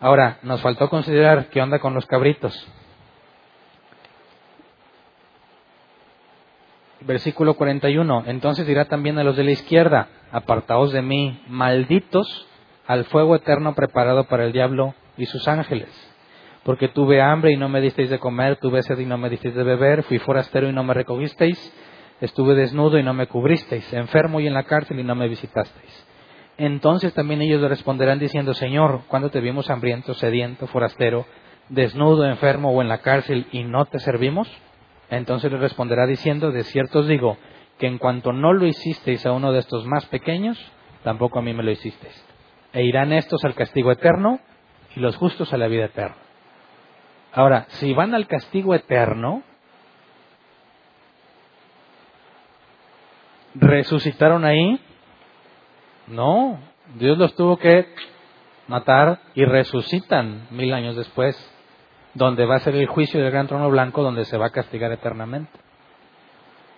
Ahora, nos faltó considerar qué onda con los cabritos. Versículo 41. Entonces dirá también a los de la izquierda, apartaos de mí, malditos al fuego eterno preparado para el diablo y sus ángeles. Porque tuve hambre y no me disteis de comer, tuve sed y no me disteis de beber, fui forastero y no me recogisteis, estuve desnudo y no me cubristeis, enfermo y en la cárcel y no me visitasteis. Entonces también ellos le responderán diciendo, Señor, ¿cuándo te vimos hambriento, sediento, forastero, desnudo, enfermo o en la cárcel y no te servimos? Entonces le responderá diciendo, de cierto os digo, que en cuanto no lo hicisteis a uno de estos más pequeños, tampoco a mí me lo hicisteis e irán estos al castigo eterno y los justos a la vida eterna. Ahora, si van al castigo eterno, ¿resucitaron ahí? No, Dios los tuvo que matar y resucitan mil años después, donde va a ser el juicio del gran trono blanco, donde se va a castigar eternamente.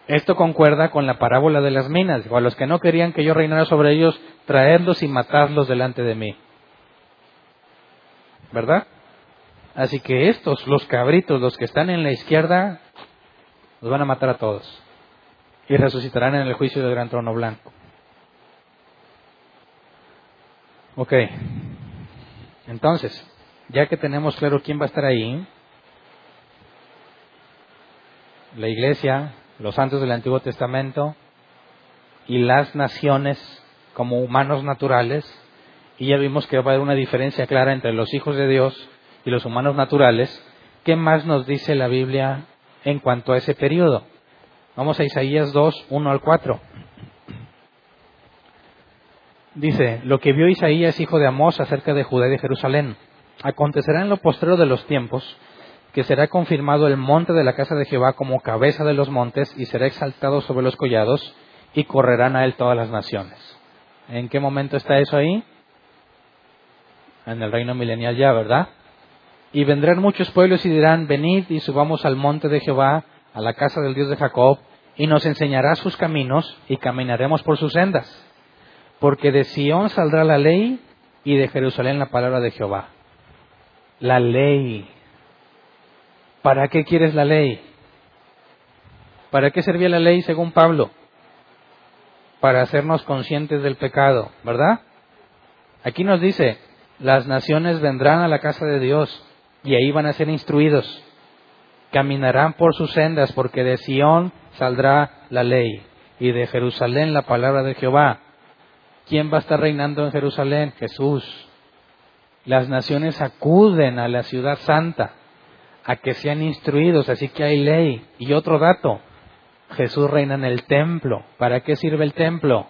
Esto concuerda con la parábola de las minas, o a los que no querían que yo reinara sobre ellos, traerlos y matarlos delante de mí. ¿Verdad? Así que estos, los cabritos, los que están en la izquierda, los van a matar a todos. Y resucitarán en el juicio del gran trono blanco. Ok. Entonces, ya que tenemos claro quién va a estar ahí, la iglesia, los santos del Antiguo Testamento y las naciones como humanos naturales, y ya vimos que va a haber una diferencia clara entre los hijos de Dios y los humanos naturales, ¿qué más nos dice la Biblia en cuanto a ese periodo? Vamos a Isaías 2, 1 al 4. Dice, lo que vio Isaías, hijo de Amós, acerca de Judá y de Jerusalén. Acontecerá en lo postrero de los tiempos que será confirmado el monte de la casa de Jehová como cabeza de los montes y será exaltado sobre los collados y correrán a él todas las naciones. ¿En qué momento está eso ahí? En el reino milenial ya, ¿verdad? Y vendrán muchos pueblos y dirán, venid y subamos al monte de Jehová, a la casa del Dios de Jacob, y nos enseñará sus caminos y caminaremos por sus sendas. Porque de Sión saldrá la ley y de Jerusalén la palabra de Jehová. La ley. ¿Para qué quieres la ley? ¿Para qué servía la ley según Pablo? Para hacernos conscientes del pecado, ¿verdad? Aquí nos dice, las naciones vendrán a la casa de Dios y ahí van a ser instruidos. Caminarán por sus sendas porque de Sión saldrá la ley y de Jerusalén la palabra de Jehová. ¿Quién va a estar reinando en Jerusalén? Jesús. Las naciones acuden a la ciudad santa a que sean instruidos, así que hay ley. Y otro dato, Jesús reina en el templo. ¿Para qué sirve el templo?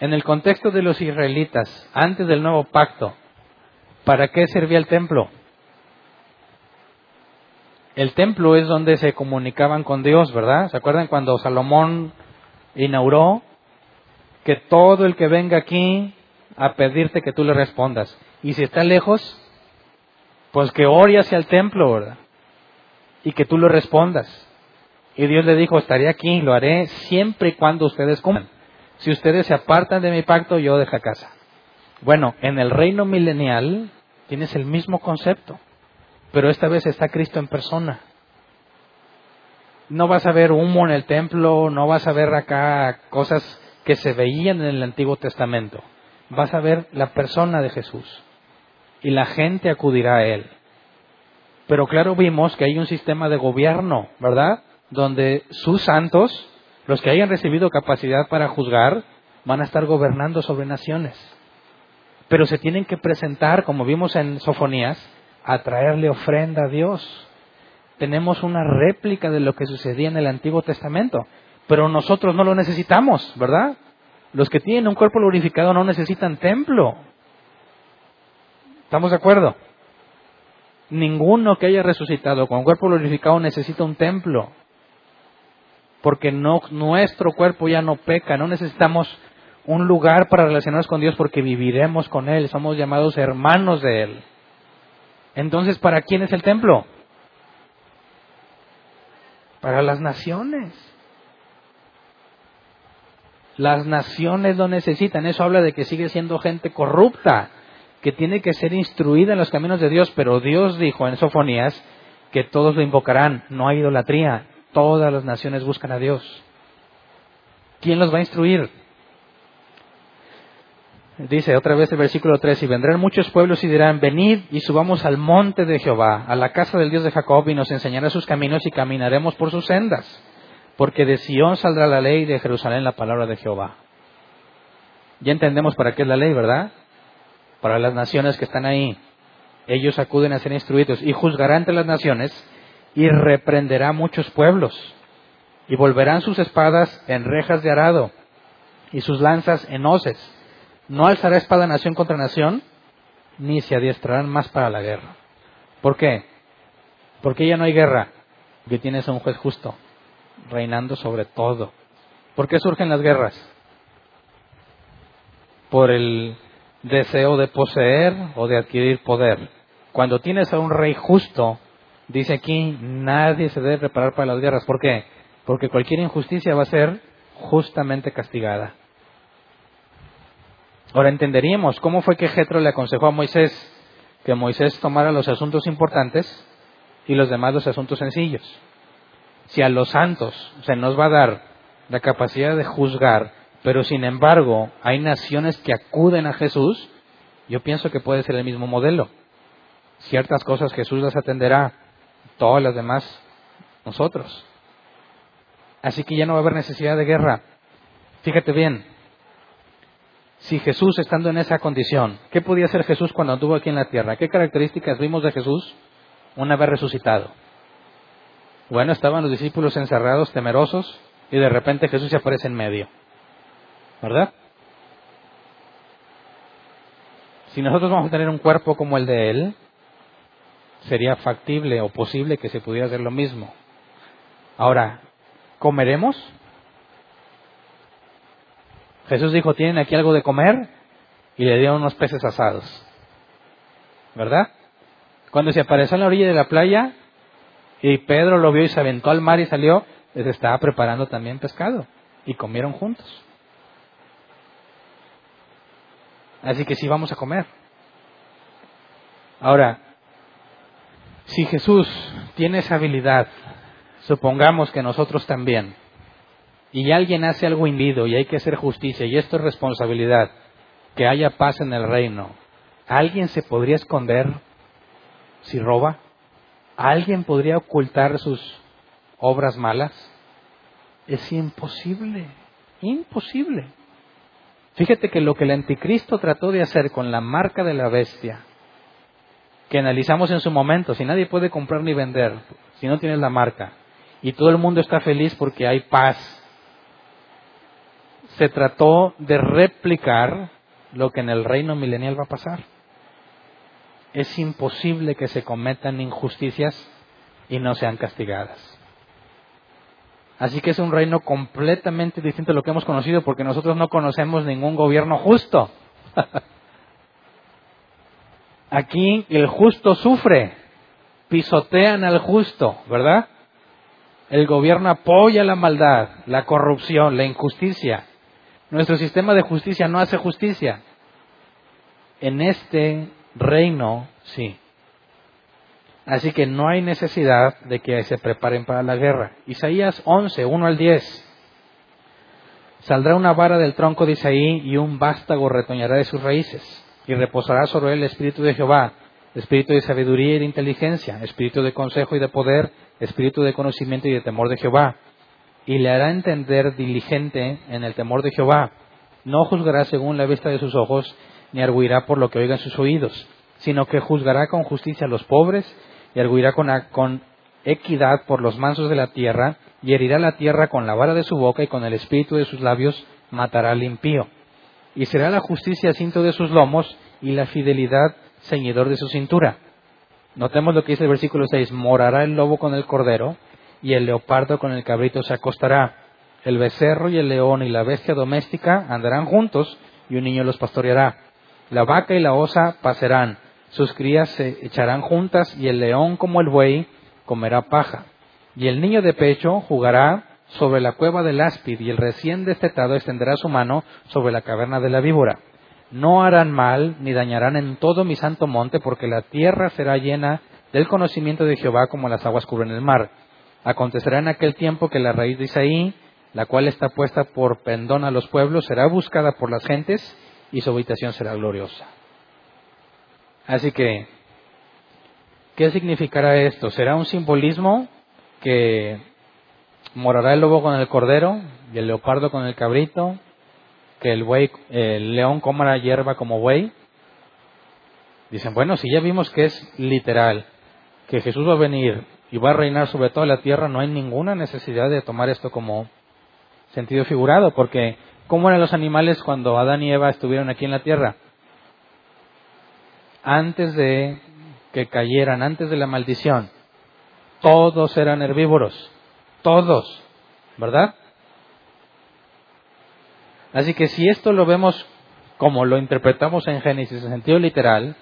En el contexto de los israelitas, antes del nuevo pacto, ¿para qué servía el templo? El templo es donde se comunicaban con Dios, ¿verdad? ¿Se acuerdan cuando Salomón inauguró que todo el que venga aquí a pedirte que tú le respondas? Y si está lejos, pues que ore hacia el templo, ¿verdad? Y que tú le respondas. Y Dios le dijo, estaré aquí, lo haré siempre y cuando ustedes coman. Si ustedes se apartan de mi pacto, yo dejo casa. Bueno, en el reino milenial tienes el mismo concepto, pero esta vez está Cristo en persona. No vas a ver humo en el templo, no vas a ver acá cosas que se veían en el Antiguo Testamento. Vas a ver la persona de Jesús y la gente acudirá a él. Pero claro, vimos que hay un sistema de gobierno, ¿verdad? Donde sus santos, los que hayan recibido capacidad para juzgar, van a estar gobernando sobre naciones. Pero se tienen que presentar, como vimos en Sofonías, a traerle ofrenda a Dios. Tenemos una réplica de lo que sucedía en el Antiguo Testamento, pero nosotros no lo necesitamos, ¿verdad? Los que tienen un cuerpo glorificado no necesitan templo. ¿Estamos de acuerdo? Ninguno que haya resucitado con cuerpo glorificado necesita un templo. Porque no, nuestro cuerpo ya no peca, no necesitamos un lugar para relacionarnos con Dios porque viviremos con Él, somos llamados hermanos de Él. Entonces, ¿para quién es el templo? Para las naciones. Las naciones lo necesitan. Eso habla de que sigue siendo gente corrupta que tiene que ser instruida en los caminos de Dios, pero Dios dijo en Sofonías que todos lo invocarán, no hay idolatría, todas las naciones buscan a Dios. ¿Quién los va a instruir? Dice otra vez el versículo 3, y vendrán muchos pueblos y dirán, venid y subamos al monte de Jehová, a la casa del Dios de Jacob, y nos enseñará sus caminos y caminaremos por sus sendas, porque de Sión saldrá la ley de Jerusalén la palabra de Jehová. Ya entendemos para qué es la ley, ¿verdad? para las naciones que están ahí. Ellos acuden a ser instruidos y juzgará entre las naciones y reprenderá muchos pueblos. Y volverán sus espadas en rejas de arado y sus lanzas en hoces. No alzará espada nación contra nación, ni se adiestrarán más para la guerra. ¿Por qué? Porque ya no hay guerra, que tienes a un juez justo, reinando sobre todo. ¿Por qué surgen las guerras? Por el deseo de poseer o de adquirir poder. Cuando tienes a un rey justo, dice aquí, nadie se debe preparar para las guerras. ¿Por qué? Porque cualquier injusticia va a ser justamente castigada. Ahora entenderíamos cómo fue que Jetro le aconsejó a Moisés que Moisés tomara los asuntos importantes y los demás los asuntos sencillos. Si a los santos se nos va a dar la capacidad de juzgar pero sin embargo hay naciones que acuden a Jesús, yo pienso que puede ser el mismo modelo. Ciertas cosas Jesús las atenderá, todas las demás nosotros. Así que ya no va a haber necesidad de guerra. Fíjate bien, si Jesús estando en esa condición, ¿qué podía hacer Jesús cuando anduvo aquí en la tierra? ¿Qué características vimos de Jesús una vez resucitado? Bueno, estaban los discípulos encerrados, temerosos, y de repente Jesús se aparece en medio. ¿Verdad? Si nosotros vamos a tener un cuerpo como el de Él, sería factible o posible que se pudiera hacer lo mismo. Ahora, ¿comeremos? Jesús dijo, ¿tienen aquí algo de comer? Y le dieron unos peces asados. ¿Verdad? Cuando se apareció en la orilla de la playa y Pedro lo vio y se aventó al mar y salió, les estaba preparando también pescado y comieron juntos. Así que sí vamos a comer. Ahora, si Jesús tiene esa habilidad, supongamos que nosotros también, y alguien hace algo indebido y hay que hacer justicia y esto es responsabilidad, que haya paz en el reino, ¿alguien se podría esconder si roba? ¿Alguien podría ocultar sus obras malas? Es imposible, imposible. Fíjate que lo que el anticristo trató de hacer con la marca de la bestia, que analizamos en su momento, si nadie puede comprar ni vender, si no tienes la marca, y todo el mundo está feliz porque hay paz, se trató de replicar lo que en el reino milenial va a pasar. Es imposible que se cometan injusticias y no sean castigadas. Así que es un reino completamente distinto a lo que hemos conocido porque nosotros no conocemos ningún gobierno justo. Aquí el justo sufre, pisotean al justo, ¿verdad? El gobierno apoya la maldad, la corrupción, la injusticia. Nuestro sistema de justicia no hace justicia. En este reino, sí. Así que no hay necesidad de que se preparen para la guerra. Isaías 11, 1 al 10. Saldrá una vara del tronco de Isaí y un vástago retoñará de sus raíces. Y reposará sobre él el espíritu de Jehová, espíritu de sabiduría y de inteligencia, espíritu de consejo y de poder, espíritu de conocimiento y de temor de Jehová. Y le hará entender diligente en el temor de Jehová. No juzgará según la vista de sus ojos, ni arguirá por lo que oigan sus oídos, sino que juzgará con justicia a los pobres y arguirá con, con equidad por los mansos de la tierra, y herirá la tierra con la vara de su boca y con el espíritu de sus labios matará al impío. Y será la justicia cinto de sus lomos y la fidelidad ceñidor de su cintura. Notemos lo que dice el versículo 6, morará el lobo con el cordero y el leopardo con el cabrito se acostará. El becerro y el león y la bestia doméstica andarán juntos y un niño los pastoreará. La vaca y la osa pasarán sus crías se echarán juntas y el león como el buey comerá paja. Y el niño de pecho jugará sobre la cueva del áspid y el recién destetado extenderá su mano sobre la caverna de la víbora. No harán mal ni dañarán en todo mi santo monte porque la tierra será llena del conocimiento de Jehová como las aguas cubren el mar. Acontecerá en aquel tiempo que la raíz de Isaí, la cual está puesta por pendón a los pueblos, será buscada por las gentes y su habitación será gloriosa. Así que, ¿qué significará esto? ¿Será un simbolismo que morará el lobo con el cordero y el leopardo con el cabrito? ¿Que el, el león coma la hierba como buey? Dicen, bueno, si ya vimos que es literal, que Jesús va a venir y va a reinar sobre toda la tierra, no hay ninguna necesidad de tomar esto como sentido figurado, porque ¿cómo eran los animales cuando Adán y Eva estuvieron aquí en la tierra? antes de que cayeran, antes de la maldición, todos eran herbívoros, todos, ¿verdad? Así que si esto lo vemos como lo interpretamos en Génesis en sentido literal,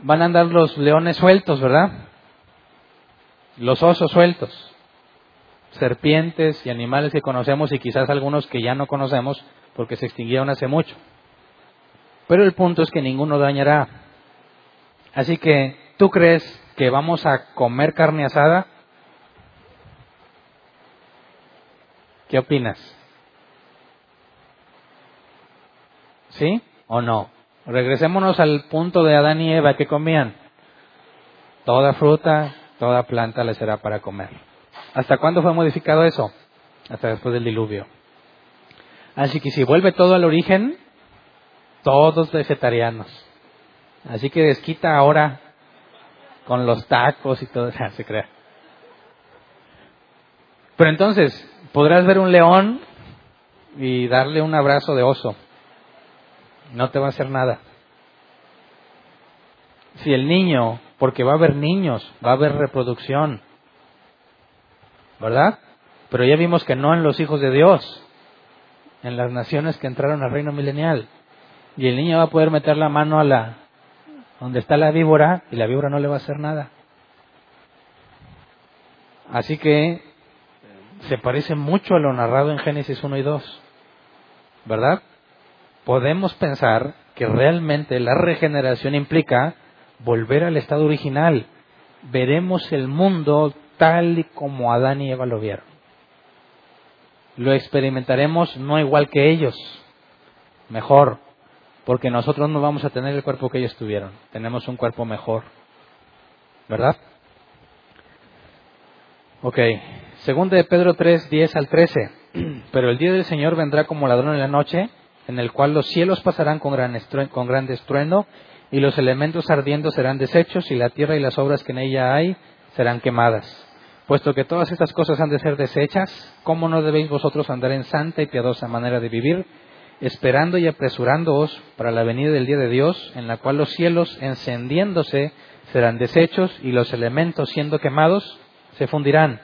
van a andar los leones sueltos, ¿verdad? Los osos sueltos, serpientes y animales que conocemos y quizás algunos que ya no conocemos porque se extinguieron hace mucho. Pero el punto es que ninguno dañará. Así que, ¿tú crees que vamos a comer carne asada? ¿Qué opinas? ¿Sí o no? Regresémonos al punto de Adán y Eva que comían. Toda fruta, toda planta les será para comer. ¿Hasta cuándo fue modificado eso? Hasta después del diluvio. Así que si vuelve todo al origen, todos vegetarianos. Así que desquita ahora con los tacos y todo, se crea. Pero entonces, podrás ver un león y darle un abrazo de oso. No te va a hacer nada. Si el niño, porque va a haber niños, va a haber reproducción, ¿verdad? Pero ya vimos que no en los hijos de Dios, en las naciones que entraron al reino milenial. Y el niño va a poder meter la mano a la donde está la víbora y la víbora no le va a hacer nada. Así que se parece mucho a lo narrado en Génesis 1 y 2. ¿Verdad? Podemos pensar que realmente la regeneración implica volver al estado original. Veremos el mundo tal y como Adán y Eva lo vieron. Lo experimentaremos no igual que ellos, mejor, porque nosotros no vamos a tener el cuerpo que ellos tuvieron, tenemos un cuerpo mejor, ¿verdad? Ok, segundo de Pedro 3, 10 al 13, pero el día del Señor vendrá como ladrón en la noche, en el cual los cielos pasarán con gran, con gran estruendo, y los elementos ardiendo serán deshechos, y la tierra y las obras que en ella hay serán quemadas. Puesto que todas estas cosas han de ser deshechas, ¿cómo no debéis vosotros andar en santa y piadosa manera de vivir, esperando y apresurándoos para la venida del día de Dios, en la cual los cielos encendiéndose serán deshechos y los elementos siendo quemados se fundirán?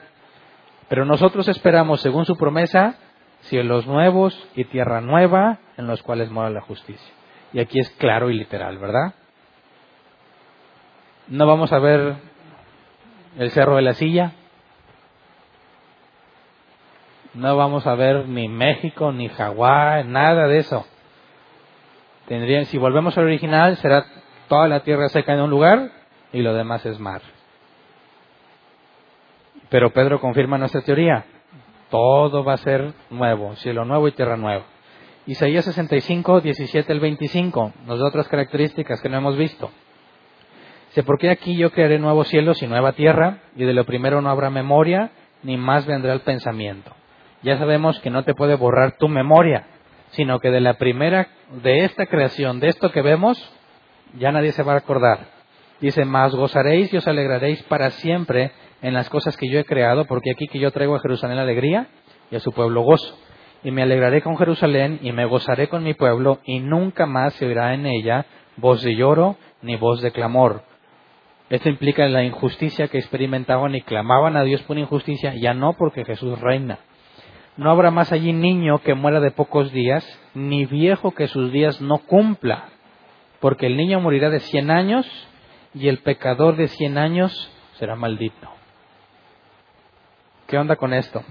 Pero nosotros esperamos, según su promesa, cielos nuevos y tierra nueva en los cuales mora la justicia. Y aquí es claro y literal, ¿verdad? No vamos a ver el cerro de la silla, no vamos a ver ni México, ni Hawái, nada de eso. Tendrían, si volvemos al original, será toda la tierra seca en un lugar y lo demás es mar. Pero Pedro confirma nuestra teoría. Todo va a ser nuevo, cielo nuevo y tierra nueva. Isaías 65, 17 al 25, nos da otras características que no hemos visto. Dice, porque aquí yo crearé nuevos cielos y nueva tierra, y de lo primero no habrá memoria, ni más vendrá el pensamiento. Ya sabemos que no te puede borrar tu memoria, sino que de la primera, de esta creación, de esto que vemos, ya nadie se va a acordar. Dice, más gozaréis y os alegraréis para siempre en las cosas que yo he creado, porque aquí que yo traigo a Jerusalén alegría y a su pueblo gozo. Y me alegraré con Jerusalén y me gozaré con mi pueblo, y nunca más se oirá en ella voz de lloro ni voz de clamor. Esto implica la injusticia que experimentaban y clamaban a Dios por injusticia, ya no porque Jesús reina. No habrá más allí niño que muera de pocos días, ni viejo que sus días no cumpla, porque el niño morirá de cien años y el pecador de cien años será maldito. ¿Qué onda con esto?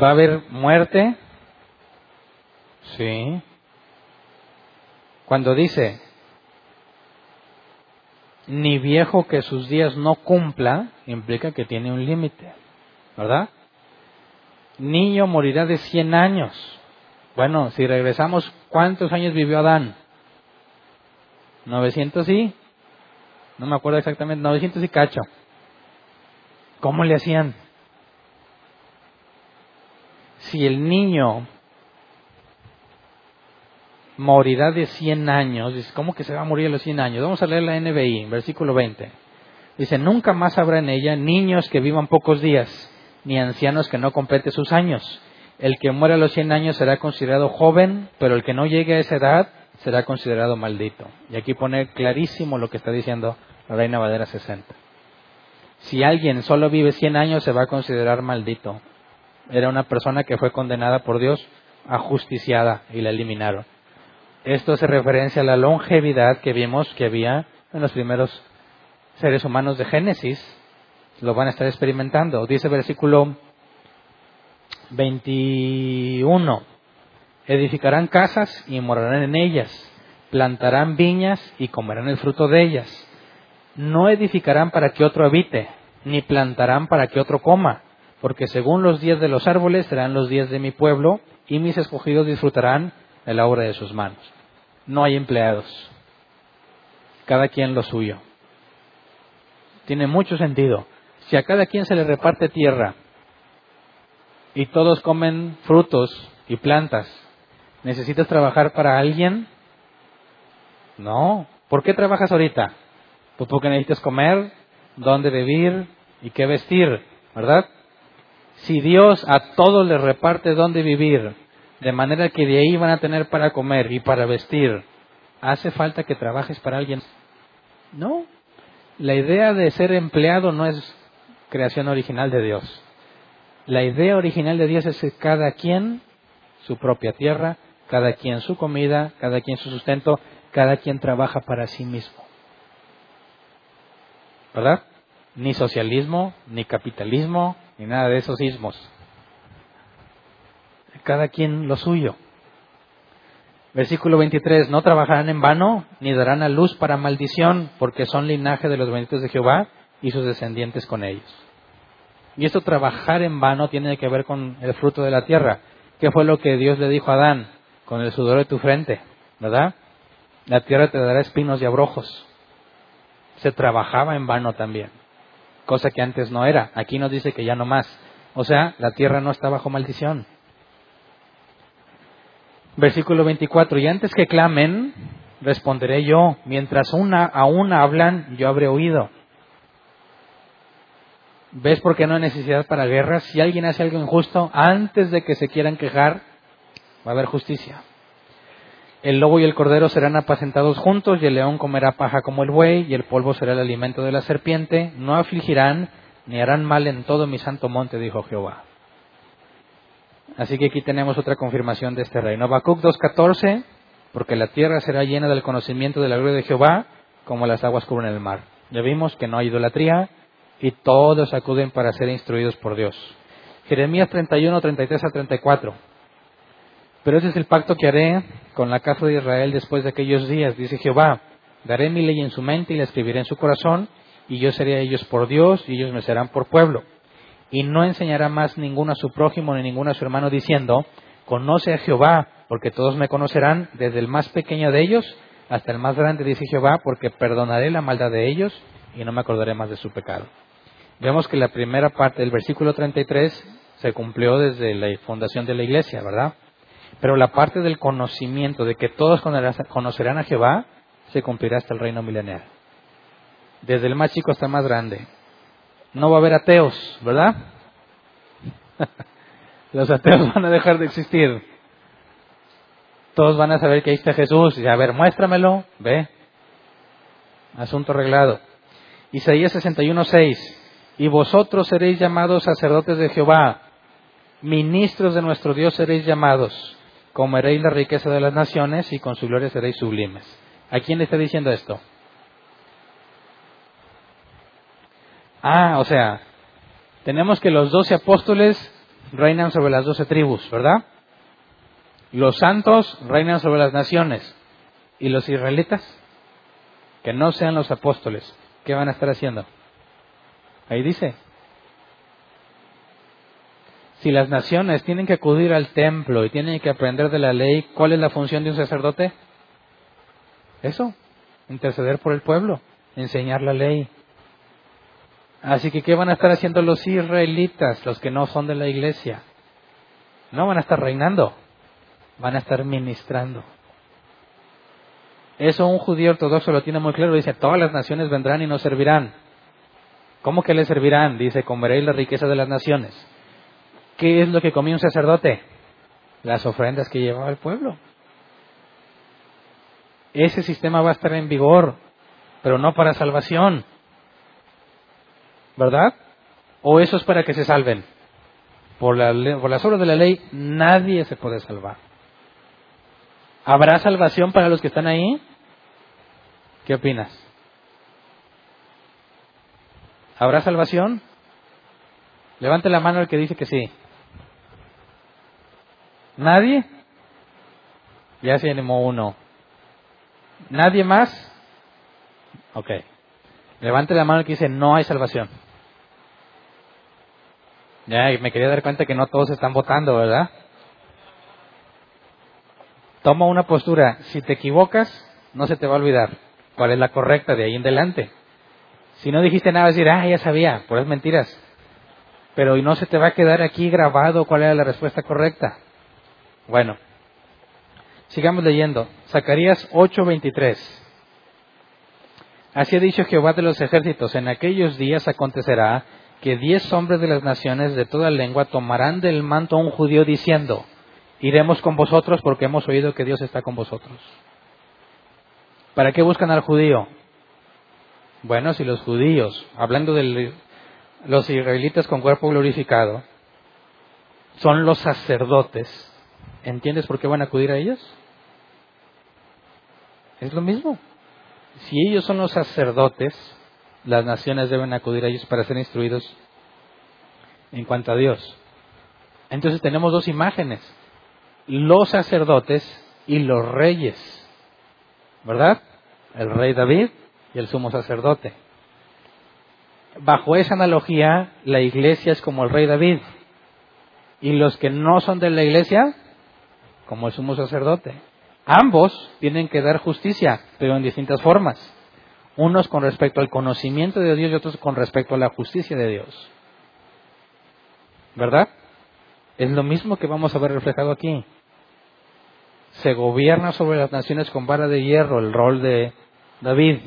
¿Va a haber muerte? Sí. Cuando dice, ni viejo que sus días no cumpla, implica que tiene un límite, ¿verdad? Niño morirá de cien años. Bueno, si regresamos, ¿cuántos años vivió Adán? 900 y no me acuerdo exactamente, 900 y cacho. ¿Cómo le hacían? Si el niño morirá de 100 años, dice, ¿cómo que se va a morir a los 100 años? Vamos a leer la NBI, versículo 20. Dice, nunca más habrá en ella niños que vivan pocos días, ni ancianos que no complete sus años. El que muera a los 100 años será considerado joven, pero el que no llegue a esa edad será considerado maldito. Y aquí pone clarísimo lo que está diciendo la Reina Valera 60. Si alguien solo vive 100 años, se va a considerar maldito. Era una persona que fue condenada por Dios, ajusticiada, y la eliminaron. Esto hace referencia a la longevidad que vimos que había en los primeros seres humanos de Génesis. Lo van a estar experimentando. Dice versículo 21. Edificarán casas y morarán en ellas. Plantarán viñas y comerán el fruto de ellas no edificarán para que otro habite, ni plantarán para que otro coma, porque según los días de los árboles serán los días de mi pueblo, y mis escogidos disfrutarán de la obra de sus manos. No hay empleados, cada quien lo suyo. Tiene mucho sentido. Si a cada quien se le reparte tierra y todos comen frutos y plantas. ¿Necesitas trabajar para alguien? No. ¿Por qué trabajas ahorita? Pues porque necesitas comer, dónde vivir y qué vestir, ¿verdad? Si Dios a todos les reparte dónde vivir, de manera que de ahí van a tener para comer y para vestir, ¿hace falta que trabajes para alguien? No. La idea de ser empleado no es creación original de Dios. La idea original de Dios es que cada quien su propia tierra, cada quien su comida, cada quien su sustento, cada quien trabaja para sí mismo. ¿Verdad? Ni socialismo, ni capitalismo, ni nada de esos ismos. Cada quien lo suyo. Versículo 23, no trabajarán en vano, ni darán a luz para maldición, porque son linaje de los benditos de Jehová y sus descendientes con ellos. Y esto trabajar en vano tiene que ver con el fruto de la tierra. ¿Qué fue lo que Dios le dijo a Adán? Con el sudor de tu frente, ¿verdad? La tierra te dará espinos y abrojos. Se trabajaba en vano también, cosa que antes no era. Aquí nos dice que ya no más. O sea, la tierra no está bajo maldición. Versículo 24, y antes que clamen, responderé yo, mientras una a una hablan, yo habré oído. ¿Ves por qué no hay necesidad para guerras? Si alguien hace algo injusto, antes de que se quieran quejar, va a haber justicia. El lobo y el cordero serán apacentados juntos, y el león comerá paja como el buey, y el polvo será el alimento de la serpiente. No afligirán ni harán mal en todo mi santo monte, dijo Jehová. Así que aquí tenemos otra confirmación de este reino. Habacuc 2.14, porque la tierra será llena del conocimiento de la gloria de Jehová, como las aguas cubren el mar. Ya vimos que no hay idolatría, y todos acuden para ser instruidos por Dios. Jeremías 31, 33 a 34. Pero ese es el pacto que haré con la casa de Israel después de aquellos días, dice Jehová. Daré mi ley en su mente y la escribiré en su corazón, y yo seré a ellos por Dios, y ellos me serán por pueblo. Y no enseñará más ninguno a su prójimo ni ninguno a su hermano diciendo, conoce a Jehová, porque todos me conocerán, desde el más pequeño de ellos hasta el más grande, dice Jehová, porque perdonaré la maldad de ellos y no me acordaré más de su pecado. Vemos que la primera parte del versículo 33 se cumplió desde la fundación de la iglesia, ¿verdad? Pero la parte del conocimiento, de que todos conocerán a Jehová, se cumplirá hasta el reino milenial. Desde el más chico hasta el más grande. No va a haber ateos, ¿verdad? Los ateos van a dejar de existir. Todos van a saber que ahí está Jesús y a ver, muéstramelo, ve. Asunto arreglado. Isaías 61.6 y vosotros seréis llamados sacerdotes de Jehová, ministros de nuestro Dios seréis llamados, comeréis la riqueza de las naciones y con su gloria seréis sublimes. ¿A quién le está diciendo esto? Ah, o sea, tenemos que los doce apóstoles reinan sobre las doce tribus, ¿verdad? Los santos reinan sobre las naciones. ¿Y los israelitas? Que no sean los apóstoles. ¿Qué van a estar haciendo? Ahí dice. Si las naciones tienen que acudir al templo y tienen que aprender de la ley, ¿cuál es la función de un sacerdote? Eso, interceder por el pueblo, enseñar la ley. Así que, ¿qué van a estar haciendo los israelitas, los que no son de la iglesia? No van a estar reinando, van a estar ministrando. Eso un judío ortodoxo lo tiene muy claro, dice, todas las naciones vendrán y nos servirán. ¿Cómo que le servirán? Dice, comeréis la riqueza de las naciones. ¿Qué es lo que comía un sacerdote? Las ofrendas que llevaba el pueblo. Ese sistema va a estar en vigor, pero no para salvación. ¿Verdad? ¿O eso es para que se salven? Por, por las obras de la ley nadie se puede salvar. ¿Habrá salvación para los que están ahí? ¿Qué opinas? ¿Habrá salvación? Levante la mano el que dice que sí. ¿Nadie? Ya se animó uno. ¿Nadie más? Ok. Levante la mano el que dice no hay salvación. Ya, me quería dar cuenta que no todos están votando, ¿verdad? Toma una postura. Si te equivocas, no se te va a olvidar cuál es la correcta de ahí en adelante. Si no dijiste nada, decir, ah, ya sabía, por es mentiras. Pero no se te va a quedar aquí grabado cuál era la respuesta correcta. Bueno, sigamos leyendo. Zacarías 8:23. Así ha dicho Jehová de los ejércitos, en aquellos días acontecerá que diez hombres de las naciones de toda lengua tomarán del manto a un judío diciendo, iremos con vosotros porque hemos oído que Dios está con vosotros. ¿Para qué buscan al judío? Bueno, si los judíos, hablando de los israelitas con cuerpo glorificado, son los sacerdotes, ¿entiendes por qué van a acudir a ellos? Es lo mismo. Si ellos son los sacerdotes, las naciones deben acudir a ellos para ser instruidos en cuanto a Dios. Entonces tenemos dos imágenes, los sacerdotes y los reyes, ¿verdad? El rey David y el sumo sacerdote. Bajo esa analogía, la iglesia es como el rey David y los que no son de la iglesia, como el sumo sacerdote. Ambos tienen que dar justicia, pero en distintas formas. Unos con respecto al conocimiento de Dios y otros con respecto a la justicia de Dios. ¿Verdad? Es lo mismo que vamos a ver reflejado aquí. Se gobierna sobre las naciones con vara de hierro, el rol de David.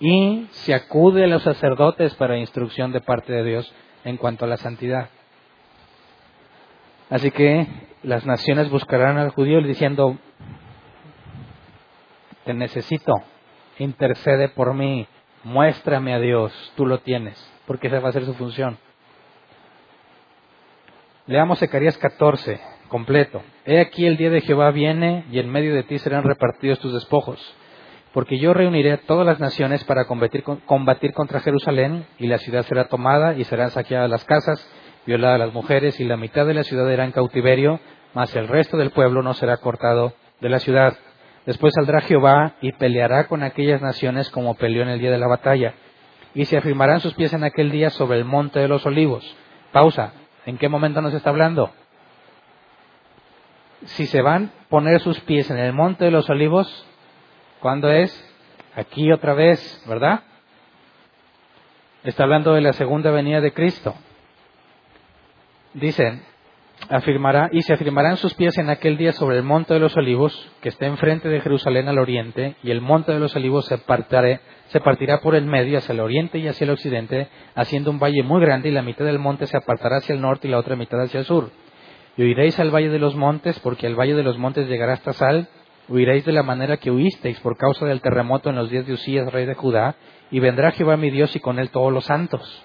Y se acude a los sacerdotes para instrucción de parte de Dios en cuanto a la santidad. Así que las naciones buscarán al judío diciendo, te necesito, intercede por mí, muéstrame a Dios, tú lo tienes, porque esa va a ser su función. Leamos Zacarías 14, completo. He aquí el día de Jehová viene y en medio de ti serán repartidos tus despojos, porque yo reuniré a todas las naciones para combatir, combatir contra Jerusalén y la ciudad será tomada y serán saqueadas las casas, violadas las mujeres y la mitad de la ciudad irá en cautiverio, mas el resto del pueblo no será cortado de la ciudad. Después saldrá Jehová y peleará con aquellas naciones como peleó en el día de la batalla. Y se afirmarán sus pies en aquel día sobre el monte de los olivos. Pausa. ¿En qué momento nos está hablando? Si se van a poner sus pies en el monte de los olivos, ¿cuándo es? Aquí otra vez, ¿verdad? Está hablando de la segunda venida de Cristo. Dicen, afirmará, y se afirmarán sus pies en aquel día sobre el monte de los olivos, que está enfrente de Jerusalén al oriente, y el monte de los olivos se, se partirá por el medio hacia el oriente y hacia el occidente, haciendo un valle muy grande, y la mitad del monte se apartará hacia el norte y la otra mitad hacia el sur. Y huiréis al valle de los montes, porque al valle de los montes llegará hasta Sal, huiréis de la manera que huisteis por causa del terremoto en los días de Usías, rey de Judá, y vendrá Jehová mi Dios y con él todos los santos.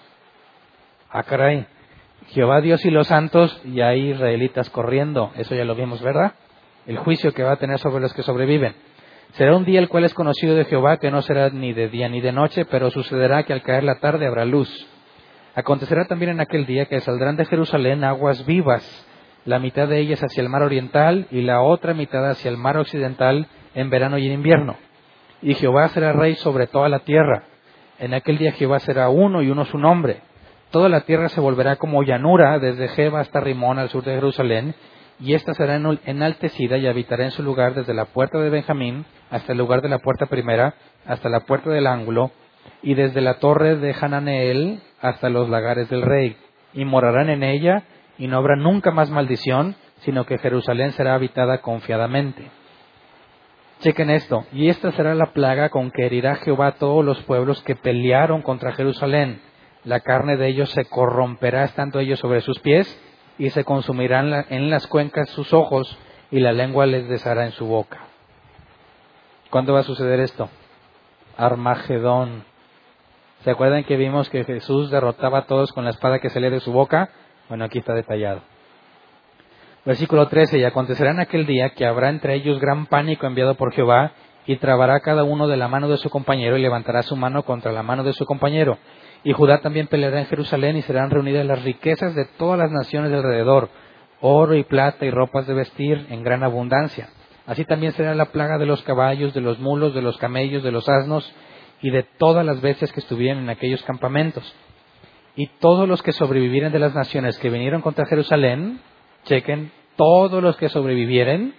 Ah, caray. Jehová Dios y los santos y hay israelitas corriendo. Eso ya lo vimos, ¿verdad? El juicio que va a tener sobre los que sobreviven. Será un día el cual es conocido de Jehová, que no será ni de día ni de noche, pero sucederá que al caer la tarde habrá luz. Acontecerá también en aquel día que saldrán de Jerusalén aguas vivas, la mitad de ellas hacia el mar oriental y la otra mitad hacia el mar occidental en verano y en invierno. Y Jehová será rey sobre toda la tierra. En aquel día Jehová será uno y uno su nombre Toda la tierra se volverá como llanura desde Jeba hasta Rimón al sur de Jerusalén, y ésta será enaltecida y habitará en su lugar desde la puerta de Benjamín hasta el lugar de la puerta primera, hasta la puerta del ángulo, y desde la torre de Hananeel hasta los lagares del rey, y morarán en ella, y no habrá nunca más maldición, sino que Jerusalén será habitada confiadamente. Chequen esto, y esta será la plaga con que herirá Jehová a todos los pueblos que pelearon contra Jerusalén la carne de ellos se corromperá estando ellos sobre sus pies y se consumirán en las cuencas sus ojos y la lengua les deshará en su boca. ¿Cuándo va a suceder esto? Armagedón. ¿Se acuerdan que vimos que Jesús derrotaba a todos con la espada que salía de su boca? Bueno, aquí está detallado. Versículo 13. Y acontecerá en aquel día que habrá entre ellos gran pánico enviado por Jehová y trabará cada uno de la mano de su compañero y levantará su mano contra la mano de su compañero y Judá también peleará en Jerusalén y serán reunidas las riquezas de todas las naciones de alrededor, oro y plata y ropas de vestir en gran abundancia. Así también será la plaga de los caballos, de los mulos, de los camellos, de los asnos y de todas las bestias que estuvieran en aquellos campamentos. Y todos los que sobrevivieren de las naciones que vinieron contra Jerusalén, chequen, todos los que sobrevivieren,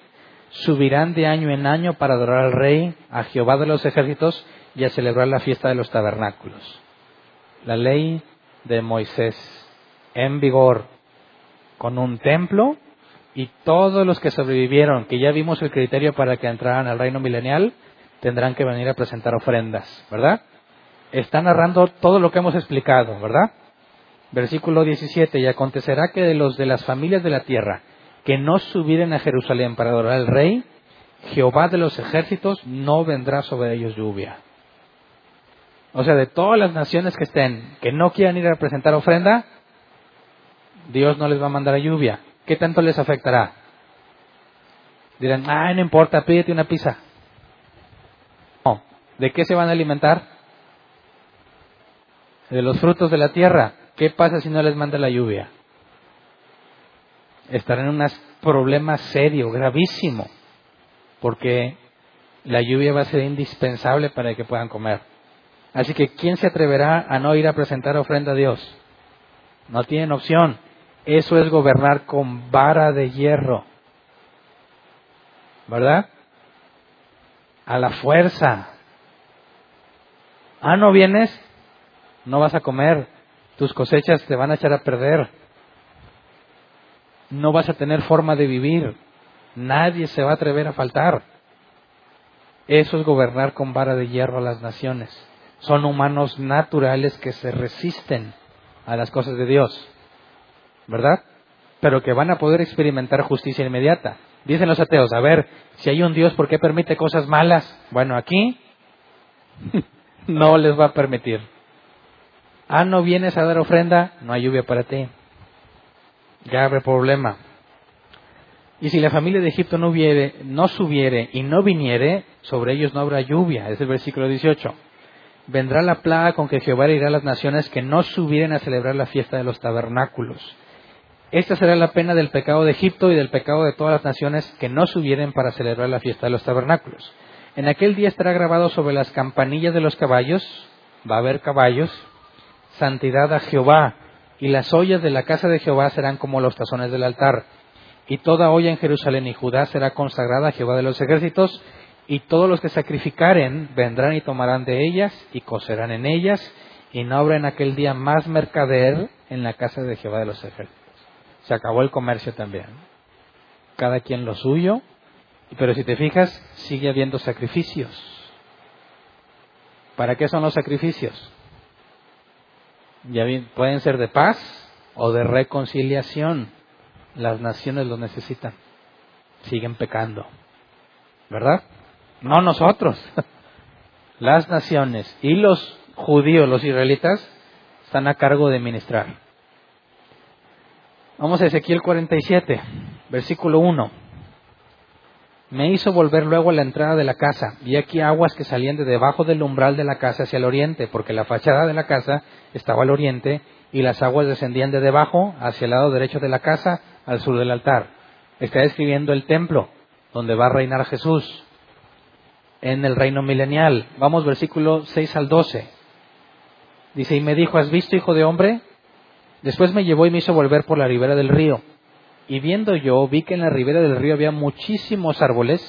subirán de año en año para adorar al Rey, a Jehová de los ejércitos y a celebrar la fiesta de los tabernáculos la ley de Moisés en vigor con un templo Y todos los que sobrevivieron, que ya vimos el criterio para que entraran al reino milenial, tendrán que venir a presentar ofrendas, ¿verdad? Está narrando todo lo que hemos explicado, ¿verdad? Versículo 17, y acontecerá que de los de las familias de la tierra que no subieren a Jerusalén para adorar al rey, Jehová de los ejércitos no vendrá sobre ellos lluvia. O sea, de todas las naciones que estén, que no quieran ir a presentar ofrenda, Dios no les va a mandar lluvia. ¿Qué tanto les afectará? Dirán, ah, no importa, pídete una pizza. No. ¿De qué se van a alimentar? De los frutos de la tierra. ¿Qué pasa si no les manda la lluvia? Estarán en un problema serio, gravísimo, porque la lluvia va a ser indispensable para que puedan comer. Así que, ¿quién se atreverá a no ir a presentar ofrenda a Dios? No tienen opción. Eso es gobernar con vara de hierro. ¿Verdad? A la fuerza. Ah, ¿no vienes? No vas a comer. Tus cosechas te van a echar a perder. No vas a tener forma de vivir. Nadie se va a atrever a faltar. Eso es gobernar con vara de hierro a las naciones son humanos naturales que se resisten a las cosas de Dios, ¿verdad? Pero que van a poder experimentar justicia inmediata. Dicen los ateos, a ver, si hay un Dios, ¿por qué permite cosas malas? Bueno, aquí no les va a permitir. Ah, no vienes a dar ofrenda, no hay lluvia para ti. Grave problema. Y si la familia de Egipto no, no subiere y no viniere, sobre ellos no habrá lluvia. Es el versículo 18 vendrá la plaga con que Jehová irá a las naciones que no subieren a celebrar la fiesta de los tabernáculos. Esta será la pena del pecado de Egipto y del pecado de todas las naciones que no subieren para celebrar la fiesta de los tabernáculos. En aquel día estará grabado sobre las campanillas de los caballos, va a haber caballos, santidad a Jehová, y las ollas de la casa de Jehová serán como los tazones del altar. Y toda olla en Jerusalén y Judá será consagrada a Jehová de los ejércitos, y todos los que sacrificaren vendrán y tomarán de ellas y cocerán en ellas, y no habrá en aquel día más mercader en la casa de Jehová de los ejércitos. Se acabó el comercio también. Cada quien lo suyo, pero si te fijas, sigue habiendo sacrificios. ¿Para qué son los sacrificios? Ya pueden ser de paz o de reconciliación. Las naciones lo necesitan. Siguen pecando. ¿Verdad? No nosotros. Las naciones y los judíos, los israelitas, están a cargo de ministrar. Vamos a Ezequiel 47, versículo 1. Me hizo volver luego a la entrada de la casa. Vi aquí aguas que salían de debajo del umbral de la casa hacia el oriente, porque la fachada de la casa estaba al oriente y las aguas descendían de debajo hacia el lado derecho de la casa, al sur del altar. Está describiendo el templo donde va a reinar Jesús en el reino milenial. Vamos versículo 6 al 12. Dice, y me dijo, ¿has visto, hijo de hombre? Después me llevó y me hizo volver por la ribera del río. Y viendo yo, vi que en la ribera del río había muchísimos árboles,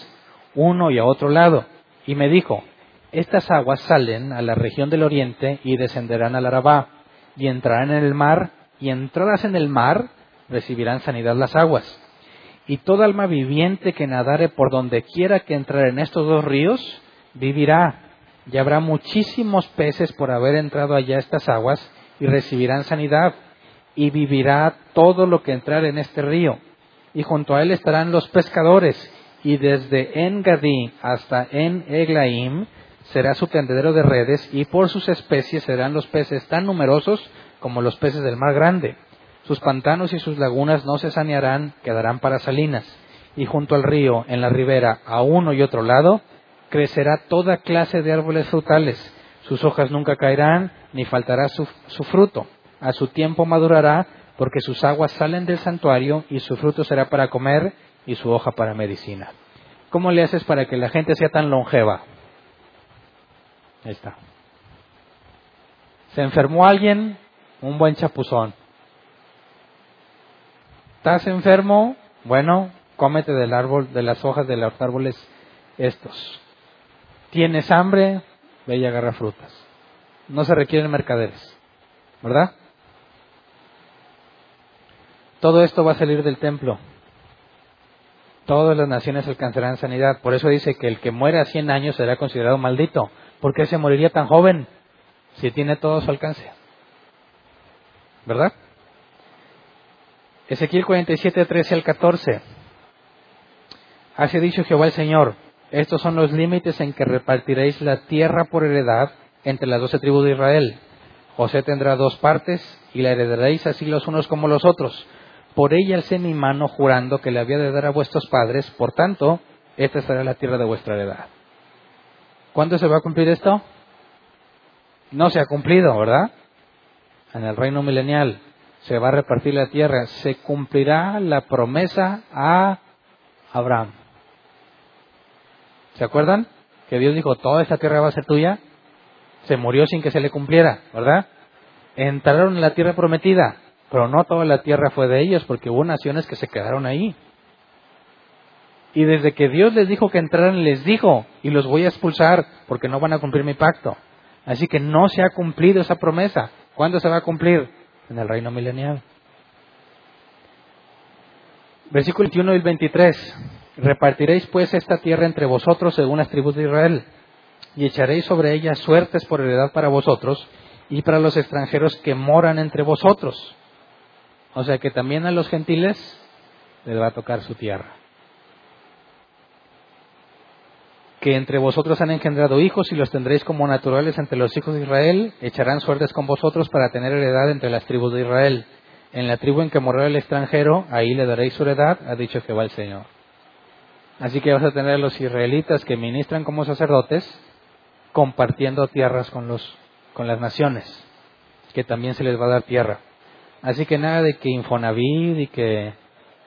uno y a otro lado. Y me dijo, estas aguas salen a la región del oriente y descenderán al Arabá, y entrarán en el mar, y entradas en el mar recibirán sanidad las aguas y toda alma viviente que nadare por donde quiera que entrar en estos dos ríos, vivirá. Y habrá muchísimos peces por haber entrado allá estas aguas y recibirán sanidad. Y vivirá todo lo que entrar en este río. Y junto a él estarán los pescadores. Y desde En-Gadí hasta En-Eglaim será su tendedero de redes. Y por sus especies serán los peces tan numerosos como los peces del mar grande sus pantanos y sus lagunas no se sanearán, quedarán para salinas. Y junto al río, en la ribera, a uno y otro lado, crecerá toda clase de árboles frutales. Sus hojas nunca caerán, ni faltará su, su fruto. A su tiempo madurará, porque sus aguas salen del santuario, y su fruto será para comer, y su hoja para medicina. ¿Cómo le haces para que la gente sea tan longeva? Ahí está. Se enfermó alguien, un buen chapuzón. ¿Estás enfermo? Bueno, cómete del árbol, de las hojas de los árboles estos. ¿Tienes hambre? Ve y agarra frutas. No se requieren mercaderes, ¿verdad? Todo esto va a salir del templo. todas las naciones alcanzarán sanidad. Por eso dice que el que muere a 100 años será considerado maldito. ¿Por qué se moriría tan joven si tiene todo su alcance? ¿Verdad? Ezequiel 47, 13 al 14. Así dicho Jehová el Señor, estos son los límites en que repartiréis la tierra por heredad entre las doce tribus de Israel. José tendrá dos partes y la heredaréis así los unos como los otros. Por ella alcé mi mano jurando que le había de dar a vuestros padres, por tanto, esta será la tierra de vuestra heredad. ¿Cuándo se va a cumplir esto? No se ha cumplido, ¿verdad? En el reino milenial se va a repartir la tierra, se cumplirá la promesa a Abraham. ¿Se acuerdan? Que Dios dijo, toda esta tierra va a ser tuya. Se murió sin que se le cumpliera, ¿verdad? Entraron en la tierra prometida, pero no toda la tierra fue de ellos, porque hubo naciones que se quedaron ahí. Y desde que Dios les dijo que entraran, les dijo, y los voy a expulsar porque no van a cumplir mi pacto. Así que no se ha cumplido esa promesa. ¿Cuándo se va a cumplir? En el reino milenial. Versículo 21 y 23. Repartiréis pues esta tierra entre vosotros según las tribus de Israel, y echaréis sobre ella suertes por heredad para vosotros y para los extranjeros que moran entre vosotros. O sea que también a los gentiles les va a tocar su tierra. Que entre vosotros han engendrado hijos y los tendréis como naturales entre los hijos de Israel, echarán suertes con vosotros para tener heredad entre las tribus de Israel. En la tribu en que morará el extranjero, ahí le daréis su heredad, ha dicho Jehová el Señor. Así que vas a tener a los israelitas que ministran como sacerdotes compartiendo tierras con, los, con las naciones, que también se les va a dar tierra. Así que nada de que Infonavit y que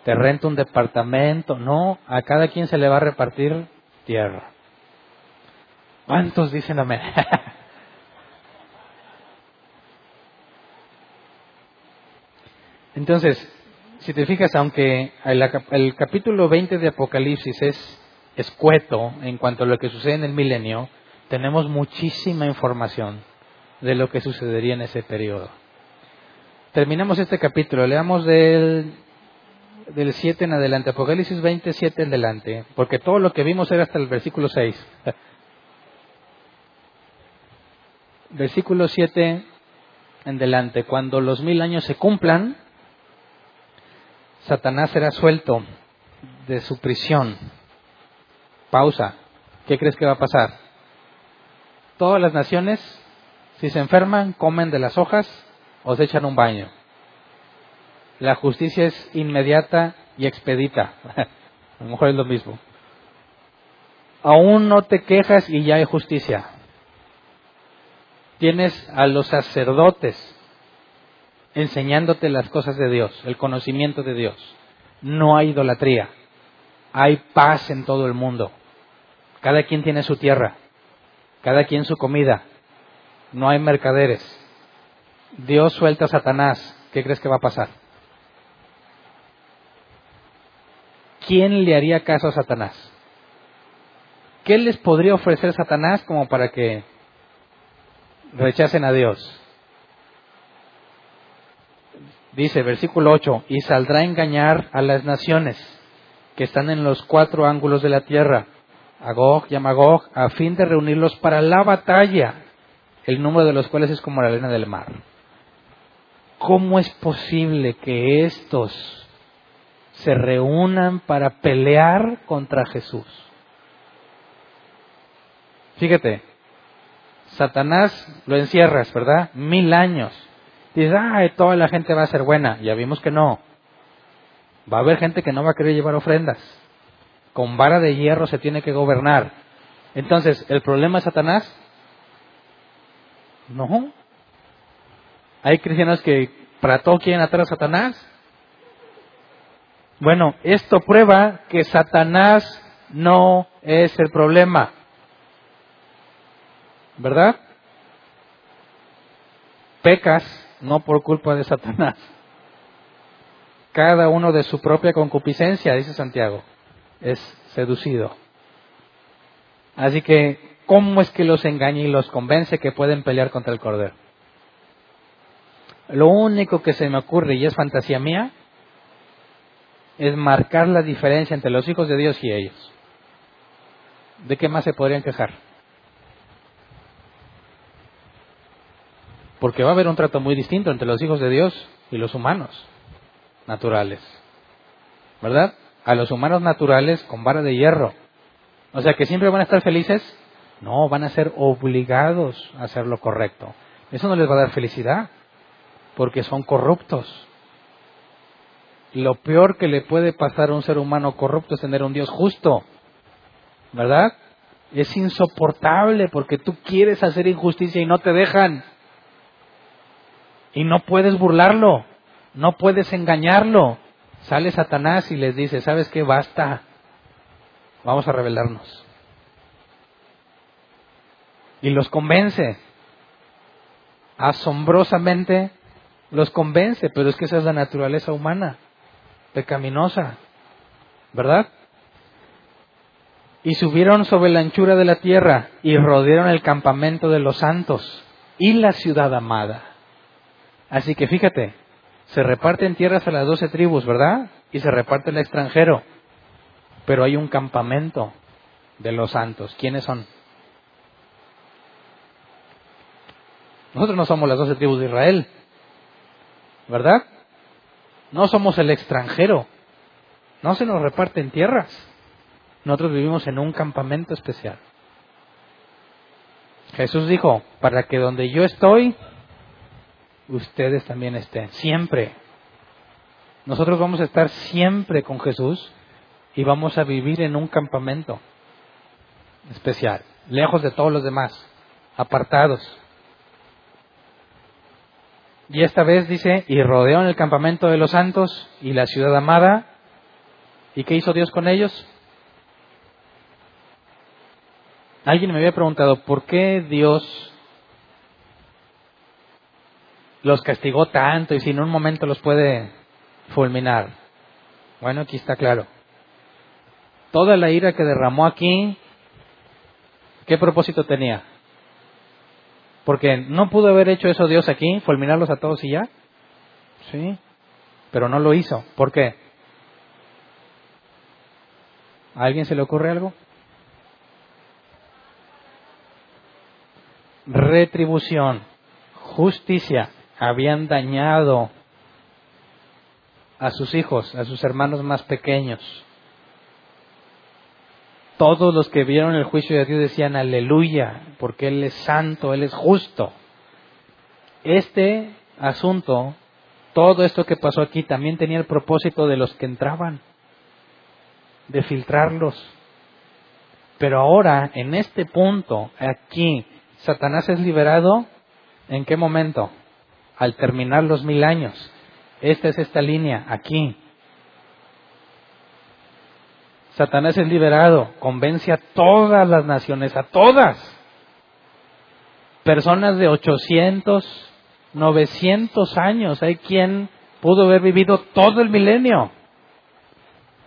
te renta un departamento, no, a cada quien se le va a repartir tierra. ¿Cuántos dicen amén? Entonces, si te fijas, aunque el, capítulo 20 de Apocalipsis es escueto en cuanto a lo que sucede en el milenio, tenemos muchísima información de lo que sucedería en ese periodo. Terminamos este capítulo, leamos del, del 7 en adelante, Apocalipsis 27 en adelante, porque todo lo que vimos era hasta el versículo 6. Versículo 7 en adelante, cuando los mil años se cumplan, Satanás será suelto de su prisión. Pausa. ¿Qué crees que va a pasar? Todas las naciones, si se enferman, comen de las hojas o se echan un baño. La justicia es inmediata y expedita. a lo mejor es lo mismo. Aún no te quejas y ya hay justicia. Tienes a los sacerdotes enseñándote las cosas de Dios, el conocimiento de Dios. No hay idolatría. Hay paz en todo el mundo. Cada quien tiene su tierra. Cada quien su comida. No hay mercaderes. Dios suelta a Satanás. ¿Qué crees que va a pasar? ¿Quién le haría caso a Satanás? ¿Qué les podría ofrecer Satanás como para que rechacen a Dios? Dice, versículo 8, y saldrá a engañar a las naciones que están en los cuatro ángulos de la tierra, Agog y Amagog, a fin de reunirlos para la batalla, el número de los cuales es como la arena del mar. ¿Cómo es posible que estos se reúnan para pelear contra Jesús? Fíjate, Satanás lo encierras, ¿verdad? Mil años Dices, ay, toda la gente va a ser buena. Ya vimos que no. Va a haber gente que no va a querer llevar ofrendas. Con vara de hierro se tiene que gobernar. Entonces, ¿el problema es Satanás? No. Hay cristianos que para todo quieren atar a Satanás. Bueno, esto prueba que Satanás no es el problema. ¿Verdad? Pecas no por culpa de Satanás. Cada uno de su propia concupiscencia, dice Santiago, es seducido. Así que, ¿cómo es que los engaña y los convence que pueden pelear contra el Cordero? Lo único que se me ocurre, y es fantasía mía, es marcar la diferencia entre los hijos de Dios y ellos. ¿De qué más se podrían quejar? Porque va a haber un trato muy distinto entre los hijos de Dios y los humanos naturales. ¿Verdad? A los humanos naturales con vara de hierro. O sea que siempre van a estar felices. No, van a ser obligados a hacer lo correcto. Eso no les va a dar felicidad, porque son corruptos. Lo peor que le puede pasar a un ser humano corrupto es tener un Dios justo. ¿Verdad? Es insoportable porque tú quieres hacer injusticia y no te dejan. Y no puedes burlarlo, no puedes engañarlo. Sale Satanás y les dice, ¿sabes qué? Basta, vamos a rebelarnos. Y los convence. Asombrosamente los convence, pero es que esa es la naturaleza humana, pecaminosa, ¿verdad? Y subieron sobre la anchura de la tierra y rodearon el campamento de los santos y la ciudad amada. Así que fíjate, se reparten tierras a las doce tribus, ¿verdad? Y se reparte el extranjero. Pero hay un campamento de los santos. ¿Quiénes son? Nosotros no somos las doce tribus de Israel, ¿verdad? No somos el extranjero. No se nos reparten tierras. Nosotros vivimos en un campamento especial. Jesús dijo, para que donde yo estoy, ustedes también estén. Siempre. Nosotros vamos a estar siempre con Jesús y vamos a vivir en un campamento especial, lejos de todos los demás, apartados. Y esta vez dice, y rodeó en el campamento de los santos y la ciudad amada. ¿Y qué hizo Dios con ellos? Alguien me había preguntado, ¿por qué Dios los castigó tanto y si en un momento los puede fulminar? Bueno, aquí está claro. Toda la ira que derramó aquí, ¿qué propósito tenía? Porque no pudo haber hecho eso Dios aquí, fulminarlos a todos y ya. Sí, pero no lo hizo. ¿Por qué? ¿A alguien se le ocurre algo? Retribución, justicia. Habían dañado a sus hijos, a sus hermanos más pequeños. Todos los que vieron el juicio de Dios decían aleluya, porque Él es santo, Él es justo. Este asunto, todo esto que pasó aquí, también tenía el propósito de los que entraban, de filtrarlos. Pero ahora, en este punto, aquí, Satanás es liberado, ¿en qué momento? Al terminar los mil años. Esta es esta línea, aquí. Satanás es liberado, convence a todas las naciones, a todas. Personas de 800, 900 años, hay quien pudo haber vivido todo el milenio.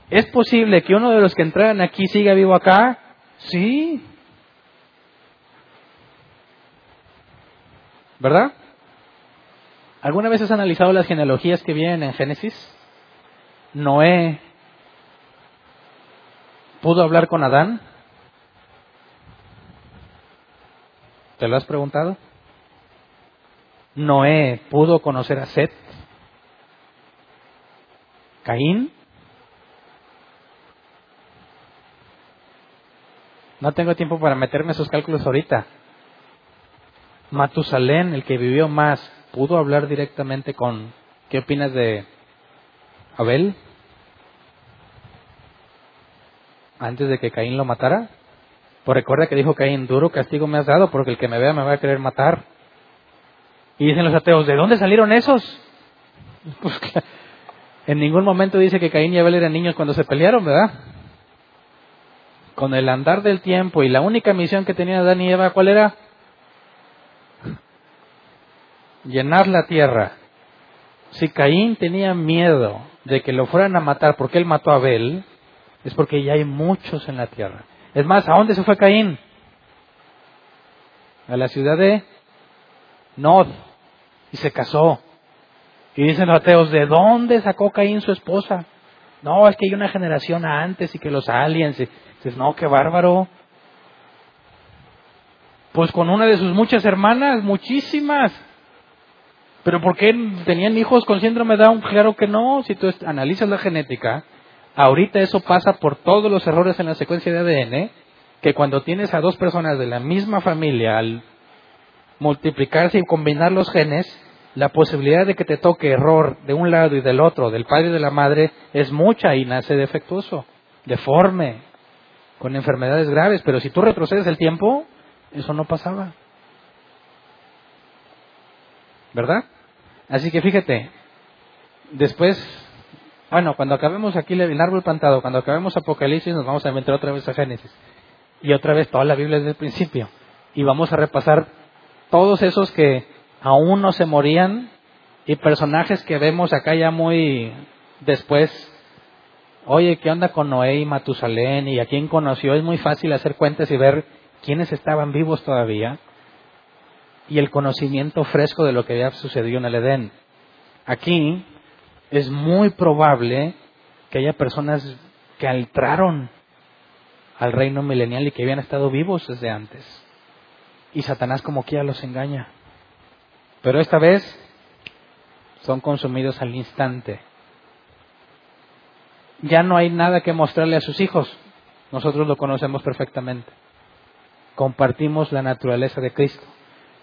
¿Es posible que uno de los que entraran aquí siga vivo acá? Sí. ¿Verdad? ¿Alguna vez has analizado las genealogías que vienen en Génesis? Noé ¿Pudo hablar con Adán? ¿Te lo has preguntado? Noé pudo conocer a Seth. Caín. No tengo tiempo para meterme esos cálculos ahorita. Matusalén, el que vivió más, pudo hablar directamente con. ¿Qué opinas de Abel? antes de que Caín lo matara? Pues recuerda que dijo Caín, duro castigo me has dado porque el que me vea me va a querer matar. Y dicen los ateos, ¿de dónde salieron esos? Pues en ningún momento dice que Caín y Abel eran niños cuando se pelearon, ¿verdad? Con el andar del tiempo y la única misión que tenían Adán y Eva, ¿cuál era? Llenar la tierra. Si Caín tenía miedo de que lo fueran a matar porque él mató a Abel, es porque ya hay muchos en la tierra. Es más, ¿a dónde se fue Caín? A la ciudad de Nod y se casó. Y dicen los ateos, ¿de dónde sacó Caín su esposa? No, es que hay una generación antes y que los aliens. dices, no, qué bárbaro. Pues con una de sus muchas hermanas, muchísimas. Pero ¿por qué tenían hijos con síndrome Down? Claro que no. Si tú analizas la genética, ahorita eso pasa por todos los errores en la secuencia de ADN, que cuando tienes a dos personas de la misma familia, al multiplicarse y combinar los genes, la posibilidad de que te toque error de un lado y del otro, del padre y de la madre, es mucha y nace defectuoso, deforme, con enfermedades graves. Pero si tú retrocedes el tiempo, eso no pasaba. ¿Verdad? Así que fíjate, después, bueno, cuando acabemos aquí el árbol plantado, cuando acabemos Apocalipsis, nos vamos a meter otra vez a Génesis. Y otra vez toda la Biblia desde el principio. Y vamos a repasar todos esos que aún no se morían y personajes que vemos acá ya muy después. Oye, ¿qué onda con Noé y Matusalén? ¿Y a quién conoció? Es muy fácil hacer cuentas y ver quiénes estaban vivos todavía y el conocimiento fresco de lo que había sucedido en el Edén. Aquí es muy probable que haya personas que entraron al reino milenial y que habían estado vivos desde antes. Y Satanás como quiera los engaña. Pero esta vez son consumidos al instante. Ya no hay nada que mostrarle a sus hijos. Nosotros lo conocemos perfectamente. Compartimos la naturaleza de Cristo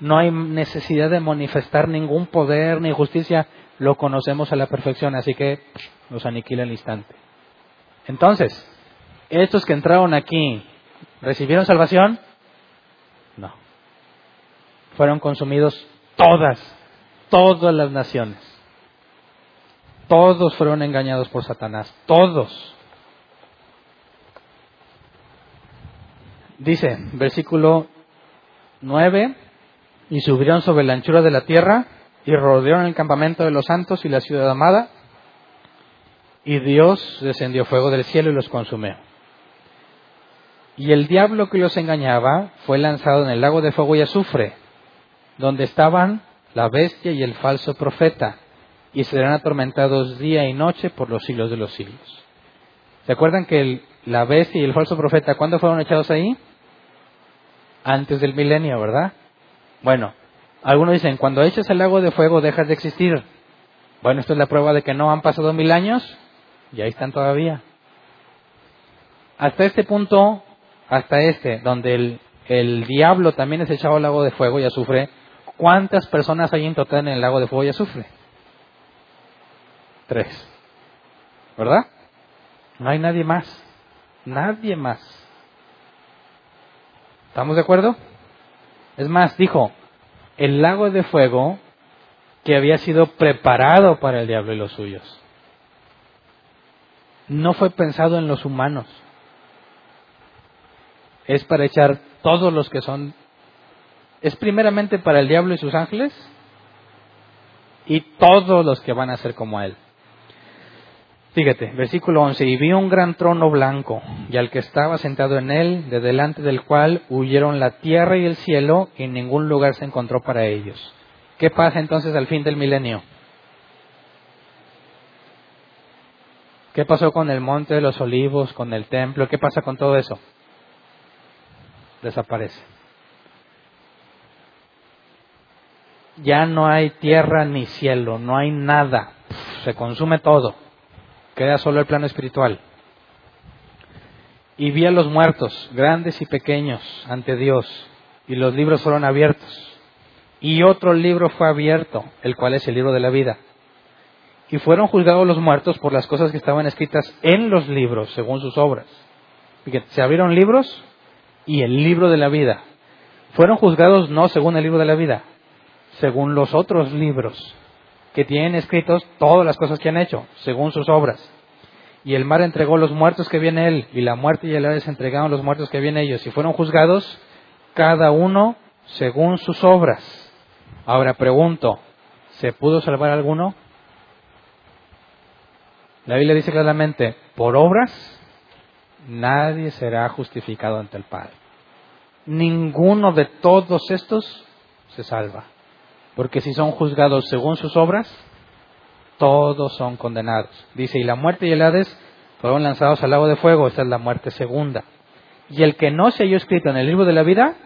no hay necesidad de manifestar ningún poder ni justicia, lo conocemos a la perfección, así que nos aniquila el instante. Entonces, estos que entraron aquí, ¿recibieron salvación? No. Fueron consumidos todas, todas las naciones. Todos fueron engañados por Satanás, todos. Dice, versículo 9, y subieron sobre la anchura de la tierra y rodearon el campamento de los santos y la ciudad amada. Y Dios descendió fuego del cielo y los consumió. Y el diablo que los engañaba fue lanzado en el lago de fuego y azufre, donde estaban la bestia y el falso profeta, y serán atormentados día y noche por los siglos de los siglos. ¿Se acuerdan que la bestia y el falso profeta, cuándo fueron echados ahí? Antes del milenio, ¿verdad? Bueno, algunos dicen, cuando eches el lago de fuego dejas de existir. Bueno, esto es la prueba de que no han pasado mil años y ahí están todavía. Hasta este punto, hasta este, donde el, el diablo también es echado al lago de fuego y azufre, ¿cuántas personas hay en total en el lago de fuego y azufre? Tres. ¿Verdad? No hay nadie más. Nadie más. ¿Estamos de acuerdo? Es más, dijo, el lago de fuego que había sido preparado para el diablo y los suyos. No fue pensado en los humanos. Es para echar todos los que son... Es primeramente para el diablo y sus ángeles y todos los que van a ser como él. Fíjate, versículo 11, y vi un gran trono blanco, y al que estaba sentado en él, de delante del cual huyeron la tierra y el cielo, y ningún lugar se encontró para ellos. ¿Qué pasa entonces al fin del milenio? ¿Qué pasó con el monte de los olivos, con el templo? ¿Qué pasa con todo eso? Desaparece. Ya no hay tierra ni cielo, no hay nada. Se consume todo. Queda solo el plano espiritual. Y vi a los muertos, grandes y pequeños, ante Dios, y los libros fueron abiertos. Y otro libro fue abierto, el cual es el libro de la vida. Y fueron juzgados los muertos por las cosas que estaban escritas en los libros, según sus obras. se abrieron libros y el libro de la vida. Fueron juzgados no según el libro de la vida, según los otros libros que tienen escritos todas las cosas que han hecho, según sus obras. Y el mar entregó los muertos que viene él, y la muerte y el Hades entregaron los muertos que viene ellos, y fueron juzgados cada uno según sus obras. Ahora pregunto, ¿se pudo salvar alguno? La Biblia dice claramente, por obras nadie será justificado ante el Padre. Ninguno de todos estos se salva. Porque si son juzgados según sus obras, todos son condenados. Dice, y la muerte y el Hades fueron lanzados al lago de fuego, esa es la muerte segunda. Y el que no se halló escrito en el libro de la vida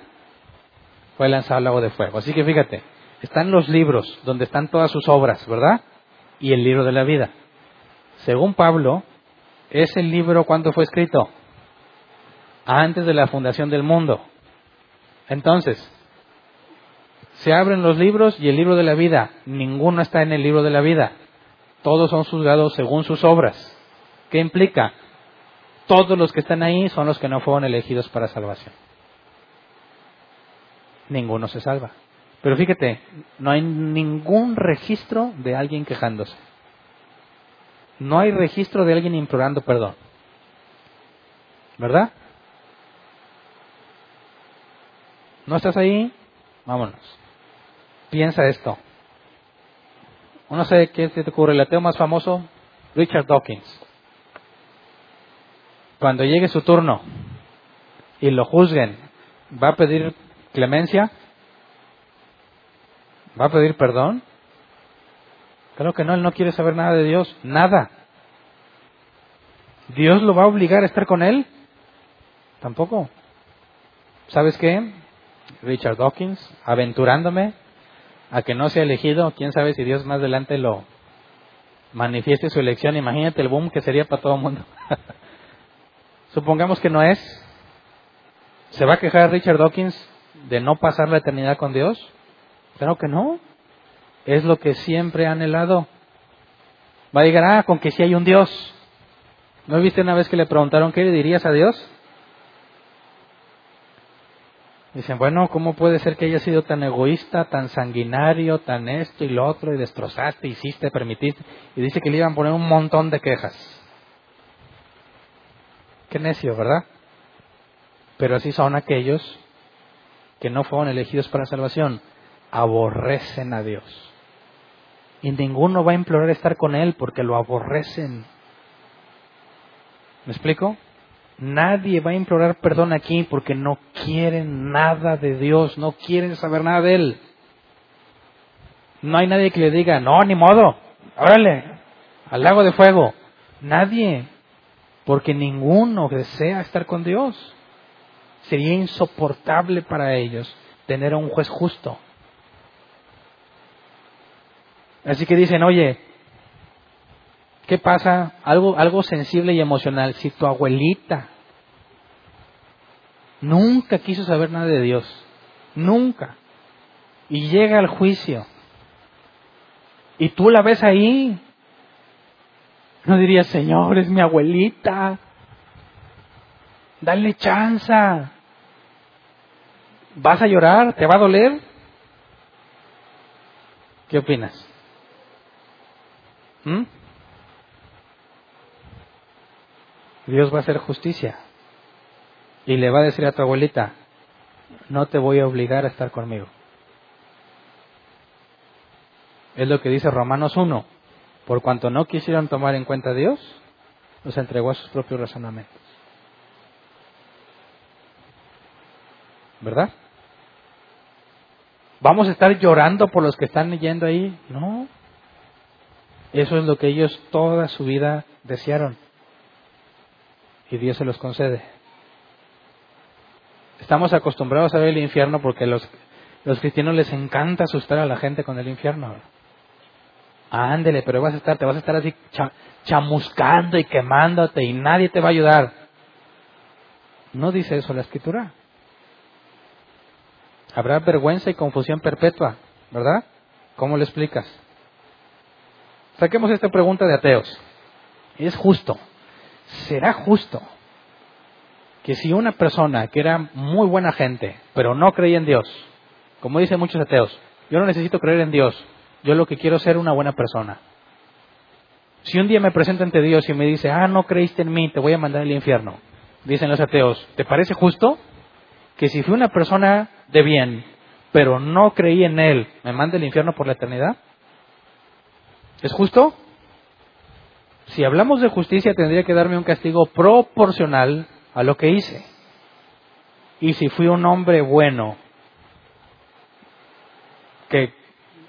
fue lanzado al lago de fuego. Así que fíjate, están los libros donde están todas sus obras, ¿verdad? Y el libro de la vida. Según Pablo, ese libro cuándo fue escrito? Antes de la fundación del mundo. Entonces, se abren los libros y el libro de la vida, ninguno está en el libro de la vida. Todos son juzgados según sus obras. ¿Qué implica? Todos los que están ahí son los que no fueron elegidos para salvación. Ninguno se salva. Pero fíjate, no hay ningún registro de alguien quejándose. No hay registro de alguien implorando perdón. ¿Verdad? ¿No estás ahí? Vámonos. Piensa esto. Uno sé qué se te ocurre. El ateo más famoso, Richard Dawkins. Cuando llegue su turno y lo juzguen, ¿va a pedir clemencia? ¿Va a pedir perdón? Creo que no, él no quiere saber nada de Dios, nada. ¿Dios lo va a obligar a estar con él? Tampoco. ¿Sabes qué? Richard Dawkins, aventurándome a que no sea elegido, quién sabe si Dios más adelante lo manifieste su elección, imagínate el boom que sería para todo el mundo. Supongamos que no es. ¿Se va a quejar Richard Dawkins de no pasar la eternidad con Dios? Claro que no. Es lo que siempre ha anhelado. Va a llegar, ah, con que si hay un Dios. ¿No viste una vez que le preguntaron qué le dirías a Dios? Dicen, bueno, ¿cómo puede ser que haya sido tan egoísta, tan sanguinario, tan esto y lo otro, y destrozaste, hiciste, permitiste? Y dice que le iban a poner un montón de quejas. Qué necio, ¿verdad? Pero así son aquellos que no fueron elegidos para salvación. Aborrecen a Dios. Y ninguno va a implorar estar con Él porque lo aborrecen. ¿Me explico? Nadie va a implorar perdón aquí porque no quieren nada de Dios, no quieren saber nada de Él. No hay nadie que le diga, no, ni modo, órale, al lago de fuego. Nadie porque ninguno desea estar con Dios. Sería insoportable para ellos tener a un juez justo. Así que dicen, oye, ¿qué pasa? Algo, algo sensible y emocional. Si tu abuelita nunca quiso saber nada de Dios, nunca, y llega al juicio, y tú la ves ahí, no diría, Señor, es mi abuelita. Dale chanza. ¿Vas a llorar? ¿Te va a doler? ¿Qué opinas? ¿Mm? Dios va a hacer justicia. Y le va a decir a tu abuelita, no te voy a obligar a estar conmigo. Es lo que dice Romanos 1. Por cuanto no quisieron tomar en cuenta a Dios, los entregó a sus propios razonamientos. ¿Verdad? ¿Vamos a estar llorando por los que están yendo ahí? No. Eso es lo que ellos toda su vida desearon. Y Dios se los concede. Estamos acostumbrados a ver el infierno porque los, los cristianos les encanta asustar a la gente con el infierno. Ándele, pero vas a estar, te vas a estar así chamuscando y quemándote y nadie te va a ayudar. No dice eso la escritura. Habrá vergüenza y confusión perpetua, ¿verdad? ¿Cómo le explicas? Saquemos esta pregunta de ateos. ¿Es justo? ¿Será justo que si una persona que era muy buena gente, pero no creía en Dios, como dicen muchos ateos, yo no necesito creer en Dios, yo lo que quiero es ser una buena persona. Si un día me presento ante Dios y me dice, ah, no creíste en mí, te voy a mandar al infierno, dicen los ateos, ¿te parece justo que si fui una persona de bien, pero no creí en Él, me mande al infierno por la eternidad? ¿Es justo? Si hablamos de justicia, tendría que darme un castigo proporcional a lo que hice. Y si fui un hombre bueno, que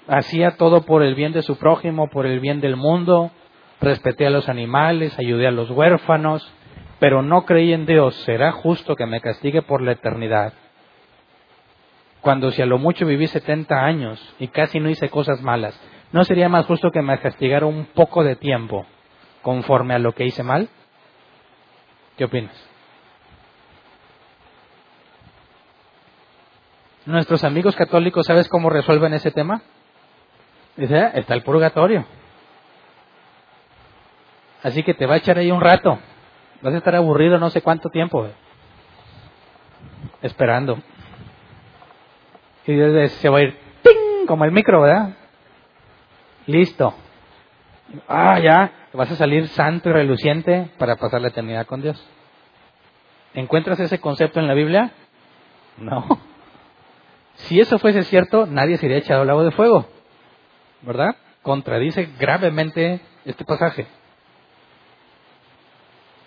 hacía todo por el bien de su prójimo, por el bien del mundo, respeté a los animales, ayudé a los huérfanos, pero no creí en Dios, ¿será justo que me castigue por la eternidad? Cuando si a lo mucho viví 70 años y casi no hice cosas malas, ¿no sería más justo que me castigara un poco de tiempo conforme a lo que hice mal? ¿Qué opinas? Nuestros amigos católicos, ¿sabes cómo resuelven ese tema? Dice, ah, está el purgatorio. Así que te va a echar ahí un rato. Vas a estar aburrido no sé cuánto tiempo. Esperando. Y desde se va a ir ¡ting! como el micro, ¿verdad? Listo. Ah, ya, vas a salir santo y reluciente para pasar la eternidad con Dios. ¿Encuentras ese concepto en la Biblia? No. Si eso fuese cierto, nadie sería echado al lago de fuego. ¿Verdad? Contradice gravemente este pasaje.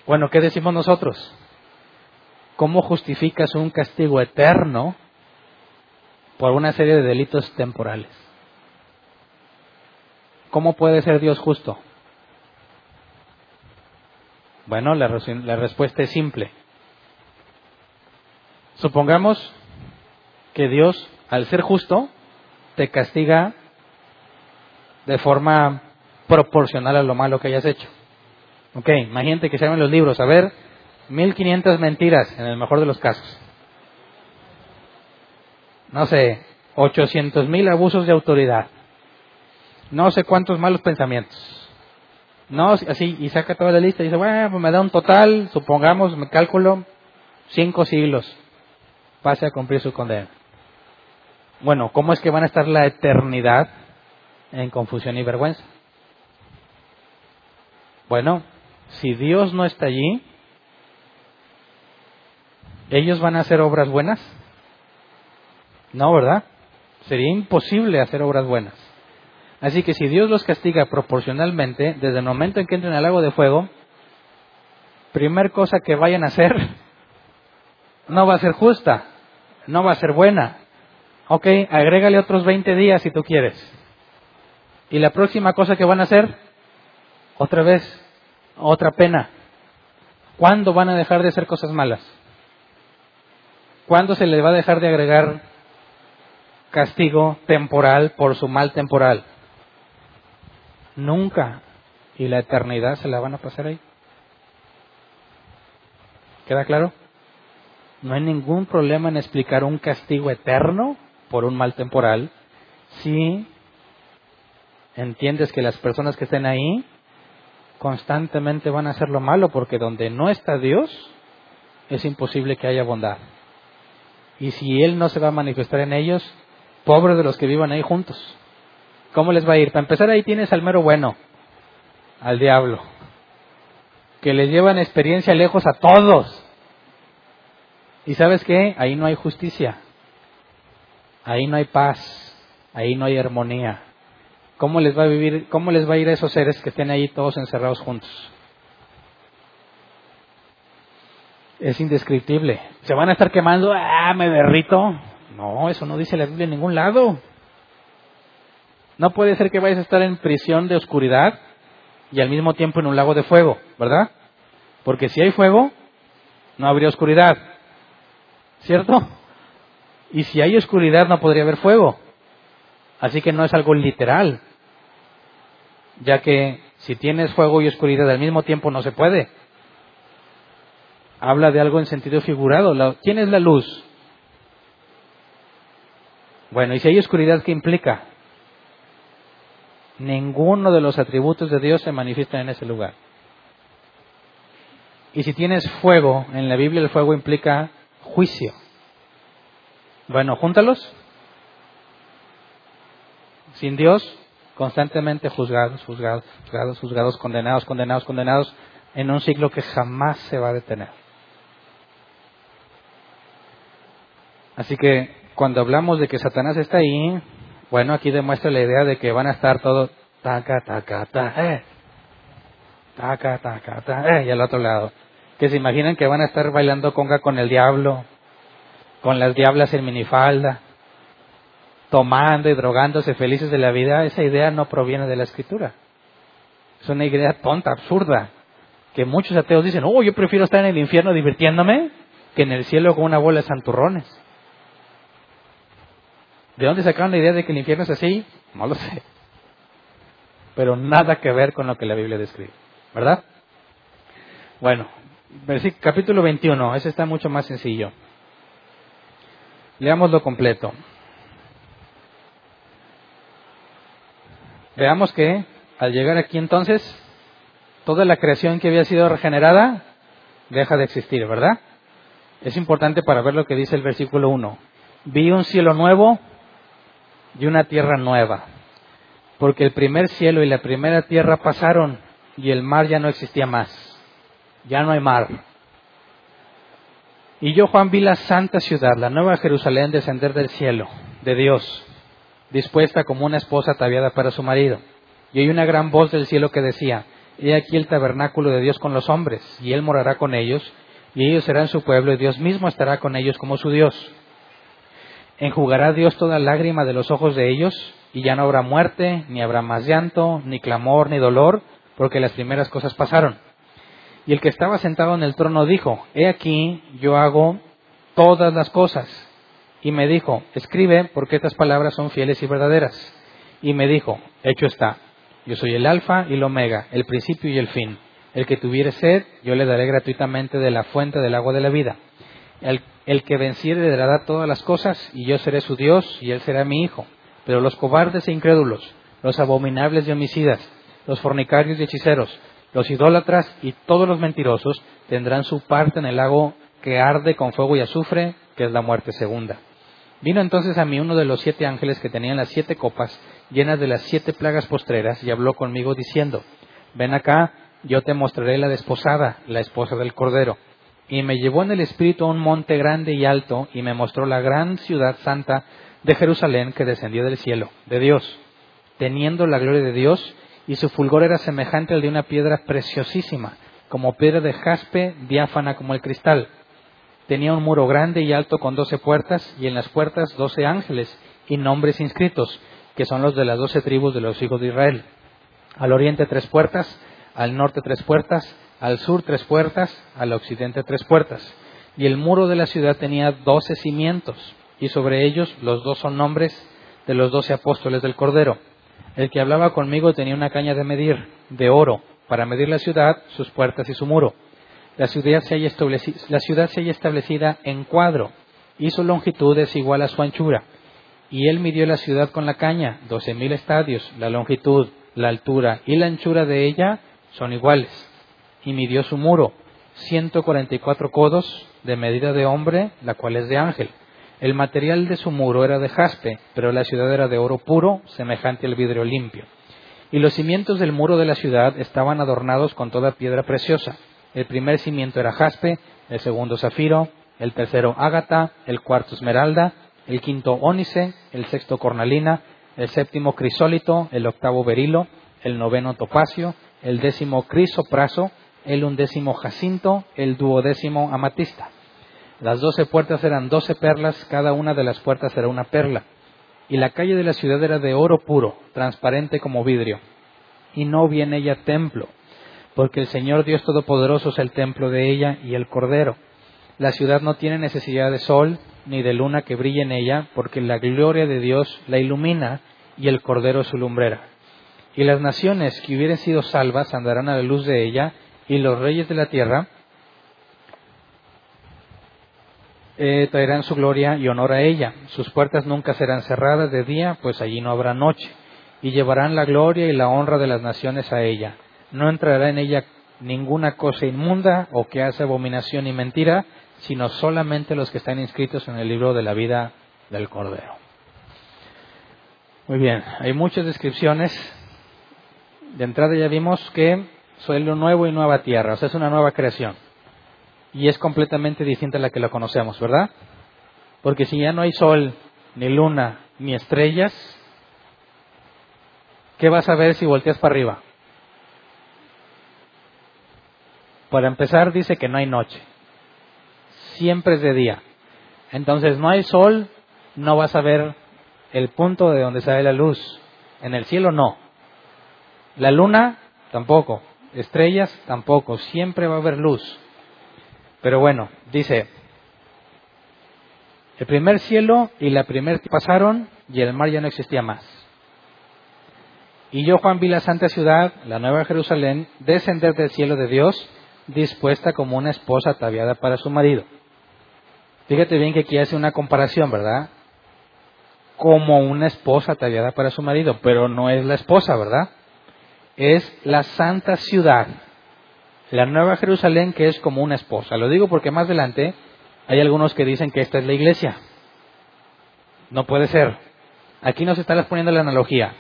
Bueno, ¿qué decimos nosotros? ¿Cómo justificas un castigo eterno por una serie de delitos temporales? ¿Cómo puede ser Dios justo? Bueno, la, la respuesta es simple. Supongamos que Dios, al ser justo, te castiga de forma proporcional a lo malo que hayas hecho. Ok, imagínate que se llaman los libros, a ver, 1500 mentiras en el mejor de los casos. No sé, 800 mil abusos de autoridad. No sé cuántos malos pensamientos. No, así, y saca toda la lista y dice, bueno, pues me da un total, supongamos, me cálculo, cinco siglos. Pase a cumplir su condena. Bueno, ¿cómo es que van a estar la eternidad en confusión y vergüenza? Bueno, si Dios no está allí, ¿ellos van a hacer obras buenas? No, ¿verdad? Sería imposible hacer obras buenas. Así que si Dios los castiga proporcionalmente, desde el momento en que entren al lago de fuego, primer cosa que vayan a hacer no va a ser justa, no va a ser buena, Ok, agrégale otros 20 días si tú quieres. Y la próxima cosa que van a hacer, otra vez, otra pena. ¿Cuándo van a dejar de hacer cosas malas? ¿Cuándo se les va a dejar de agregar castigo temporal por su mal temporal? Nunca. Y la eternidad se la van a pasar ahí. ¿Queda claro? No hay ningún problema en explicar un castigo eterno por un mal temporal, si entiendes que las personas que estén ahí constantemente van a hacer lo malo, porque donde no está Dios, es imposible que haya bondad. Y si Él no se va a manifestar en ellos, pobres de los que vivan ahí juntos. ¿Cómo les va a ir? Para empezar, ahí tienes al mero bueno, al diablo, que les llevan experiencia lejos a todos. ¿Y sabes qué? Ahí no hay justicia. Ahí no hay paz, ahí no hay armonía. ¿Cómo les va a vivir, cómo les va a ir a esos seres que estén ahí todos encerrados juntos? Es indescriptible. ¿Se van a estar quemando? Ah, me derrito. No, eso no dice la Biblia en ningún lado. No puede ser que vayas a estar en prisión de oscuridad y al mismo tiempo en un lago de fuego, ¿verdad? Porque si hay fuego, no habría oscuridad. ¿Cierto? Y si hay oscuridad no podría haber fuego. Así que no es algo literal. Ya que si tienes fuego y oscuridad al mismo tiempo no se puede. Habla de algo en sentido figurado. ¿Quién es la luz? Bueno, ¿y si hay oscuridad qué implica? Ninguno de los atributos de Dios se manifiesta en ese lugar. Y si tienes fuego, en la Biblia el fuego implica juicio. Bueno, júntalos. Sin Dios, constantemente juzgados, juzgados, juzgados, juzgados, condenados, condenados, condenados, en un ciclo que jamás se va a detener. Así que cuando hablamos de que Satanás está ahí, bueno, aquí demuestra la idea de que van a estar todos taca, taca, ta, eh, taca, taca, ta, eh, y al otro lado. Que se imaginan que van a estar bailando conga con el diablo, con las diablas en minifalda, tomando y drogándose felices de la vida, esa idea no proviene de la escritura. Es una idea tonta, absurda, que muchos ateos dicen, oh, yo prefiero estar en el infierno divirtiéndome que en el cielo con una bola de santurrones. ¿De dónde sacaron la idea de que el infierno es así? No lo sé. Pero nada que ver con lo que la Biblia describe, ¿verdad? Bueno, capítulo 21, ese está mucho más sencillo. Leámoslo completo. Veamos que al llegar aquí entonces, toda la creación que había sido regenerada deja de existir, ¿verdad? Es importante para ver lo que dice el versículo 1. Vi un cielo nuevo y una tierra nueva, porque el primer cielo y la primera tierra pasaron y el mar ya no existía más, ya no hay mar. Y yo, Juan, vi la santa ciudad, la nueva Jerusalén, descender del cielo, de Dios, dispuesta como una esposa ataviada para su marido. Y oí una gran voz del cielo que decía, He aquí el tabernáculo de Dios con los hombres, y Él morará con ellos, y ellos serán su pueblo, y Dios mismo estará con ellos como su Dios. Enjugará Dios toda lágrima de los ojos de ellos, y ya no habrá muerte, ni habrá más llanto, ni clamor, ni dolor, porque las primeras cosas pasaron. Y el que estaba sentado en el trono dijo, He aquí, yo hago todas las cosas. Y me dijo, escribe, porque estas palabras son fieles y verdaderas. Y me dijo, hecho está, yo soy el alfa y el omega, el principio y el fin. El que tuviere sed, yo le daré gratuitamente de la fuente del agua de la vida. El, que venciere dará todas las cosas, y yo seré su Dios, y él será mi hijo. Pero los cobardes e incrédulos, los abominables y homicidas, los fornicarios y hechiceros, los idólatras y todos los mentirosos tendrán su parte en el lago que arde con fuego y azufre, que es la muerte segunda. Vino entonces a mí uno de los siete ángeles que tenían las siete copas llenas de las siete plagas postreras y habló conmigo diciendo, ven acá yo te mostraré la desposada, la esposa del Cordero. Y me llevó en el Espíritu a un monte grande y alto, y me mostró la gran ciudad santa de Jerusalén que descendió del cielo, de Dios, teniendo la gloria de Dios, y su fulgor era semejante al de una piedra preciosísima, como piedra de jaspe, diáfana como el cristal. Tenía un muro grande y alto con doce puertas, y en las puertas doce ángeles, y nombres inscritos, que son los de las doce tribus de los hijos de Israel. Al oriente tres puertas, al norte tres puertas, al sur tres puertas, al occidente tres puertas. Y el muro de la ciudad tenía doce cimientos, y sobre ellos los dos son nombres de los doce apóstoles del Cordero. El que hablaba conmigo tenía una caña de medir, de oro, para medir la ciudad, sus puertas y su muro. La ciudad se haya establecida, establecida en cuadro, y su longitud es igual a su anchura. Y él midió la ciudad con la caña, doce mil estadios, la longitud, la altura y la anchura de ella son iguales. Y midió su muro, 144 codos de medida de hombre, la cual es de ángel. El material de su muro era de jaspe, pero la ciudad era de oro puro, semejante al vidrio limpio. Y los cimientos del muro de la ciudad estaban adornados con toda piedra preciosa. El primer cimiento era jaspe, el segundo zafiro, el tercero ágata, el cuarto esmeralda, el quinto ónice, el sexto cornalina, el séptimo crisólito, el octavo berilo, el noveno topacio, el décimo crisopraso, el undécimo jacinto, el duodécimo amatista. Las doce puertas eran doce perlas, cada una de las puertas era una perla. Y la calle de la ciudad era de oro puro, transparente como vidrio. Y no vi en ella templo, porque el Señor Dios Todopoderoso es el templo de ella y el Cordero. La ciudad no tiene necesidad de sol ni de luna que brille en ella, porque la gloria de Dios la ilumina y el Cordero su lumbrera. Y las naciones que hubieren sido salvas andarán a la luz de ella, y los reyes de la tierra eh, traerán su gloria y honor a ella. Sus puertas nunca serán cerradas de día, pues allí no habrá noche. Y llevarán la gloria y la honra de las naciones a ella. No entrará en ella ninguna cosa inmunda o que hace abominación y mentira, sino solamente los que están inscritos en el libro de la vida del Cordero. Muy bien, hay muchas descripciones de entrada ya vimos que suelo nuevo y nueva tierra, o sea, es una nueva creación. Y es completamente distinta a la que la conocemos, ¿verdad? Porque si ya no hay sol, ni luna, ni estrellas, ¿qué vas a ver si volteas para arriba? Para empezar, dice que no hay noche. Siempre es de día. Entonces, no hay sol, no vas a ver el punto de donde sale la luz. En el cielo no. La luna tampoco. Estrellas, tampoco. Siempre va a haber luz. Pero bueno, dice, el primer cielo y la primera pasaron y el mar ya no existía más. Y yo, Juan, vi la santa ciudad, la nueva Jerusalén, descender del cielo de Dios, dispuesta como una esposa ataviada para su marido. Fíjate bien que aquí hace una comparación, ¿verdad? Como una esposa ataviada para su marido, pero no es la esposa, ¿verdad? Es la santa ciudad, la nueva Jerusalén que es como una esposa. Lo digo porque más adelante hay algunos que dicen que esta es la iglesia. No puede ser. Aquí nos está poniendo la analogía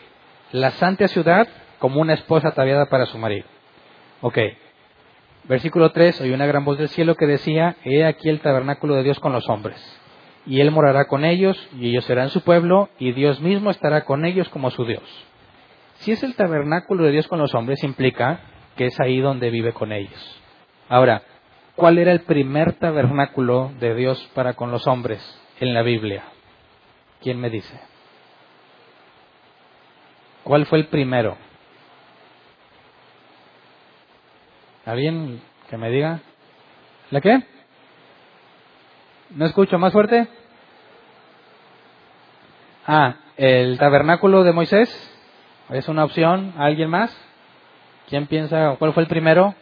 la santa ciudad como una esposa ataviada para su marido. Ok. Versículo 3, oí una gran voz del cielo que decía, He aquí el tabernáculo de Dios con los hombres. Y Él morará con ellos, y ellos serán su pueblo, y Dios mismo estará con ellos como su Dios. Si es el tabernáculo de Dios con los hombres, implica que es ahí donde vive con ellos. Ahora, ¿cuál era el primer tabernáculo de Dios para con los hombres en la Biblia? ¿Quién me dice? ¿Cuál fue el primero? ¿Alguien que me diga? ¿La qué? ¿No escucho más fuerte? Ah, el tabernáculo de Moisés. ¿Es una opción? ¿Alguien más? ¿Quién piensa cuál fue el primero?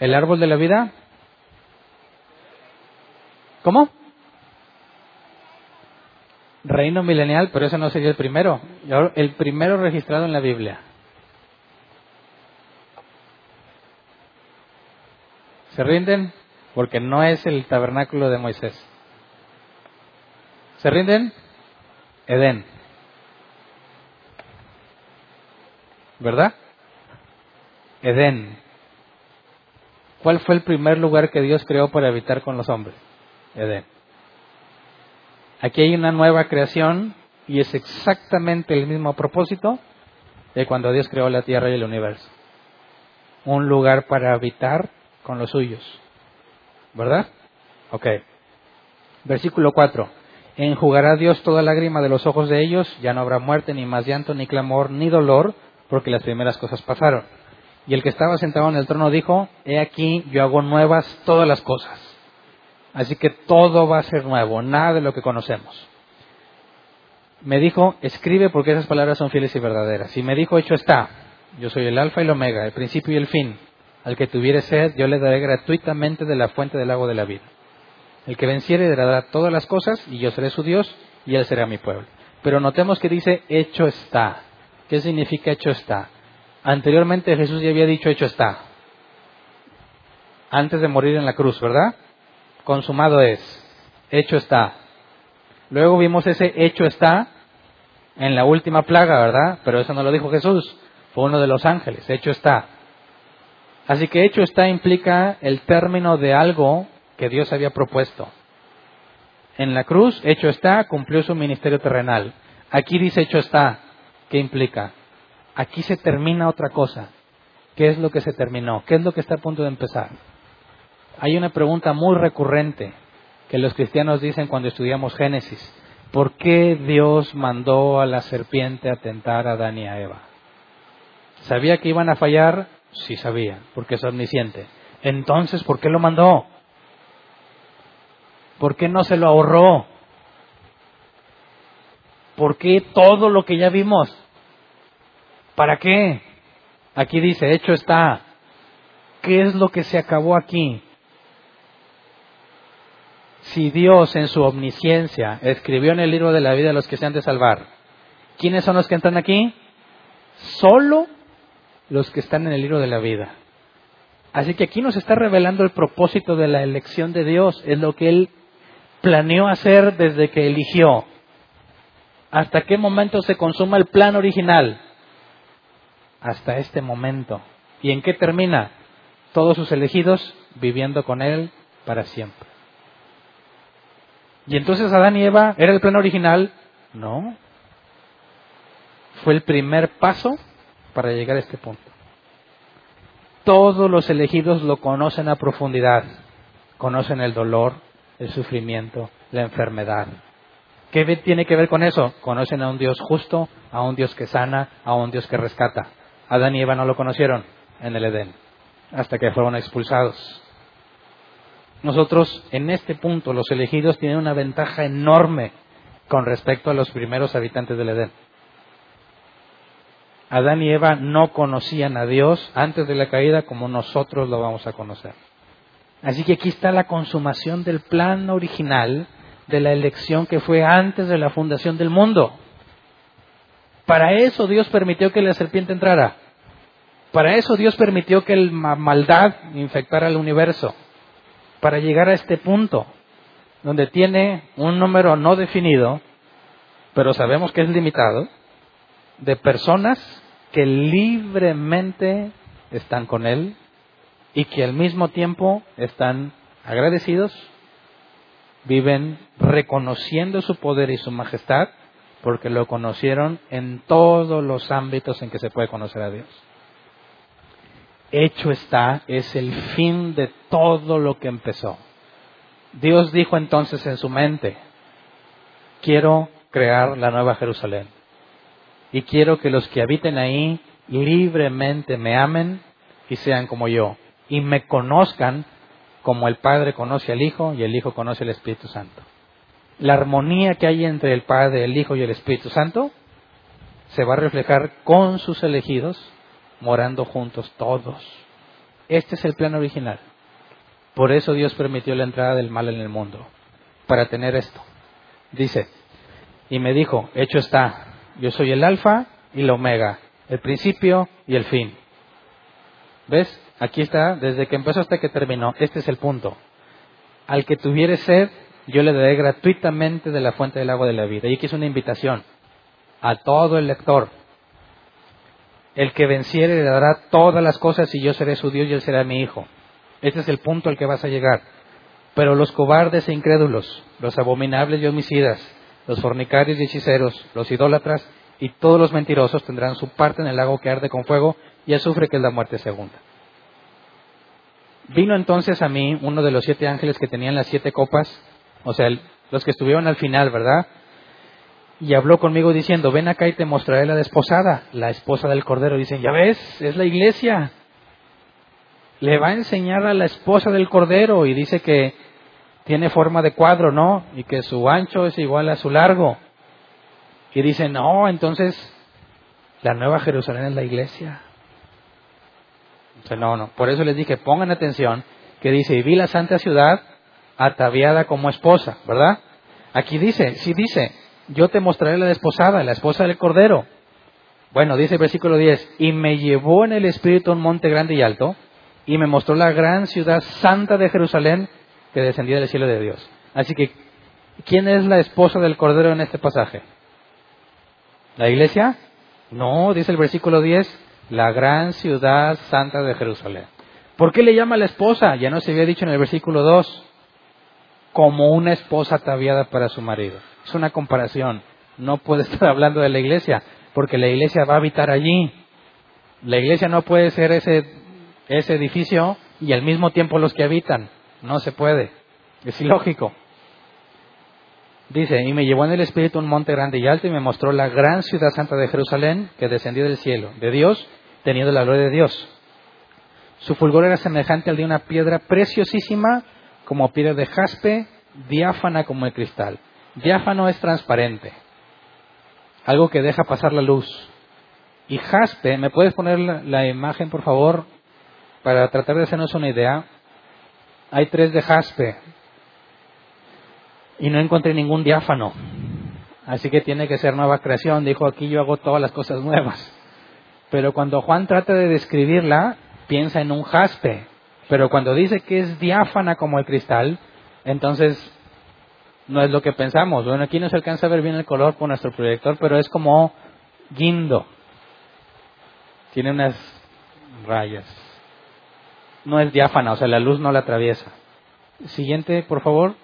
¿El árbol de la vida? ¿Cómo? reino milenial, pero ese no sería el primero. El primero registrado en la Biblia. ¿Se rinden? Porque no es el tabernáculo de Moisés. ¿Se rinden? Edén. ¿Verdad? Edén. ¿Cuál fue el primer lugar que Dios creó para habitar con los hombres? Edén. Aquí hay una nueva creación y es exactamente el mismo propósito de cuando Dios creó la tierra y el universo. Un lugar para habitar con los suyos. ¿Verdad? Ok. Versículo 4. Enjugará Dios toda lágrima de los ojos de ellos, ya no habrá muerte, ni más llanto, ni clamor, ni dolor, porque las primeras cosas pasaron. Y el que estaba sentado en el trono dijo, He aquí, yo hago nuevas todas las cosas. Así que todo va a ser nuevo, nada de lo que conocemos. Me dijo, escribe porque esas palabras son fieles y verdaderas. Y me dijo, hecho está, yo soy el alfa y el omega, el principio y el fin. Al que tuviere sed, yo le daré gratuitamente de la fuente del agua de la vida. El que venciere dará todas las cosas y yo seré su Dios y él será mi pueblo. Pero notemos que dice, hecho está. ¿Qué significa hecho está? Anteriormente Jesús ya había dicho, hecho está. Antes de morir en la cruz, ¿verdad? consumado es, hecho está. Luego vimos ese hecho está en la última plaga, ¿verdad? Pero eso no lo dijo Jesús, fue uno de los ángeles, hecho está. Así que hecho está implica el término de algo que Dios había propuesto. En la cruz, hecho está, cumplió su ministerio terrenal. Aquí dice hecho está, ¿qué implica? Aquí se termina otra cosa. ¿Qué es lo que se terminó? ¿Qué es lo que está a punto de empezar? Hay una pregunta muy recurrente que los cristianos dicen cuando estudiamos Génesis. ¿Por qué Dios mandó a la serpiente a tentar a Adán y a Eva? ¿Sabía que iban a fallar? Sí sabía, porque es omnisciente. Entonces, ¿por qué lo mandó? ¿Por qué no se lo ahorró? ¿Por qué todo lo que ya vimos? ¿Para qué? Aquí dice, hecho está. ¿Qué es lo que se acabó aquí? si Dios en su omnisciencia escribió en el libro de la vida a los que se han de salvar, ¿quiénes son los que están aquí? Solo los que están en el libro de la vida. Así que aquí nos está revelando el propósito de la elección de Dios, es lo que Él planeó hacer desde que eligió. ¿Hasta qué momento se consuma el plan original? Hasta este momento. ¿Y en qué termina? Todos sus elegidos viviendo con Él para siempre. ¿Y entonces Adán y Eva era el plan original? No. Fue el primer paso para llegar a este punto. Todos los elegidos lo conocen a profundidad. Conocen el dolor, el sufrimiento, la enfermedad. ¿Qué tiene que ver con eso? Conocen a un Dios justo, a un Dios que sana, a un Dios que rescata. Adán y Eva no lo conocieron en el Edén, hasta que fueron expulsados. Nosotros, en este punto, los elegidos tienen una ventaja enorme con respecto a los primeros habitantes del Edén. Adán y Eva no conocían a Dios antes de la caída como nosotros lo vamos a conocer. Así que aquí está la consumación del plan original de la elección que fue antes de la fundación del mundo. Para eso Dios permitió que la serpiente entrara. Para eso Dios permitió que la maldad infectara el universo. Para llegar a este punto, donde tiene un número no definido, pero sabemos que es limitado, de personas que libremente están con Él y que al mismo tiempo están agradecidos viven reconociendo su poder y su majestad porque lo conocieron en todos los ámbitos en que se puede conocer a Dios. Hecho está, es el fin de todo lo que empezó. Dios dijo entonces en su mente, quiero crear la nueva Jerusalén y quiero que los que habiten ahí libremente me amen y sean como yo y me conozcan como el Padre conoce al Hijo y el Hijo conoce al Espíritu Santo. La armonía que hay entre el Padre, el Hijo y el Espíritu Santo se va a reflejar con sus elegidos, morando juntos todos. Este es el plan original. Por eso Dios permitió la entrada del mal en el mundo, para tener esto. Dice, y me dijo, hecho está, yo soy el alfa y la omega, el principio y el fin. ¿Ves? Aquí está, desde que empezó hasta que terminó. Este es el punto. Al que tuviere sed, yo le daré gratuitamente de la fuente del agua de la vida. Y aquí es una invitación a todo el lector. El que venciere le dará todas las cosas y yo seré su Dios y él será mi hijo. Este es el punto al que vas a llegar. Pero los cobardes e incrédulos, los abominables y homicidas, los fornicarios y hechiceros, los idólatras y todos los mentirosos tendrán su parte en el lago que arde con fuego y azufre que es la muerte segunda. Vino entonces a mí uno de los siete ángeles que tenían las siete copas, o sea, los que estuvieron al final, ¿verdad? Y habló conmigo diciendo, ven acá y te mostraré la desposada, la esposa del Cordero. Dicen, ya ves, es la iglesia. Le va a enseñar a la esposa del Cordero y dice que tiene forma de cuadro, ¿no? Y que su ancho es igual a su largo. Y dice, no, entonces la nueva Jerusalén es la iglesia no, no. Por eso les dije, pongan atención, que dice, y vi la santa ciudad ataviada como esposa, ¿verdad? Aquí dice, sí dice, yo te mostraré la desposada, la esposa del Cordero. Bueno, dice el versículo 10, y me llevó en el Espíritu a un monte grande y alto, y me mostró la gran ciudad santa de Jerusalén que descendía del cielo de Dios. Así que, ¿quién es la esposa del Cordero en este pasaje? ¿La iglesia? No, dice el versículo 10, la gran ciudad santa de Jerusalén. ¿Por qué le llama la esposa? Ya no se había dicho en el versículo 2, como una esposa ataviada para su marido. Es una comparación. No puede estar hablando de la iglesia, porque la iglesia va a habitar allí. La iglesia no puede ser ese, ese edificio y al mismo tiempo los que habitan. No se puede. Es ilógico. Dice, y me llevó en el Espíritu un monte grande y alto y me mostró la gran ciudad santa de Jerusalén que descendió del cielo, de Dios, teniendo la gloria de Dios. Su fulgor era semejante al de una piedra preciosísima, como piedra de jaspe, diáfana como el cristal. Diáfano es transparente, algo que deja pasar la luz. Y jaspe, ¿me puedes poner la, imagen, por favor, para tratar de hacernos una idea? Hay tres de jaspe y no encontré ningún diáfano. Así que tiene que ser nueva creación. Dijo, aquí yo hago todas las cosas nuevas. Pero cuando Juan trata de describirla, piensa en un jaspe. Pero cuando dice que es diáfana como el cristal, entonces no es lo que pensamos. Bueno, aquí no se alcanza a ver bien el color por nuestro proyector, pero es como guindo. Tiene unas rayas. No es diáfana, o sea, la luz no la atraviesa. Siguiente, por favor.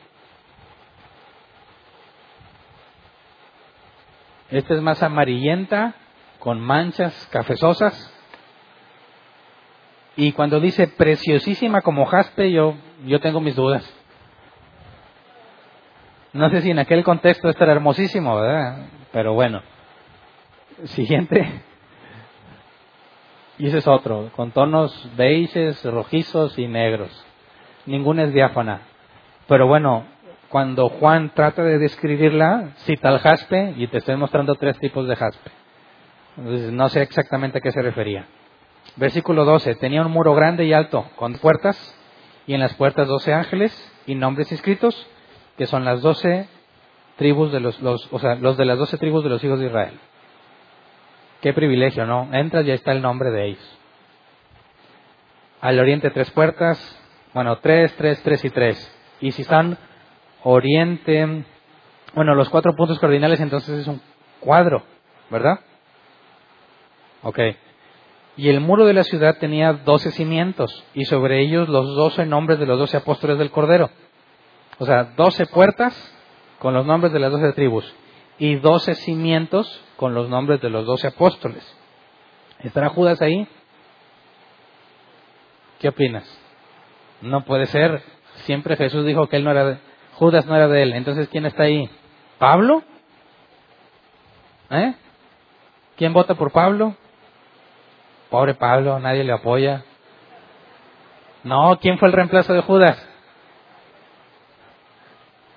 Esta es más amarillenta con manchas cafezosas. Y cuando dice preciosísima como jaspe, yo, yo tengo mis dudas. No sé si en aquel contexto esto era hermosísimo, ¿verdad? Pero bueno. Siguiente. Y ese es otro, con tonos beiges, rojizos y negros. Ninguna es diáfana. Pero bueno, cuando Juan trata de describirla, cita el jaspe y te estoy mostrando tres tipos de jaspe. Entonces, no sé exactamente a qué se refería. Versículo 12. Tenía un muro grande y alto, con puertas, y en las puertas doce ángeles y nombres inscritos, que son las doce tribus de los, los, o sea, los de las doce tribus de los hijos de Israel. Qué privilegio, ¿no? Entras y ahí está el nombre de ellos. Al oriente tres puertas, bueno, tres, tres, tres y tres. Y si están oriente, bueno, los cuatro puntos cardinales entonces es un cuadro, ¿verdad? Ok. Y el muro de la ciudad tenía doce cimientos y sobre ellos los doce nombres de los doce apóstoles del Cordero. O sea, doce puertas con los nombres de las doce tribus y doce cimientos con los nombres de los doce apóstoles. ¿Estará Judas ahí? ¿Qué opinas? No puede ser. Siempre Jesús dijo que él no era Judas no era de él. Entonces, ¿quién está ahí? ¿Pablo? ¿Eh? ¿Quién vota por Pablo? Pobre Pablo, nadie le apoya. No, ¿quién fue el reemplazo de Judas?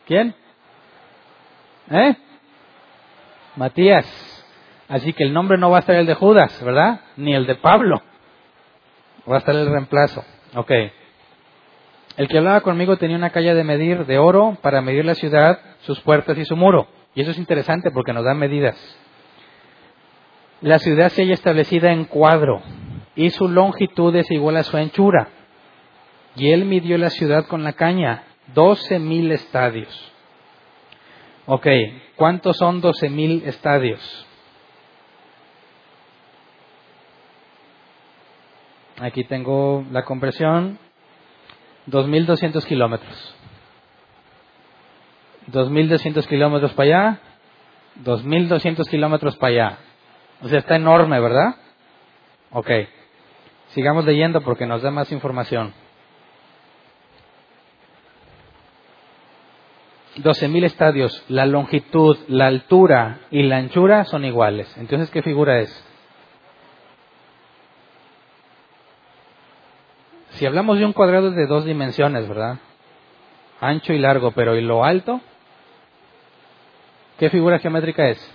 ¿Quién? ¿Eh? Matías. Así que el nombre no va a estar el de Judas, ¿verdad? Ni el de Pablo. Va a estar el reemplazo. Ok. El que hablaba conmigo tenía una calle de medir de oro para medir la ciudad, sus puertas y su muro. Y eso es interesante porque nos da medidas. La ciudad se halla establecida en cuadro y su longitud es igual a su anchura. Y él midió la ciudad con la caña, doce mil estadios. Ok, ¿cuántos son 12.000 estadios? Aquí tengo la conversión, 2.200 kilómetros. 2.200 kilómetros para allá, 2.200 kilómetros para allá. O sea, está enorme, ¿verdad? Ok, sigamos leyendo porque nos da más información. 12.000 estadios, la longitud, la altura y la anchura son iguales. Entonces, ¿qué figura es? Si hablamos de un cuadrado de dos dimensiones, ¿verdad? Ancho y largo, pero ¿y lo alto? ¿Qué figura geométrica es?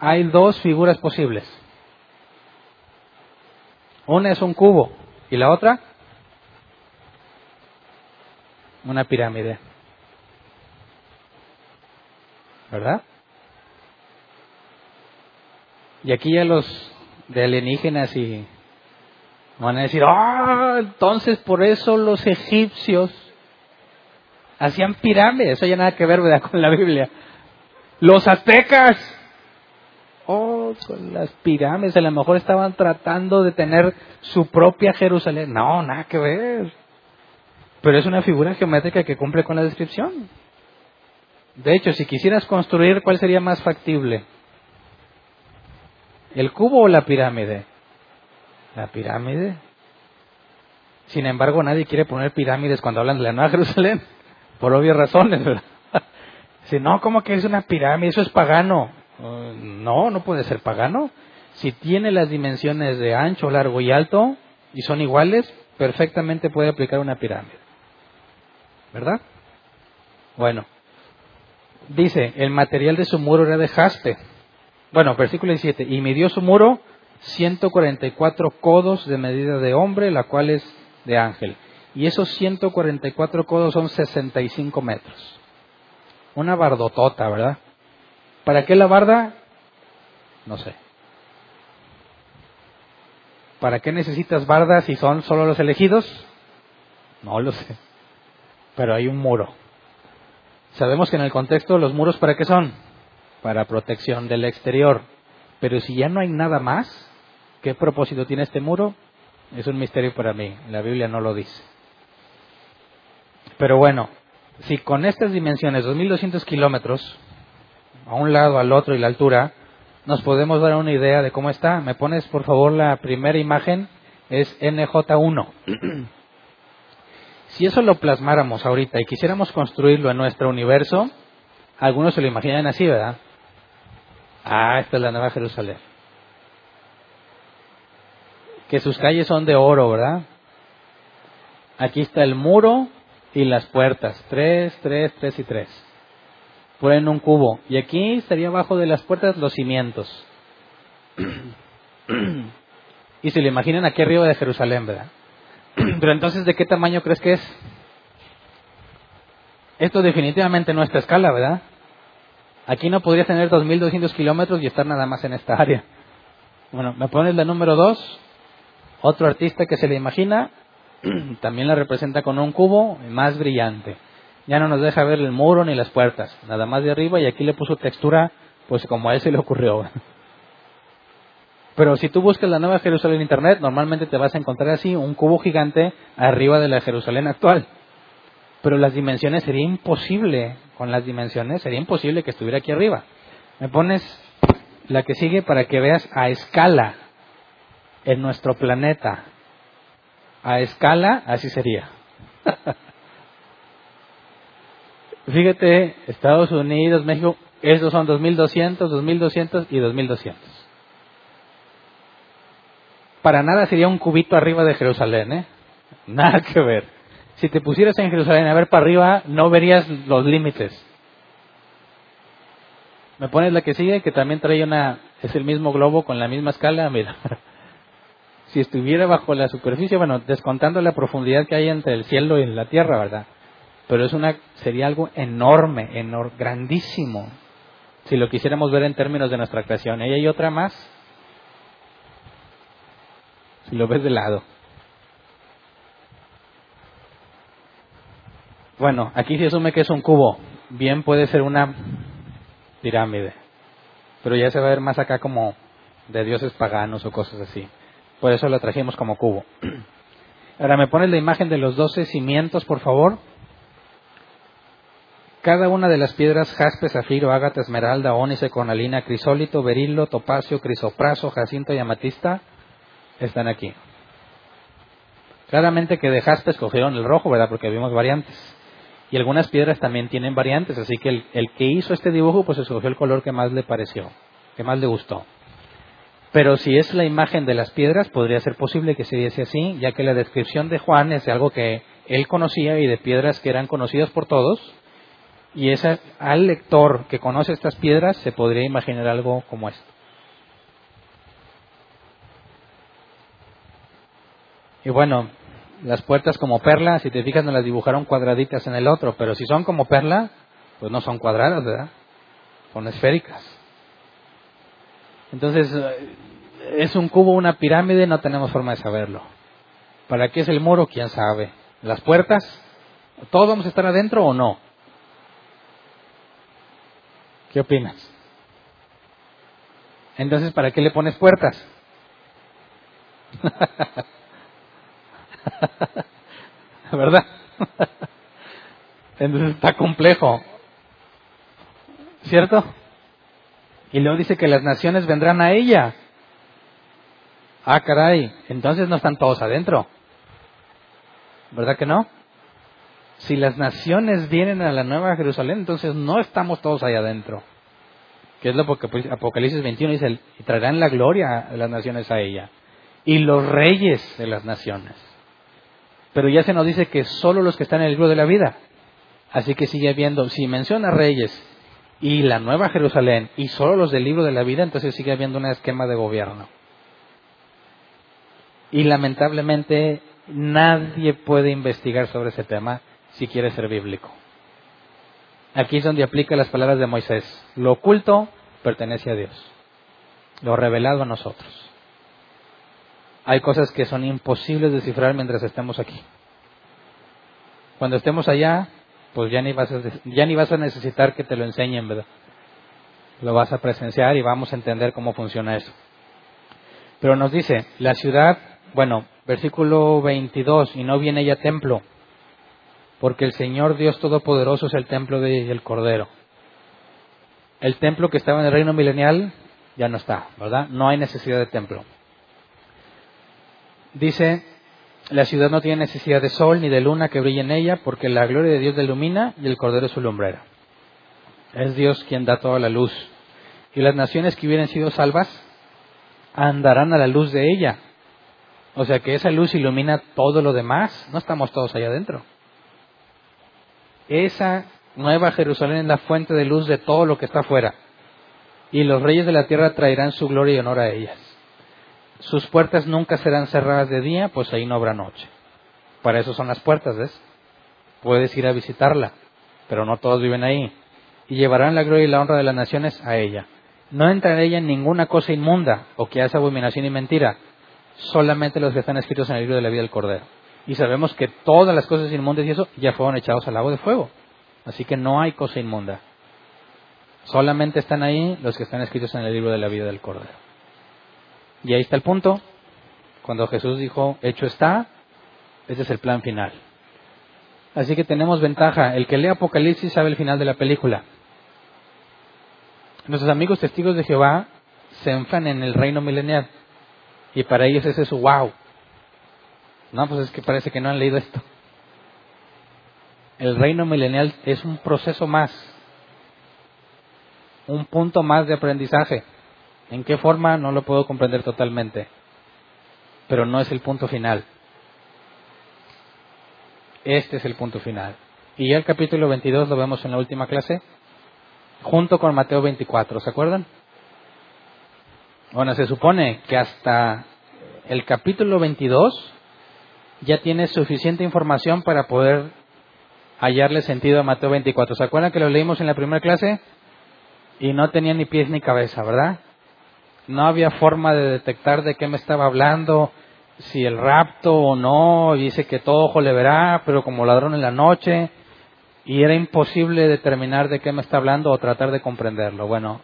Hay dos figuras posibles. Una es un cubo y la otra una pirámide. ¿Verdad? Y aquí ya los de alienígenas y van a decir, ah, entonces por eso los egipcios hacían pirámides, eso ya nada que ver ¿verdad? con la Biblia. Los aztecas, oh, con las pirámides, a lo mejor estaban tratando de tener su propia Jerusalén. No, nada que ver. Pero es una figura geométrica que cumple con la descripción. De hecho, si quisieras construir, ¿cuál sería más factible? ¿El cubo o la pirámide? La pirámide. Sin embargo, nadie quiere poner pirámides cuando hablan de la Nueva Jerusalén, por obvias razones, ¿verdad? Si no, ¿cómo que es una pirámide? Eso es pagano. Uh, no, no puede ser pagano. Si tiene las dimensiones de ancho, largo y alto y son iguales, perfectamente puede aplicar una pirámide. ¿verdad? Bueno, dice, el material de su muro era de jaspe. Bueno, versículo 17, y midió su muro 144 codos de medida de hombre, la cual es de ángel. Y esos 144 codos son 65 metros. Una bardotota, ¿verdad? ¿Para qué la barda? No sé. ¿Para qué necesitas bardas si son solo los elegidos? No lo sé pero hay un muro. Sabemos que en el contexto los muros para qué son? Para protección del exterior. Pero si ya no hay nada más, ¿qué propósito tiene este muro? Es un misterio para mí. La Biblia no lo dice. Pero bueno, si con estas dimensiones, 2.200 kilómetros, a un lado, al otro y la altura, nos podemos dar una idea de cómo está. ¿Me pones, por favor, la primera imagen? Es NJ1. Si eso lo plasmáramos ahorita y quisiéramos construirlo en nuestro universo, algunos se lo imaginan así, ¿verdad? Ah, esta es la Nueva Jerusalén. Que sus calles son de oro, ¿verdad? Aquí está el muro y las puertas. Tres, tres, tres y tres. Ponen un cubo. Y aquí estaría abajo de las puertas los cimientos. y se lo imaginan aquí arriba de Jerusalén, ¿verdad? Pero entonces, ¿de qué tamaño crees que es? Esto definitivamente no es escala, ¿verdad? Aquí no podrías tener 2.200 kilómetros y estar nada más en esta área. Bueno, me pones la número 2. Otro artista que se le imagina también la representa con un cubo más brillante. Ya no nos deja ver el muro ni las puertas, nada más de arriba y aquí le puso textura, pues como a él se le ocurrió. Pero si tú buscas la nueva Jerusalén en Internet, normalmente te vas a encontrar así, un cubo gigante arriba de la Jerusalén actual. Pero las dimensiones sería imposible, con las dimensiones sería imposible que estuviera aquí arriba. Me pones la que sigue para que veas a escala en nuestro planeta. A escala, así sería. Fíjate, Estados Unidos, México, estos son 2200, 2200 y 2200 para nada sería un cubito arriba de Jerusalén, ¿eh? Nada que ver. Si te pusieras en Jerusalén a ver para arriba, no verías los límites. Me pones la que sigue, que también trae una, es el mismo globo con la misma escala, mira. si estuviera bajo la superficie, bueno, descontando la profundidad que hay entre el cielo y la tierra, ¿verdad? Pero es una, sería algo enorme, grandísimo, si lo quisiéramos ver en términos de nuestra creación. Y hay otra más, si lo ves de lado. Bueno, aquí se asume que es un cubo. Bien puede ser una pirámide. Pero ya se va a ver más acá como de dioses paganos o cosas así. Por eso lo trajimos como cubo. Ahora me pones la imagen de los doce cimientos, por favor. Cada una de las piedras, jaspe, zafiro, ágata, esmeralda, ónice, cornalina, crisólito, berilo, topacio, crisopraso, jacinto y amatista, están aquí. Claramente que de jaspe escogieron el rojo, ¿verdad? Porque vimos variantes. Y algunas piedras también tienen variantes, así que el, el, que hizo este dibujo pues escogió el color que más le pareció, que más le gustó. Pero si es la imagen de las piedras, podría ser posible que se diese así, ya que la descripción de Juan es de algo que él conocía y de piedras que eran conocidas por todos, y esa, al lector que conoce estas piedras se podría imaginar algo como esto. Y bueno, las puertas como perla, si te fijas, no las dibujaron cuadraditas en el otro, pero si son como perla, pues no son cuadradas, ¿verdad? Son esféricas. Entonces, eh, ¿es un cubo una pirámide? No tenemos forma de saberlo. ¿Para qué es el muro? ¿Quién sabe? ¿Las puertas? ¿Todos vamos a estar adentro o no? ¿Qué opinas? Entonces, ¿para qué le pones puertas? ¿Verdad? Entonces está complejo. ¿Cierto? Y luego dice que las naciones vendrán a ella. Ah, caray, entonces no están todos adentro. ¿Verdad que no? Si las naciones vienen a la Nueva Jerusalén, entonces no estamos todos ahí adentro. Que es lo que Apocalipsis 21 dice, y traerán la gloria de las naciones a ella. Y los reyes de las naciones. Pero ya se nos dice que solo los que están en el libro de la vida. Así que sigue habiendo, si menciona reyes y la Nueva Jerusalén y solo los del libro de la vida, entonces sigue habiendo un esquema de gobierno. Y lamentablemente nadie puede investigar sobre ese tema si quiere ser bíblico. Aquí es donde aplica las palabras de Moisés. Lo oculto pertenece a Dios. Lo revelado a nosotros hay cosas que son imposibles de descifrar mientras estemos aquí. Cuando estemos allá, pues ya ni vas a, ya ni vas a necesitar que te lo enseñen, ¿verdad? Lo vas a presenciar y vamos a entender cómo funciona eso. Pero nos dice, la ciudad, bueno, versículo 22, y no viene ella templo, porque el Señor Dios Todopoderoso es el templo del Cordero. El templo que estaba en el reino milenial ya no está, ¿verdad? No hay necesidad de templo dice, La ciudad no tiene necesidad de sol ni de luna que brille en ella, porque la gloria de Dios la ilumina y el Cordero es su lumbrera. Es Dios quien da toda la luz. Y las naciones que hubieran sido salvas andarán a la luz de ella. O sea que esa luz ilumina todo lo demás. No estamos todos allá adentro. Esa nueva Jerusalén es la fuente de luz de todo lo que está afuera. Y los reyes de la tierra traerán su gloria y honor a ellas. Sus puertas nunca serán cerradas de día, pues ahí no habrá noche. Para eso son las puertas, ¿ves? Puedes ir a visitarla, pero no todos viven ahí. Y llevarán la gloria y la honra de las naciones a ella. No entra en ella ninguna cosa inmunda o que hace abominación y mentira, solamente los que están escritos en el libro de la vida del Cordero. Y sabemos que todas las cosas inmundas y eso ya fueron echados al lago de fuego. Así que no hay cosa inmunda. Solamente están ahí los que están escritos en el libro de la vida del Cordero. Y ahí está el punto. Cuando Jesús dijo, hecho está, ese es el plan final. Así que tenemos ventaja. El que lee Apocalipsis sabe el final de la película. Nuestros amigos testigos de Jehová se enfan en el reino milenial. Y para ellos ese es su wow. No, pues es que parece que no han leído esto. El reino milenial es un proceso más. Un punto más de aprendizaje. ¿En qué forma? No lo puedo comprender totalmente. Pero no es el punto final. Este es el punto final. Y ya el capítulo 22 lo vemos en la última clase, junto con Mateo 24, ¿se acuerdan? Bueno, se supone que hasta el capítulo 22 ya tiene suficiente información para poder hallarle sentido a Mateo 24. ¿Se acuerdan que lo leímos en la primera clase? Y no tenía ni pies ni cabeza, ¿verdad? No había forma de detectar de qué me estaba hablando, si el rapto o no, dice que todo ojo le verá, pero como ladrón en la noche, y era imposible determinar de qué me está hablando o tratar de comprenderlo. Bueno,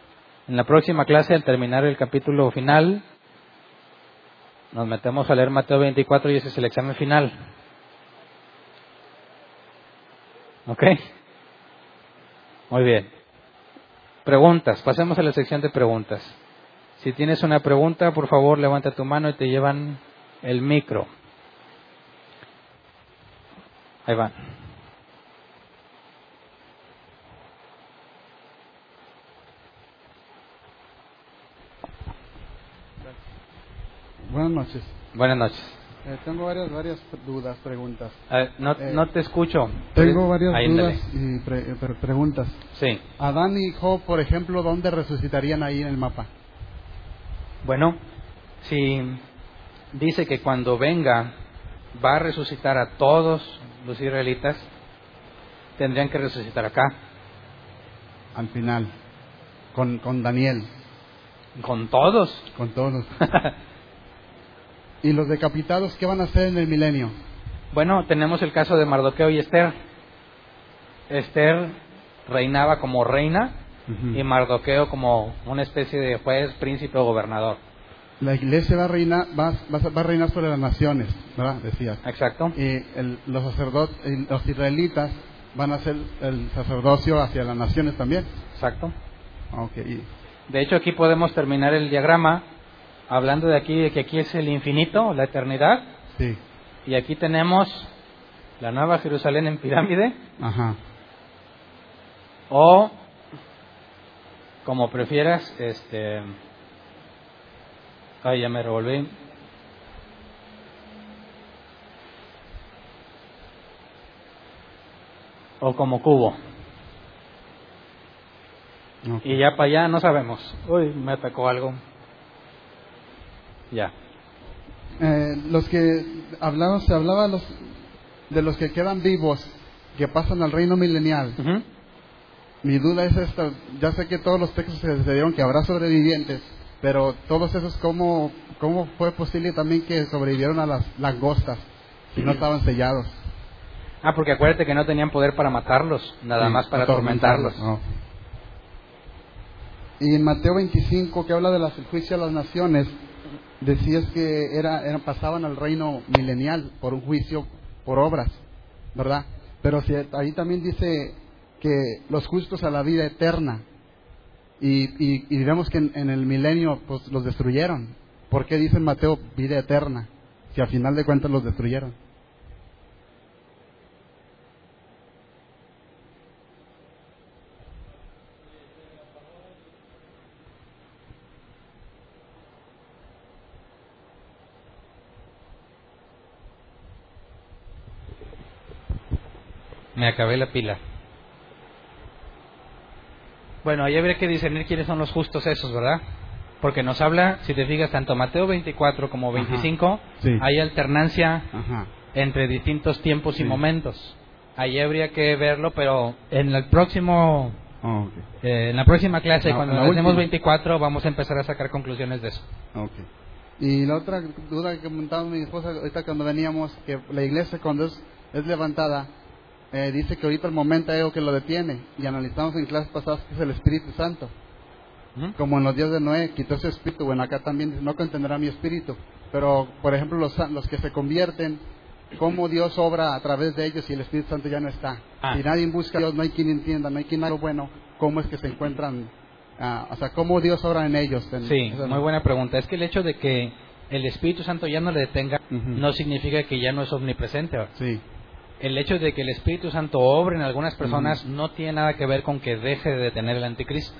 en la próxima clase, al terminar el capítulo final, nos metemos a leer Mateo 24 y ese es el examen final. ¿Ok? Muy bien. Preguntas. Pasemos a la sección de preguntas. Si tienes una pregunta, por favor, levanta tu mano y te llevan el micro. Ahí van. Buenas noches. Buenas noches. Eh, tengo varias, varias dudas, preguntas. no, Eh, no te escucho. Tengo varias Ahí, dudas y pre- pre- preguntas. Sí. Adán y Job, por ejemplo, ¿dónde resucitarían ahí en el mapa? Bueno, si dice que cuando venga va a resucitar a todos los israelitas, tendrían que resucitar acá, Al final, con, con Daniel, con todos. con todos. ¿Y los decapitados qué van a hacer en el milenio? bueno, tenemos el caso de Mardoqueo y Esther. Esther reinaba como reina Y Mardoqueo como una especie de juez, príncipe o gobernador. La iglesia va a reinar, va, va va a reinar sobre las naciones, ¿verdad? Decías. Exacto. Y el- los sacerdotes, los israelitas van a hacer el sacerdocio hacia las naciones también. Exacto. Ok, y- De hecho, aquí podemos terminar el diagrama hablando de aquí, de que aquí es el infinito, la eternidad, sí, y aquí tenemos la nueva Jerusalén en pirámide, ajá. o como prefieras, este. Ay, ya me revolví. O como cubo. Y ya para allá no sabemos. Uy, me atacó algo. Ya. Eh, los que hablaban, se hablaba los, de los que quedan vivos, que pasan al reino milenial. Ujú. Mi duda es esta, ya sé que todos los textos se se dieron que habrá sobrevivientes, pero todos esos, ¿cómo, cómo fue posible también que sobrevivieron a las langostas si no estaban sellados? Ah, porque acuérdate que no tenían poder para matarlos, nada Sí, más para atormentarlos. no. Y en Mateo 25, que habla de el juicio a las naciones, decías que era, era- pasaban al reino milenial por un juicio por obras, ¿verdad? Pero si, ahí también dice que los justos a la vida eterna. Y, y, vemos que en, el milenio pues los destruyeron. ¿Por qué dice Mateo vida eterna? si al final de cuentas los destruyeron. Me acabé la pila. Bueno, ahí habría que discernir quiénes son los justos esos, ¿verdad? Porque nos habla, si te fijas, tanto Mateo 24 como 25, Sí. hay alternancia Ajá. entre distintos tiempos y momentos. Ahí habría que verlo, pero en el próximo, Oh, eh, en la próxima clase, La- cuando la hacemos última. 24, vamos a empezar a sacar conclusiones de eso. Y la otra duda que comentaba mi esposa ahorita cuando veníamos, que la iglesia cuando es, es levantada, eh, dice que ahorita el momento hay algo que lo detiene. Y analizamos en clases pasadas que es el Espíritu Santo. ¿Mm? Como en los días de Noé, quitó ese espíritu. Bueno, acá también dice, no contendrá mi espíritu. Pero, por ejemplo, los, los que se convierten, cómo Dios obra a través de ellos y el Espíritu Santo ya no está. Ah. Si nadie busca a Dios, no hay quien entienda, no hay quien haga lo bueno, ¿cómo es que se encuentran? ah, o sea, ¿cómo Dios obra en ellos? En- Sí, muy buena pregunta. Es que el hecho de que el Espíritu Santo ya no le detenga no significa que ya no es omnipresente. ¿verdad? Sí. El hecho de que el Espíritu Santo obre en algunas personas no tiene nada que ver con que deje de detener el anticristo.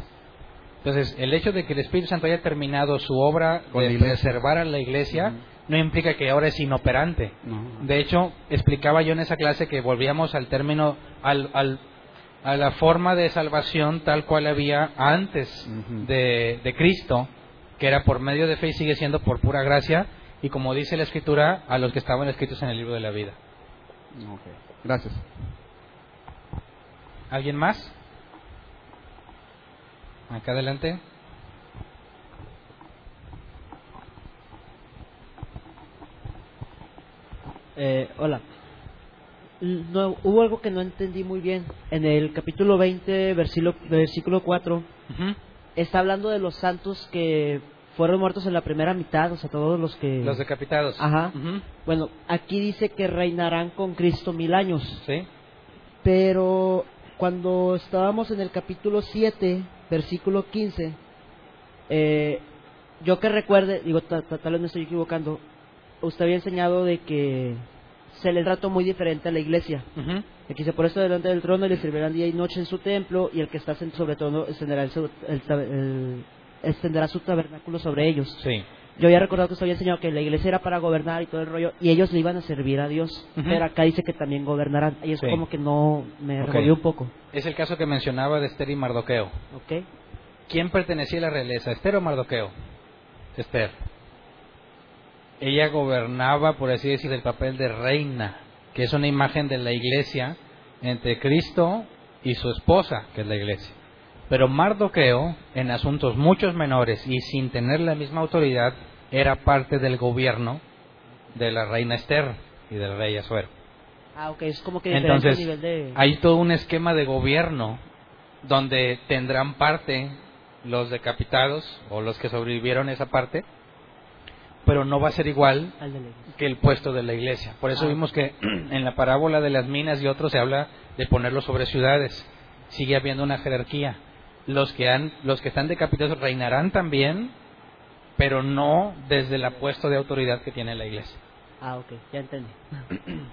Entonces, el hecho de que el Espíritu Santo haya terminado su obra Con de preservar a la iglesia no implica que ahora es inoperante. No. De hecho, explicaba yo en esa clase que volvíamos al término, al, al- a la forma de salvación tal cual había antes de Cristo, que era por medio de fe y sigue siendo por pura gracia, y como dice la Escritura, a los que estaban escritos en el libro de la vida. Ok. Gracias. ¿Alguien más? Acá adelante. Eh, hola. No, hubo algo que no entendí muy bien. En el capítulo 20, versículo, versículo 4, Ujú. está hablando de los santos que fueron muertos en la primera mitad, o sea, todos los que... Los decapitados. Ajá. Ujú. Bueno, aquí dice que reinarán con Cristo mil años, Sí. pero cuando estábamos en el capítulo 7, versículo 15, eh, yo que recuerde, digo, ta- ta- tal vez me estoy equivocando, usted había enseñado de que se le trató muy diferente a la iglesia. Ujú. Aquí dice, por esto delante del trono le servirán día y noche en su templo, y el que está sobre todo extenderá, el el el- extenderá su tabernáculo sobre ellos. Sí. Yo había recordado que usted había enseñado que la iglesia era para gobernar y todo el rollo, y ellos le iban a servir a Dios. Pero acá dice que también gobernarán. Y es Sí. como que no me Ok. revolvió un poco. Es el caso que mencionaba de Esther y Mardoqueo. ¿Quién pertenecía a la realeza, Esther o Mardoqueo? Esther. Ella gobernaba, por así decir, el papel de reina, que es una imagen de la iglesia entre Cristo y su esposa, que es la iglesia. Pero Mardoqueo, en asuntos muchos menores y sin tener la misma autoridad, era parte del gobierno de la reina Esther y del rey Asuero. Ah, ok, es como que diferente Entonces, nivel de... hay todo un esquema de gobierno donde tendrán parte los decapitados o los que sobrevivieron esa parte, pero no va a ser igual que el puesto de la iglesia. Por eso Ah. vimos que en la parábola de las minas y otros se habla de ponerlo sobre ciudades. Sigue habiendo una jerarquía. Los que han, los que están decapitados reinarán también, pero no desde el puesto de autoridad que tiene la iglesia. Ah, ok, ya entendí.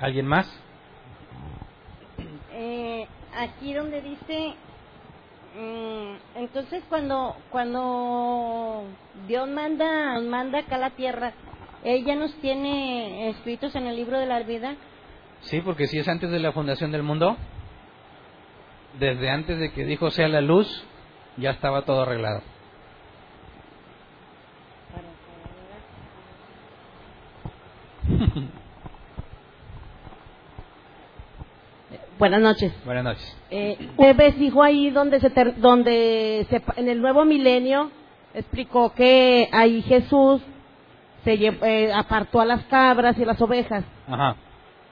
¿Alguien más? Eh, aquí donde dice, mm, entonces cuando cuando Dios manda nos manda acá a la tierra, ella nos tiene escritos en el libro de la vida. Sí, porque si es antes de la fundación del mundo, desde antes de que dijo sea la luz, ya estaba todo arreglado. Buenas noches. Buenas noches. Eh, Jueves dijo ahí donde se ter- donde se, en el nuevo milenio explicó que ahí Jesús se lle- eh, apartó a las cabras y las ovejas Ajá.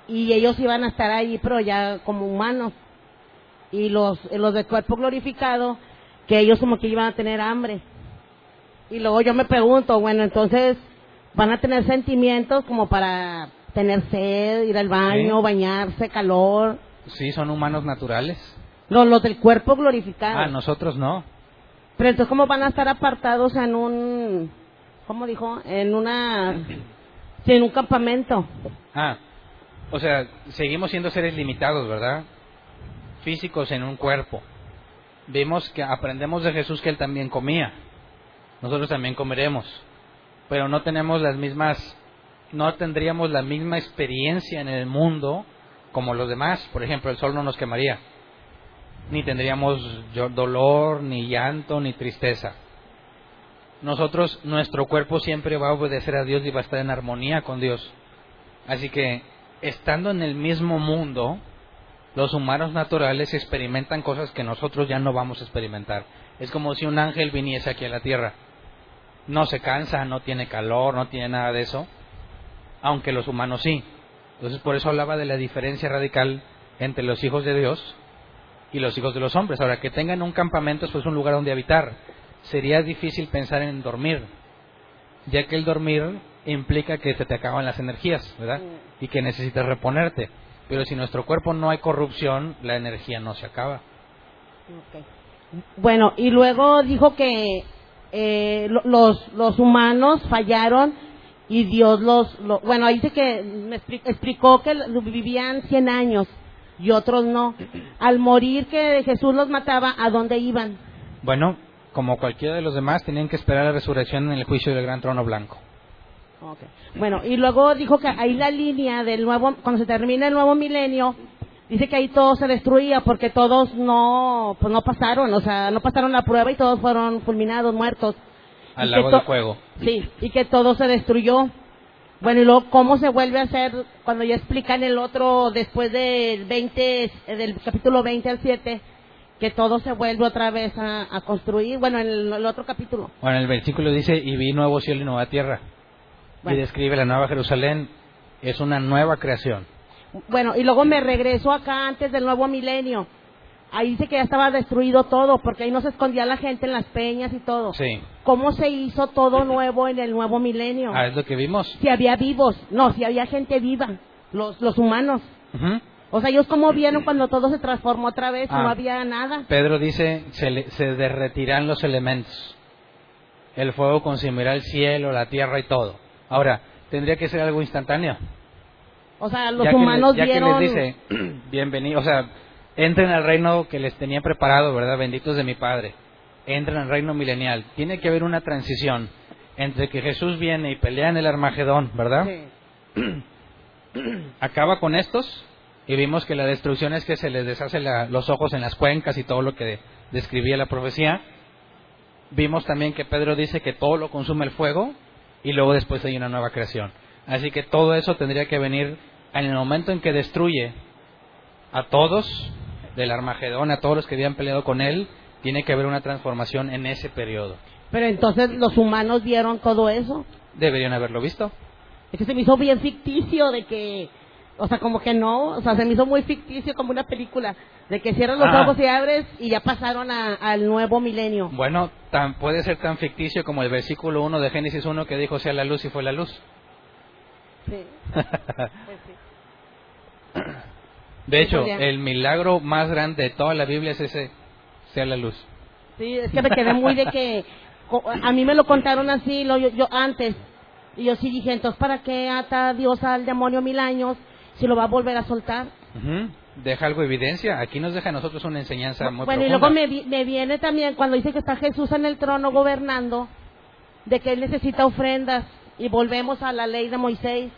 y ellos iban a estar ahí pero ya como humanos y los los de cuerpo glorificado que ellos como que iban a tener hambre y luego yo me pregunto bueno entonces van a tener sentimientos como para tener sed ir al baño Sí. bañarse calor Sí, son humanos naturales. los, los del cuerpo glorificado Ah, nosotros no. pero entonces cómo van a estar apartados en un ¿cómo dijo? En una, sí, en un campamento. Ah, o sea, seguimos siendo seres limitados, ¿verdad? Físicos en un cuerpo. Vimos que aprendemos de Jesús que él también comía. Nosotros también comeremos. Pero no tenemos las mismas, no tendríamos la misma experiencia en el mundo como los demás. Por ejemplo, el sol no nos quemaría. Ni tendríamos dolor, ni llanto, ni tristeza. Nosotros, nuestro cuerpo siempre va a obedecer a Dios y va a estar en armonía con Dios. Así que, estando en el mismo mundo, los humanos naturales experimentan cosas que nosotros ya no vamos a experimentar. Es como si un ángel viniese aquí a la tierra. No se cansa, no tiene calor, no tiene nada de eso, aunque los humanos sí. Entonces, por eso hablaba de la diferencia radical entre los hijos de Dios y los hijos de los hombres. Ahora, que tengan un campamento es pues un lugar donde habitar. Sería difícil pensar en dormir, ya que el dormir implica que se te acaban las energías, ¿verdad? Y que necesitas reponerte. Pero si en nuestro cuerpo no hay corrupción, la energía no se acaba. Bueno, y luego dijo que eh, lo- los, los humanos fallaron y Dios los, lo- bueno, ahí dice que me expli- explicó que vivían 100 años y otros no. Al morir que Jesús los mataba, ¿a dónde iban? Bueno, como cualquiera de los demás, tenían que esperar la resurrección en el juicio del gran trono blanco. Bueno, y luego dijo que ahí la línea del nuevo, cuando se termina el nuevo milenio, dice que ahí todo se destruía porque todos no, pues no pasaron, o sea, no pasaron la prueba y todos fueron fulminados, muertos. Al lago de fuego. Sí, y que todo se destruyó. Bueno, y luego, ¿cómo se vuelve a hacer cuando ya explican el otro, después del 20, eh, del capítulo 20 al 7, que todo se vuelve otra vez a, a construir? Bueno, en el, el otro capítulo. Bueno, el versículo dice, y vi nuevo cielo y nueva tierra. Bueno. Y describe la nueva Jerusalén, es una nueva creación. Bueno, y luego me regreso acá antes del nuevo milenio. Ahí dice que ya estaba destruido todo, porque ahí no se escondía la gente en las peñas y todo. Sí. ¿Cómo se hizo todo nuevo en el nuevo milenio? Ah, es lo que vimos. Si había vivos, no, si había gente viva, los, los humanos. Ujú. O sea, ellos cómo vieron cuando todo se transformó otra vez, Ah. no había nada. Pedro dice, se, le- se derretirán los elementos. El fuego consumirá el cielo, la tierra y todo. Ahora, tendría que ser algo instantáneo. O sea, los ya que humanos le- ya vieron... que les dice, bienvenido, o sea, entren al reino que les tenía preparado, ¿verdad? Benditos de mi Padre. Entren al reino milenial. Tiene que haber una transición entre que Jesús viene y pelea en el Armagedón, ¿verdad? Sí. Acaba con estos y vimos que la destrucción es que se les deshace la- los ojos en las cuencas y todo lo que describía la profecía. Vimos también que Pedro dice que todo lo consume el fuego y luego después hay una nueva creación. Así que todo eso tendría que venir en el momento en que destruye a todos del Armagedón, a todos los que habían peleado con él, tiene que haber una transformación en ese periodo. Pero entonces los humanos vieron todo eso. Deberían haberlo visto. Es que se me hizo bien ficticio de que, o sea, como que no, o sea, se me hizo muy ficticio como una película, de que cierras los Ah. ojos y abres y ya pasaron a- al nuevo milenio. Bueno, tan, puede ser tan ficticio como el versículo 1 de Génesis 1 que dijo sea la luz y fue la luz. Sí, pues sí. De hecho, el milagro más grande de toda la Biblia es ese, sea la luz. Sí, es que me quedé muy de que a mí me lo contaron así lo, yo, yo antes y yo sí dije, entonces ¿para qué ata Dios al demonio mil años si lo va a volver a soltar? Deja algo evidencia. Aquí nos deja a nosotros una enseñanza muy bueno, y luego me, me viene también cuando dice que está Jesús en el trono gobernando, de que él necesita ofrendas y volvemos a la ley de Moisés.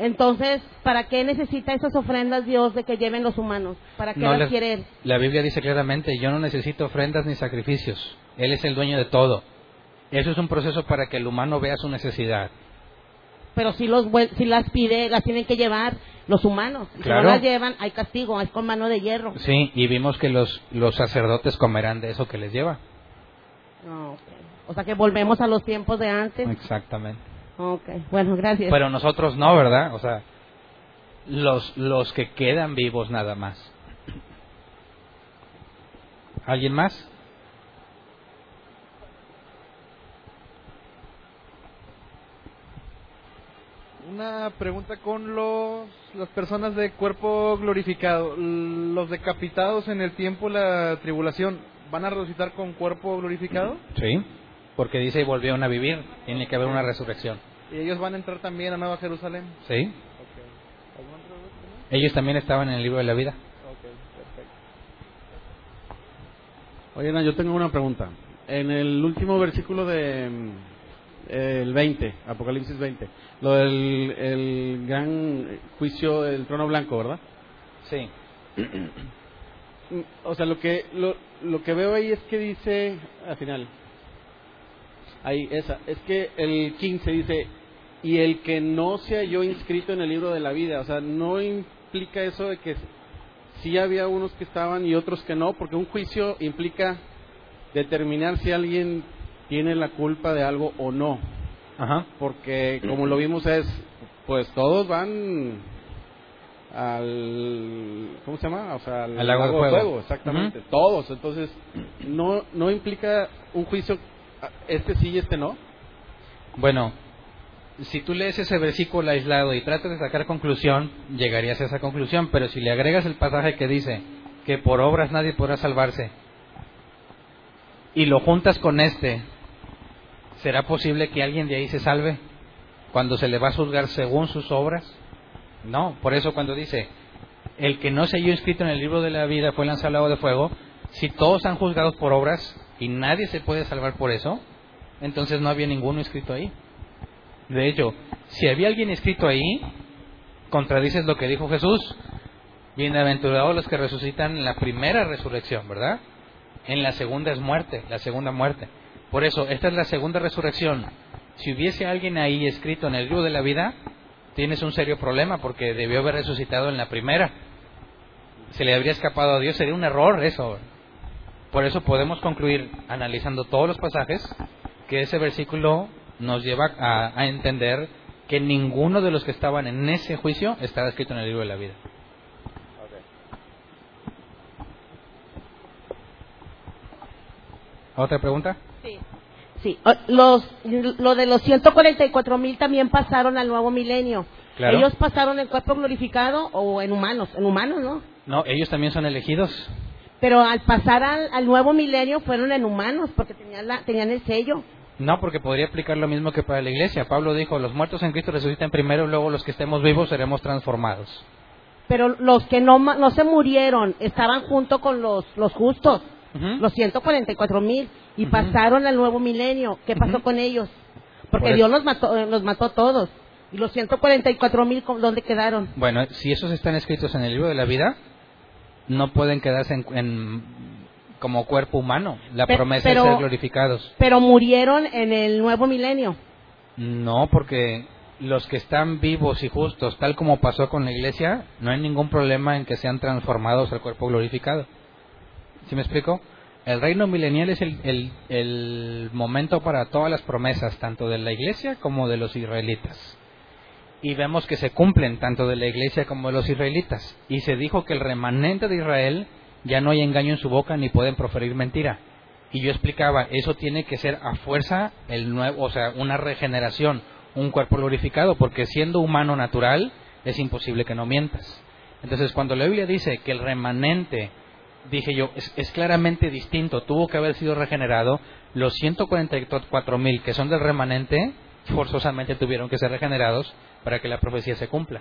Entonces, ¿para qué necesita esas ofrendas Dios de que lleven los humanos? ¿Para qué No las les- quiere él? La Biblia dice claramente, yo no necesito ofrendas ni sacrificios. Él es el dueño de todo. Eso es un proceso para que el humano vea su necesidad. Pero si, los, si las pide, las tienen que llevar los humanos. Si Claro. no las llevan, hay castigo, es con mano de hierro. Sí, y vimos que los, los sacerdotes comerán de eso que les lleva. Ah, ok. O sea que volvemos a los tiempos de antes. Exactamente. Ok, bueno, gracias. Pero nosotros no, ¿verdad? O sea, los, los que quedan vivos nada más. ¿Alguien más? Una pregunta con los las personas de cuerpo glorificado, los decapitados en el tiempo de la tribulación, ¿van a resucitar con cuerpo glorificado? Sí. porque dice volvieron a vivir, tiene que haber una resurrección. ¿Y ellos van a entrar también a Nueva Jerusalén? ¿Sí? Ellos también estaban en el libro de la vida. Ok, perfecto. Oye, Ana, yo tengo una pregunta. En el último versículo de mm, el 20, Apocalipsis 20, lo del el gran juicio del trono blanco, ¿verdad? Sí. O sea, lo que lo, lo que veo ahí es que dice al final. Ahí esa, es que el 15 dice y el que no se halló inscrito en el libro de la vida, o sea, no implica eso de que sí había unos que estaban y otros que no, porque un juicio implica determinar si alguien tiene la culpa de algo o no, Ajá. porque como lo vimos es, pues todos van al, ¿cómo se llama? O sea, al, Al lago de fuego. exactamente, todos, entonces no no implica un juicio, este sí y este no. Bueno, si tú lees ese versículo aislado y tratas de sacar conclusión, llegarías a esa conclusión, pero si le agregas el pasaje que dice que por obras nadie podrá salvarse y lo juntas con este, ¿será posible que alguien de ahí se salve cuando se le va a juzgar según sus obras? No, por eso cuando dice, el que no se halló inscrito en el libro de la vida fue lanzado al lago de fuego, si todos han juzgados por obras y nadie se puede salvar por eso, entonces no había ninguno inscrito ahí. De hecho, si había alguien escrito ahí, contradices lo que dijo Jesús. Bienaventurados los que resucitan en la primera resurrección, ¿verdad? En la segunda es muerte, la segunda muerte. Por eso, esta es la segunda resurrección. Si hubiese alguien ahí escrito en el libro de la vida, tienes un serio problema porque debió haber resucitado en la primera. Se le habría escapado a Dios, sería un error eso. Por eso podemos concluir, analizando todos los pasajes, que ese versículo nos lleva a, a entender que ninguno de los que estaban en ese juicio estaba escrito en el libro de la vida. ¿Otra pregunta? Sí. Los, lo de los 144 mil también pasaron al nuevo milenio. Claro. ¿Ellos pasaron en cuerpo glorificado o en humanos? En humanos, ¿no? No, ellos también son elegidos. Pero al pasar al, al nuevo milenio fueron en humanos porque tenían, la, tenían el sello. No, porque podría aplicar lo mismo que para la iglesia. Pablo dijo, los muertos en Cristo resucitan primero, luego los que estemos vivos seremos transformados. Pero los que no, no se murieron estaban junto con los, los justos, Ujú. los 144 mil, y pasaron al nuevo milenio. ¿Qué pasó con ellos? Porque Por Dios los mató, los mató a todos. ¿Y los 144 mil dónde quedaron? Bueno, si esos están escritos en el libro de la vida, no pueden quedarse en, en- como cuerpo humano. La promesa pero- es ser glorificados. Pero murieron en el nuevo milenio. No, porque los que están vivos y justos, tal como pasó con la iglesia, no hay ningún problema en que sean transformados al cuerpo glorificado. ¿Sí me explico? El reino milenial es el, el- el momento para todas las promesas, tanto de la iglesia como de los israelitas. Y vemos que se cumplen tanto de la iglesia como de los israelitas. Y se dijo que el remanente de Israel ya no hay engaño en su boca ni pueden proferir mentira. Y yo explicaba, eso tiene que ser a fuerza el nuevo, o sea, una regeneración, un cuerpo glorificado, porque siendo humano natural es imposible que no mientas. Entonces, cuando la Biblia dice que el remanente, dije yo, es, es claramente distinto, tuvo que haber sido regenerado, los 144 mil que son del remanente, forzosamente tuvieron que ser regenerados para que la profecía se cumpla.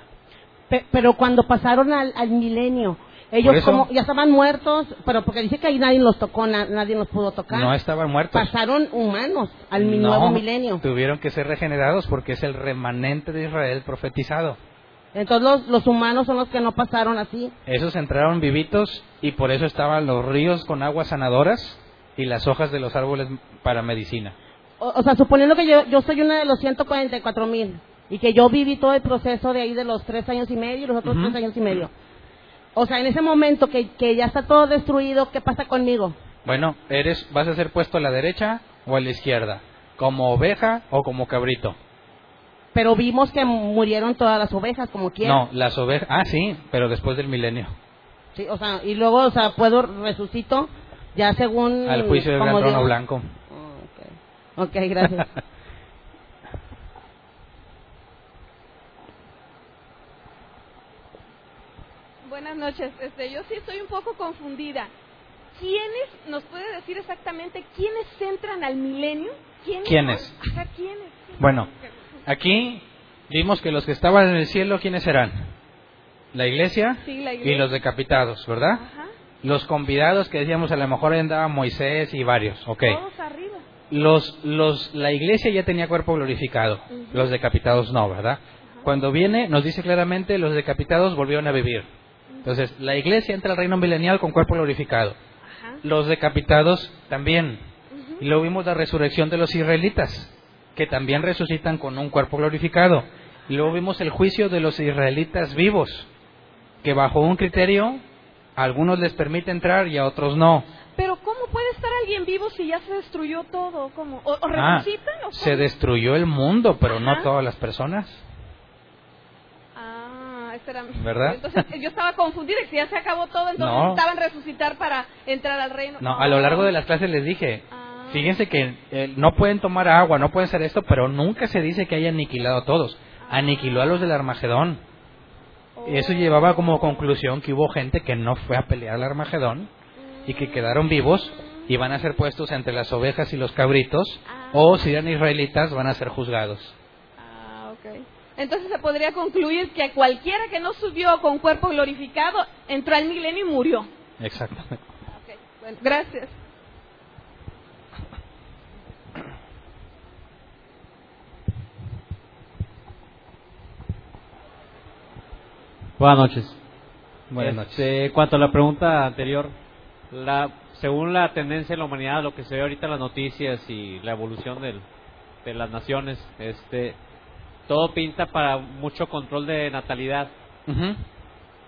Pe- pero cuando pasaron al, al milenio, ellos como ya estaban muertos, pero porque dice que ahí nadie los tocó, na- nadie los pudo tocar. No estaban muertos. Pasaron humanos al No, nuevo milenio. Tuvieron que ser regenerados porque es el remanente de Israel profetizado. Entonces los, los humanos son los que no pasaron así. Esos entraron vivitos y por eso estaban los ríos con aguas sanadoras y las hojas de los árboles para medicina. O, o sea, suponiendo que yo, yo soy una de los 144 mil y que yo viví todo el proceso de ahí de los tres años y medio y los otros Ujú. tres años y medio. O sea, en ese momento que, que ya está todo destruido, ¿qué pasa conmigo? Bueno, eres, vas a ser puesto a la derecha o a la izquierda, como oveja o como cabrito. Pero vimos que murieron todas las ovejas, como quieran. No, las ovejas, ah sí, pero después del milenio, Sí, o sea, y luego, o sea, puedo resucito ya según... al juicio del gran trono blanco. Oh, ok, Ok, gracias. Buenas noches. Este, yo sí estoy un poco confundida. ¿Quiénes, nos puede decir exactamente quiénes entran al milenio? ¿Quiénes? ¿Quiénes? Ajá, ¿quiénes? Bueno, aquí vimos que los que estaban en el cielo, ¿quiénes eran? La iglesia, Sí, la y los decapitados, ¿verdad? Ajá. Los convidados que decíamos a lo mejor andaba Moisés y varios, ok. Todos arriba. Los, los, la iglesia ya tenía cuerpo glorificado, los decapitados no, ¿verdad? Cuando viene, nos dice claramente, los decapitados volvieron a vivir. Entonces, la iglesia entra al reino milenial con cuerpo glorificado. Los decapitados también. Y luego vimos la resurrección de los israelitas, que también resucitan con un cuerpo glorificado. Y luego vimos el juicio de los israelitas vivos, que bajo un criterio, a algunos les permite entrar y a otros no. Pero ¿cómo puede estar alguien vivo si ya se destruyó todo? ¿Cómo? ¿O, o Ah, resucitan o se destruyó el mundo, pero no todas las personas. Ah, era... ¿Verdad? Entonces yo estaba confundida, que ya se acabó todo, entonces No. necesitaban resucitar para entrar al reino. No, a lo largo de las clases les dije, Ah. Fíjense que eh, no pueden tomar agua, no pueden hacer esto, pero nunca se dice que haya aniquilado a todos. Aniquiló a los del Armagedón. Eso llevaba como conclusión que hubo gente que no fue a pelear al Armagedón y que quedaron vivos y van a ser puestos entre las ovejas y los cabritos, o si eran israelitas van a ser juzgados. Ah. Entonces se podría concluir que cualquiera que no subió con cuerpo glorificado entró al milenio y murió. Exactamente. Bueno, gracias. Buenas noches. Buenas noches. Este, cuanto a la pregunta anterior, la, según la tendencia de la humanidad, lo que se ve ahorita en las noticias y la evolución del- de las naciones, este, todo pinta para mucho control de natalidad.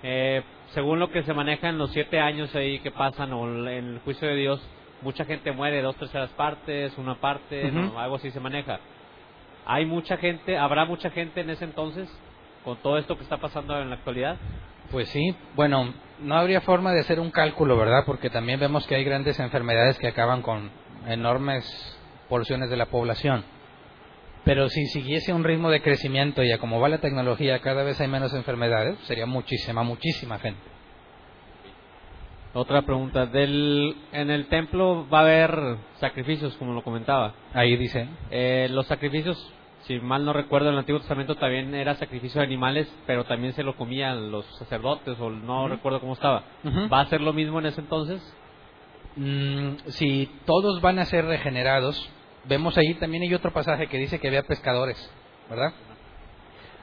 Eh, según lo que se maneja en los siete años ahí que pasan o en el juicio de Dios, mucha gente muere, dos terceras partes, una parte, no, algo así se maneja. Hay mucha gente, habrá mucha gente en ese entonces con todo esto que está pasando en la actualidad. Pues sí, bueno, no habría forma de hacer un cálculo, ¿verdad? Porque también vemos que hay grandes enfermedades que acaban con enormes porciones de la población. Pero si siguiese un ritmo de crecimiento y a como va la tecnología, cada vez hay menos enfermedades, sería muchísima, muchísima gente. Otra pregunta, del, en el templo va a haber sacrificios, como lo comentaba. Ahí dice, Eh, los sacrificios, si mal no recuerdo, en el Antiguo Testamento también era sacrificio de animales, pero también se lo comían los sacerdotes, o no recuerdo cómo estaba. ¿Va a ser lo mismo en ese entonces? mm, si todos van a ser regenerados, vemos ahí también hay otro pasaje que dice que había pescadores, ¿verdad?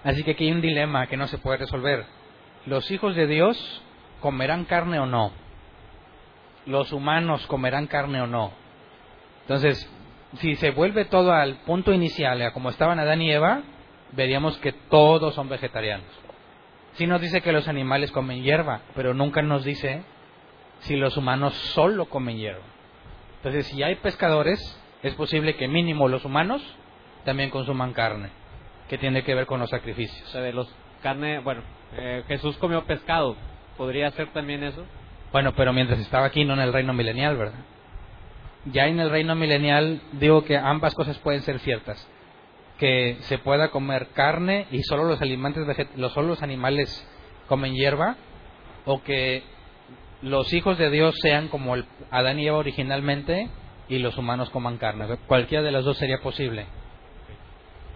Así que aquí hay un dilema que no se puede resolver. ¿Los hijos de Dios comerán carne o no? ¿Los humanos comerán carne o no? Entonces, si se vuelve todo al punto inicial, a como estaban Adán y Eva, veríamos que todos son vegetarianos. Sí nos dice que los animales comen hierba, pero nunca nos dice si los humanos solo comen hierba. Entonces, si hay pescadores, es posible que mínimo los humanos también consuman carne, que tiene que ver con los sacrificios. los carne, bueno, eh, Jesús comió pescado, ¿podría ser también eso? Bueno, pero mientras estaba aquí, no en el reino milenial, ¿verdad? Ya en el reino milenial digo que ambas cosas pueden ser ciertas. Que se pueda comer carne y solo los, alimentos los, solo los animales comen hierba, o que los hijos de Dios sean como el Adán y Eva originalmente y los humanos coman carne. Cualquiera de las dos sería posible.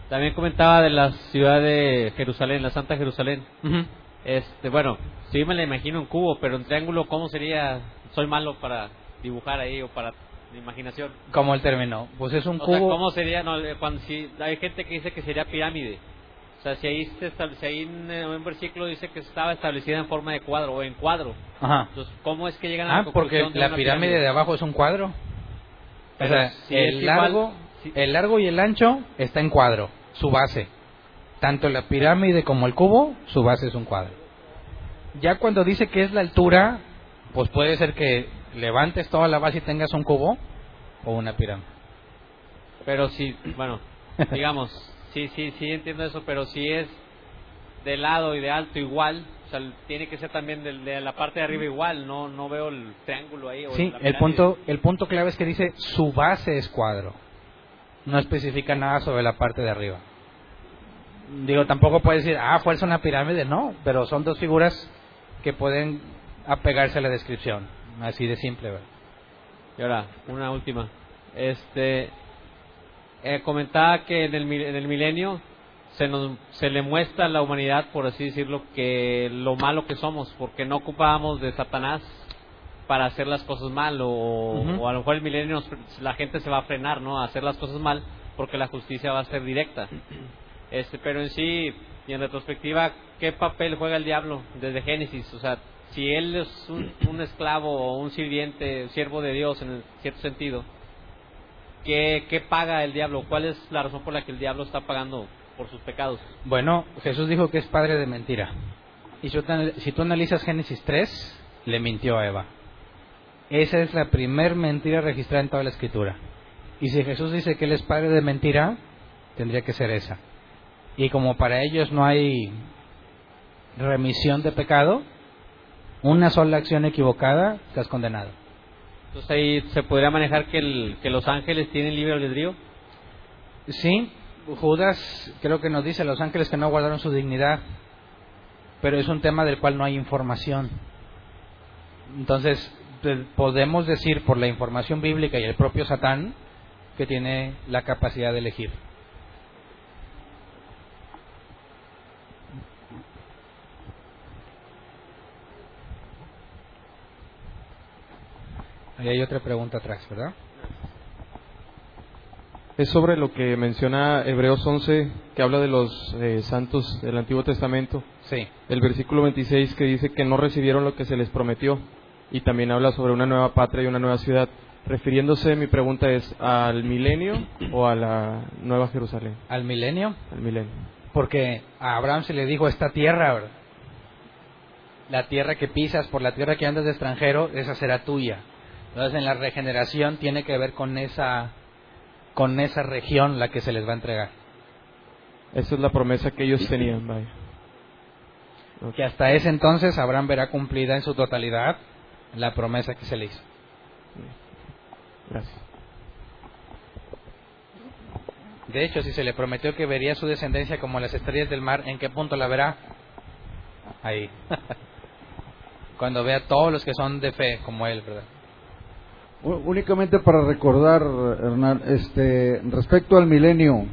También comentaba de la ciudad de Jerusalén, la Santa Jerusalén. Ujú. Este, bueno, sí me la imagino en cubo, pero en triángulo, ¿cómo sería? Soy malo para dibujar ahí o para la imaginación. Como el término, pues es un O sea, cubo. ¿cómo sería? No, eh, cuando si hay gente que dice que sería pirámide. O sea, si ahí, se si ahí en eh, un versículo dice que estaba establecida en forma de cuadro o en cuadro. Ajá. Entonces, ¿cómo es que llegan a la Ah, porque conclusión de la una pirámide de abajo es un cuadro. O Pero sea, si el igual- largo, si- el largo y el ancho está en cuadro, su base. Tanto la pirámide como el cubo, su base es un cuadro. Ya cuando dice que es la altura, pues puede ser que levantes toda la base y tengas un cubo o una pirámide. Pero si, bueno, digamos, sí, sí, sí entiendo eso, pero si es de lado y de alto igual, o sea, tiene que ser también de, la parte de arriba igual, no no veo el triángulo ahí. O Sí, el punto, el punto clave es que dice su base es cuadro. No especifica nada sobre la parte de arriba. Digo, tampoco puede decir, ah, fuerza una pirámide, no, pero son dos figuras que pueden apegarse a la descripción. Así de simple, ¿verdad? Y ahora, una última. Este, eh, comentaba que en el, en el milenio se, nos, se le muestra a la humanidad, por así decirlo, que lo malo que somos, porque no ocupábamos de Satanás para hacer las cosas mal, o, a lo mejor el milenio nos- la gente se va a frenar, ¿no? A hacer las cosas mal, porque la justicia va a ser directa. Este, pero en sí, y en retrospectiva, ¿qué papel juega el diablo desde Génesis? O sea, si él es un, esclavo o un sirviente, siervo de Dios en cierto sentido, ¿qué, ¿qué paga el diablo? ¿Cuál es la razón por la que el diablo está pagando por sus pecados? Bueno, Jesús dijo que es padre de mentira. Y si tú, si tú analizas Génesis 3, le mintió a Eva. Esa es la primer mentira registrada en toda la escritura. Y si Jesús dice que él es padre de mentira, tendría que ser esa. Y como para ellos no hay remisión de pecado, una sola acción equivocada, estás condenado. Entonces ahí se podría manejar que, el, que los ángeles tienen libre albedrío. Sí, Judas creo que nos dice los ángeles que no guardaron su dignidad, pero es un tema del cual no hay información. Entonces, pues, podemos decir por la información bíblica y el propio Satán que tiene la capacidad de elegir. Ahí hay otra pregunta atrás, ¿verdad? Es sobre lo que menciona Hebreos 11, que habla de los eh, santos del Antiguo Testamento. Sí. El versículo 26 que dice que no recibieron lo que se les prometió. Y también habla sobre una nueva patria y una nueva ciudad. Refiriéndose, mi pregunta es, ¿al milenio o a la nueva Jerusalén? Al milenio, Al milenio. porque a Abraham se le dijo esta tierra, ¿verdad? la tierra que pisas, por la tierra que andas de extranjero, esa será tuya. Entonces en la regeneración tiene que ver con esa, con esa región la que se les va a entregar. Esa es la promesa que ellos tenían, vaya. Que hasta ese entonces Abraham verá cumplida en su totalidad la promesa que se le hizo. Gracias. De hecho, si se le prometió que vería su descendencia como las estrellas del mar, ¿en qué punto la verá? Ahí. Cuando vea todos los que son de fe como él, ¿verdad? Únicamente para recordar, Hernán, este, respecto al milenio,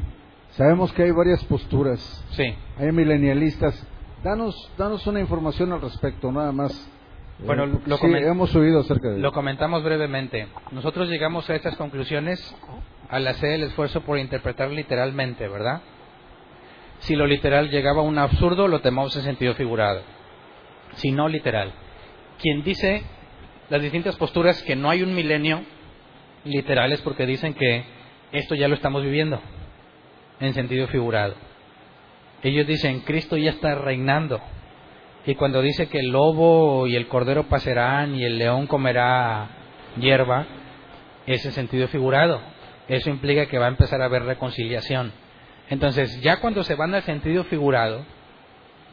sabemos que hay varias posturas. Sí. Hay milenialistas. Danos, danos una información al respecto, nada más. Bueno, Eh, lo sí, hemos oído acerca de Lo comentamos brevemente. Nosotros llegamos a estas conclusiones al hacer el esfuerzo por interpretar literalmente, ¿verdad? Si lo literal llegaba a un absurdo, lo tomamos en sentido figurado. Si no literal. Quien dice las distintas posturas que no hay un milenio literal es porque dicen que esto ya lo estamos viviendo en sentido figurado. Ellos dicen, Cristo ya está reinando. Y cuando dice que el lobo y el cordero pasarán y el león comerá hierba, es en sentido figurado. Eso implica que va a empezar a haber reconciliación. Entonces, ya cuando se van al sentido figurado,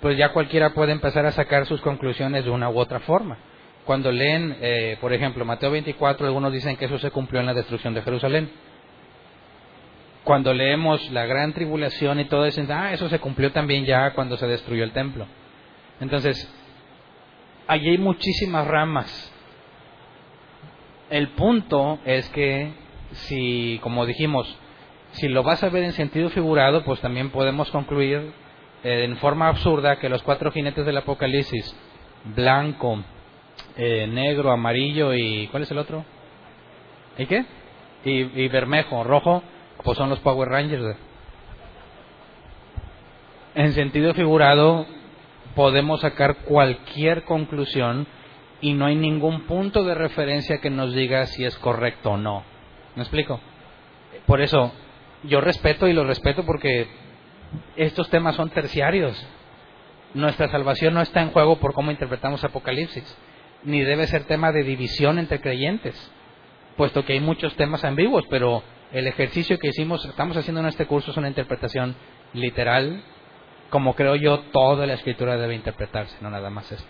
pues ya cualquiera puede empezar a sacar sus conclusiones de una u otra forma. Cuando leen, eh, por ejemplo, Mateo 24, algunos dicen que eso se cumplió en la destrucción de Jerusalén. Cuando leemos la gran tribulación y todo dicen, ah, eso se cumplió también ya cuando se destruyó el templo. Entonces, allí hay muchísimas ramas. El punto es que si, como dijimos, si lo vas a ver en sentido figurado, pues también podemos concluir eh, en forma absurda que los cuatro jinetes del Apocalipsis, blanco, eh, negro, amarillo y ¿cuál es el otro? ¿Y qué? Y, y bermejo, rojo, pues son los Power Rangers. En sentido figurado, podemos sacar cualquier conclusión y no hay ningún punto de referencia que nos diga si es correcto o no. ¿Me explico? Por eso, yo respeto y lo respeto porque estos temas son terciarios. Nuestra salvación no está en juego por cómo interpretamos Apocalipsis, ni debe ser tema de división entre creyentes, puesto que hay muchos temas ambiguos, pero el ejercicio que hicimos, estamos haciendo en este curso es una interpretación literal, como creo yo toda la escritura debe interpretarse, no nada más esto.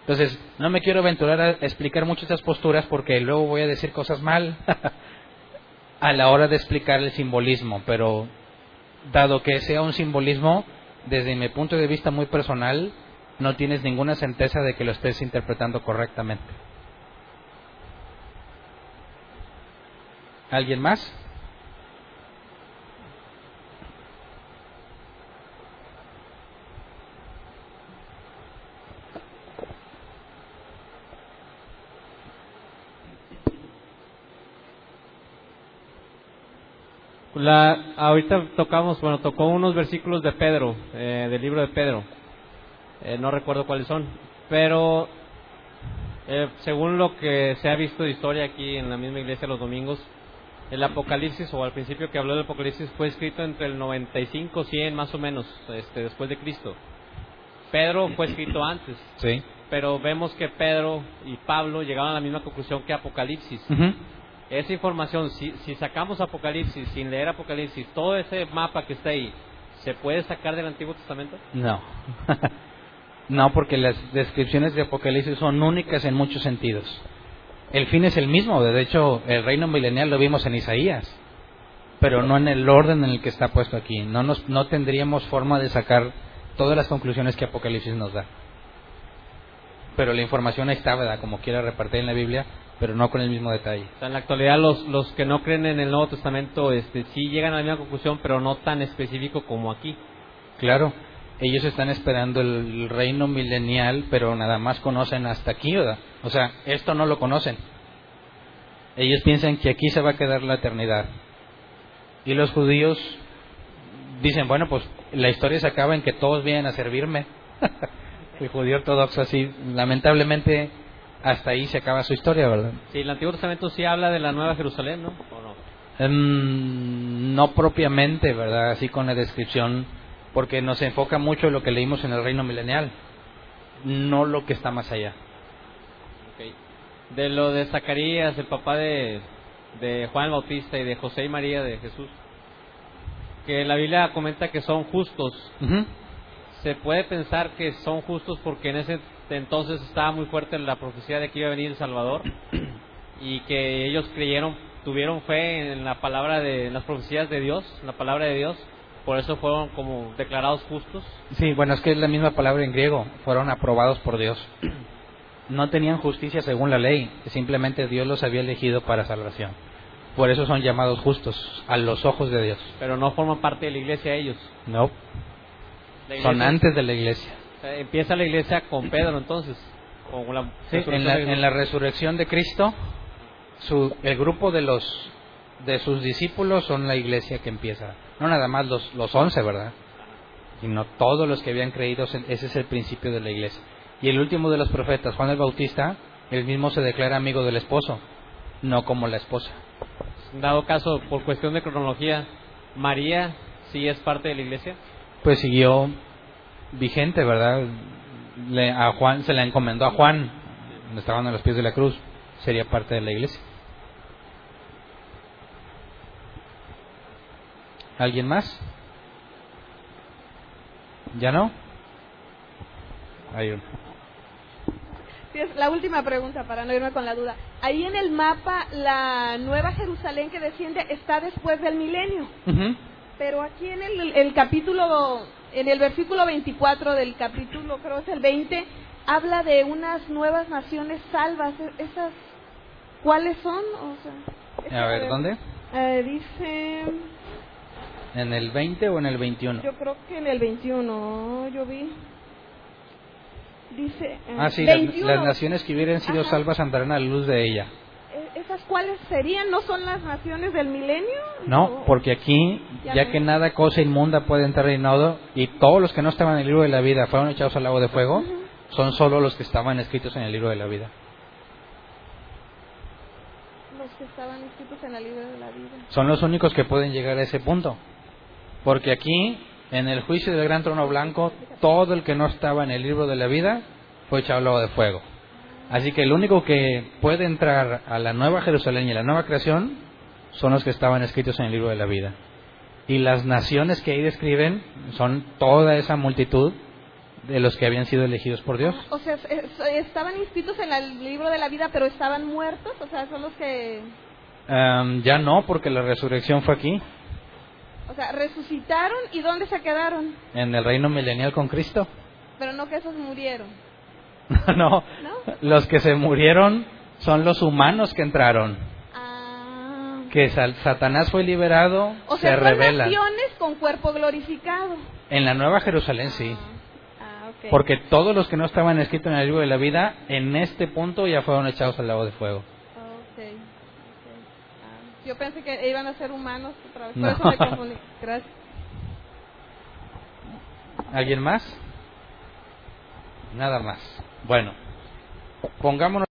Entonces, no me quiero aventurar a explicar muchas de estas posturas porque luego voy a decir cosas mal a la hora de explicar el simbolismo, pero dado que sea un simbolismo, desde mi punto de vista muy personal, no tienes ninguna certeza de que lo estés interpretando correctamente. ¿Alguien más? La, ahorita tocamos, bueno, tocó unos versículos de Pedro, eh, del libro de Pedro. Eh, no recuerdo cuáles son, pero eh, según lo que se ha visto de historia aquí en la misma iglesia los domingos, el Apocalipsis, o al principio que habló del Apocalipsis, fue escrito entre el 95 100 más o menos, este, después de Cristo. Pedro fue escrito antes, Sí. pero vemos que Pedro y Pablo llegaron a la misma conclusión que Apocalipsis. Esa información, si, si sacamos Apocalipsis sin leer Apocalipsis, todo ese mapa que está ahí, ¿se puede sacar del Antiguo Testamento? No. no, porque las descripciones de Apocalipsis son únicas en muchos sentidos. El fin es el mismo, de hecho, el reino milenial lo vimos en Isaías, pero no en el orden en el que está puesto aquí. No, nos, no tendríamos forma de sacar todas las conclusiones que Apocalipsis nos da. Pero la información ahí está, ¿verdad? Como quiera repartir en la Biblia, pero no con el mismo detalle. O sea, en la actualidad los, los que no creen en el Nuevo Testamento este, sí llegan a la misma conclusión, pero no tan específico como aquí. Claro, ellos están esperando el reino milenial, pero nada más conocen hasta aquí, ¿verdad? O sea, esto no lo conocen. Ellos piensan que aquí se va a quedar la eternidad. Y los judíos dicen, bueno, pues la historia se acaba en que todos vienen a servirme. el judío ortodoxo así, lamentablemente, hasta ahí se acaba su historia, ¿verdad? Sí, el Antiguo Testamento sí habla de la Nueva Jerusalén, ¿no? ¿O no? Em, no propiamente, ¿verdad? Así con la descripción, porque nos enfoca mucho en lo que leímos en el reino milenial, no lo que está más allá. De lo de Zacarías, el papá de, de Juan Bautista y de José y María de Jesús, que la Biblia comenta que son justos. Se puede pensar que son justos porque en ese entonces estaba muy fuerte la profecía de que iba a venir el Salvador y que ellos creyeron, tuvieron fe en la palabra de en las profecías de Dios, en la palabra de Dios, por eso fueron como declarados justos. Sí, bueno, es que es la misma palabra en griego, fueron aprobados por Dios. No tenían justicia según la ley, simplemente Dios los había elegido para salvación. Por eso son llamados justos a los ojos de Dios. pero no forman parte de la iglesia ellos. No, son antes de la iglesia. empieza la iglesia con Pedro entonces, con la, Sí, en la, en la resurrección de Cristo, su, el grupo de los de sus discípulos son la iglesia que empieza. No nada más los, los once, ¿verdad? Sino todos los que habían creído, ese es el principio de la iglesia. Y el último de los profetas, Juan el Bautista, él mismo se declara amigo del esposo, no como la esposa. Dado caso, por cuestión de cronología, María sí es parte de la iglesia. Pues siguió vigente, ¿verdad? Le- a Juan se le encomendó a Juan, estaban a los pies de la cruz, sería parte de la iglesia. ¿Alguien más? ¿Ya no? Hay uno. La última pregunta para no irme con la duda. Ahí en el mapa, la Nueva Jerusalén que desciende está después del milenio. Pero aquí en el, el capítulo, en el versículo 24 del capítulo, creo es el 20, habla de unas nuevas naciones salvas. E- ¿Esas cuáles son? O sea, A ver, ¿dónde? Eh, dice, ¿En el 20 o en el 21? yo creo que en el 21, yo vi. Dice, eh, Ah, sí, las, 21. las naciones que hubieran sido Ajá. salvas andarán a la luz de ella. Eh, ¿Esas cuáles serían? ¿No son las naciones del milenio? No, ¿O- porque aquí, Ya ya no. que nada cosa inmunda puede entrar reinado, y todos los que no estaban en el libro de la vida fueron echados al lago de fuego, son solo los que estaban escritos en el libro de la vida. Los que estaban escritos en la libro de la vida. Son los únicos que pueden llegar a ese punto. Porque aquí, en el juicio del gran trono blanco, todo el que no estaba en el libro de la vida fue echado al lago de fuego. Así que el único que puede entrar a la nueva Jerusalén y a la nueva creación son los que estaban escritos en el libro de la vida. Y las naciones que ahí describen son toda esa multitud de los que habían sido elegidos por Dios. O sea, es- es- estaban inscritos en el libro de la vida, pero estaban muertos. O sea, son los que. Ya no, porque la resurrección fue aquí, O sea, resucitaron y ¿dónde se quedaron? en el reino milenial con Cristo. Pero no que esos murieron. no, ¿No? los que se murieron son los humanos que entraron. Ah. Que Satanás fue liberado, O se sea, revelan. naciones con cuerpo glorificado. En la Nueva Jerusalén sí. Ah, ok. Porque todos los que no estaban escritos en el libro de la vida, en este punto ya fueron echados al lago de fuego. Yo pensé que iban a ser humanos otra vez, por No. eso me confundí. Gracias. ¿Alguien más? Nada más. Bueno, pongámonos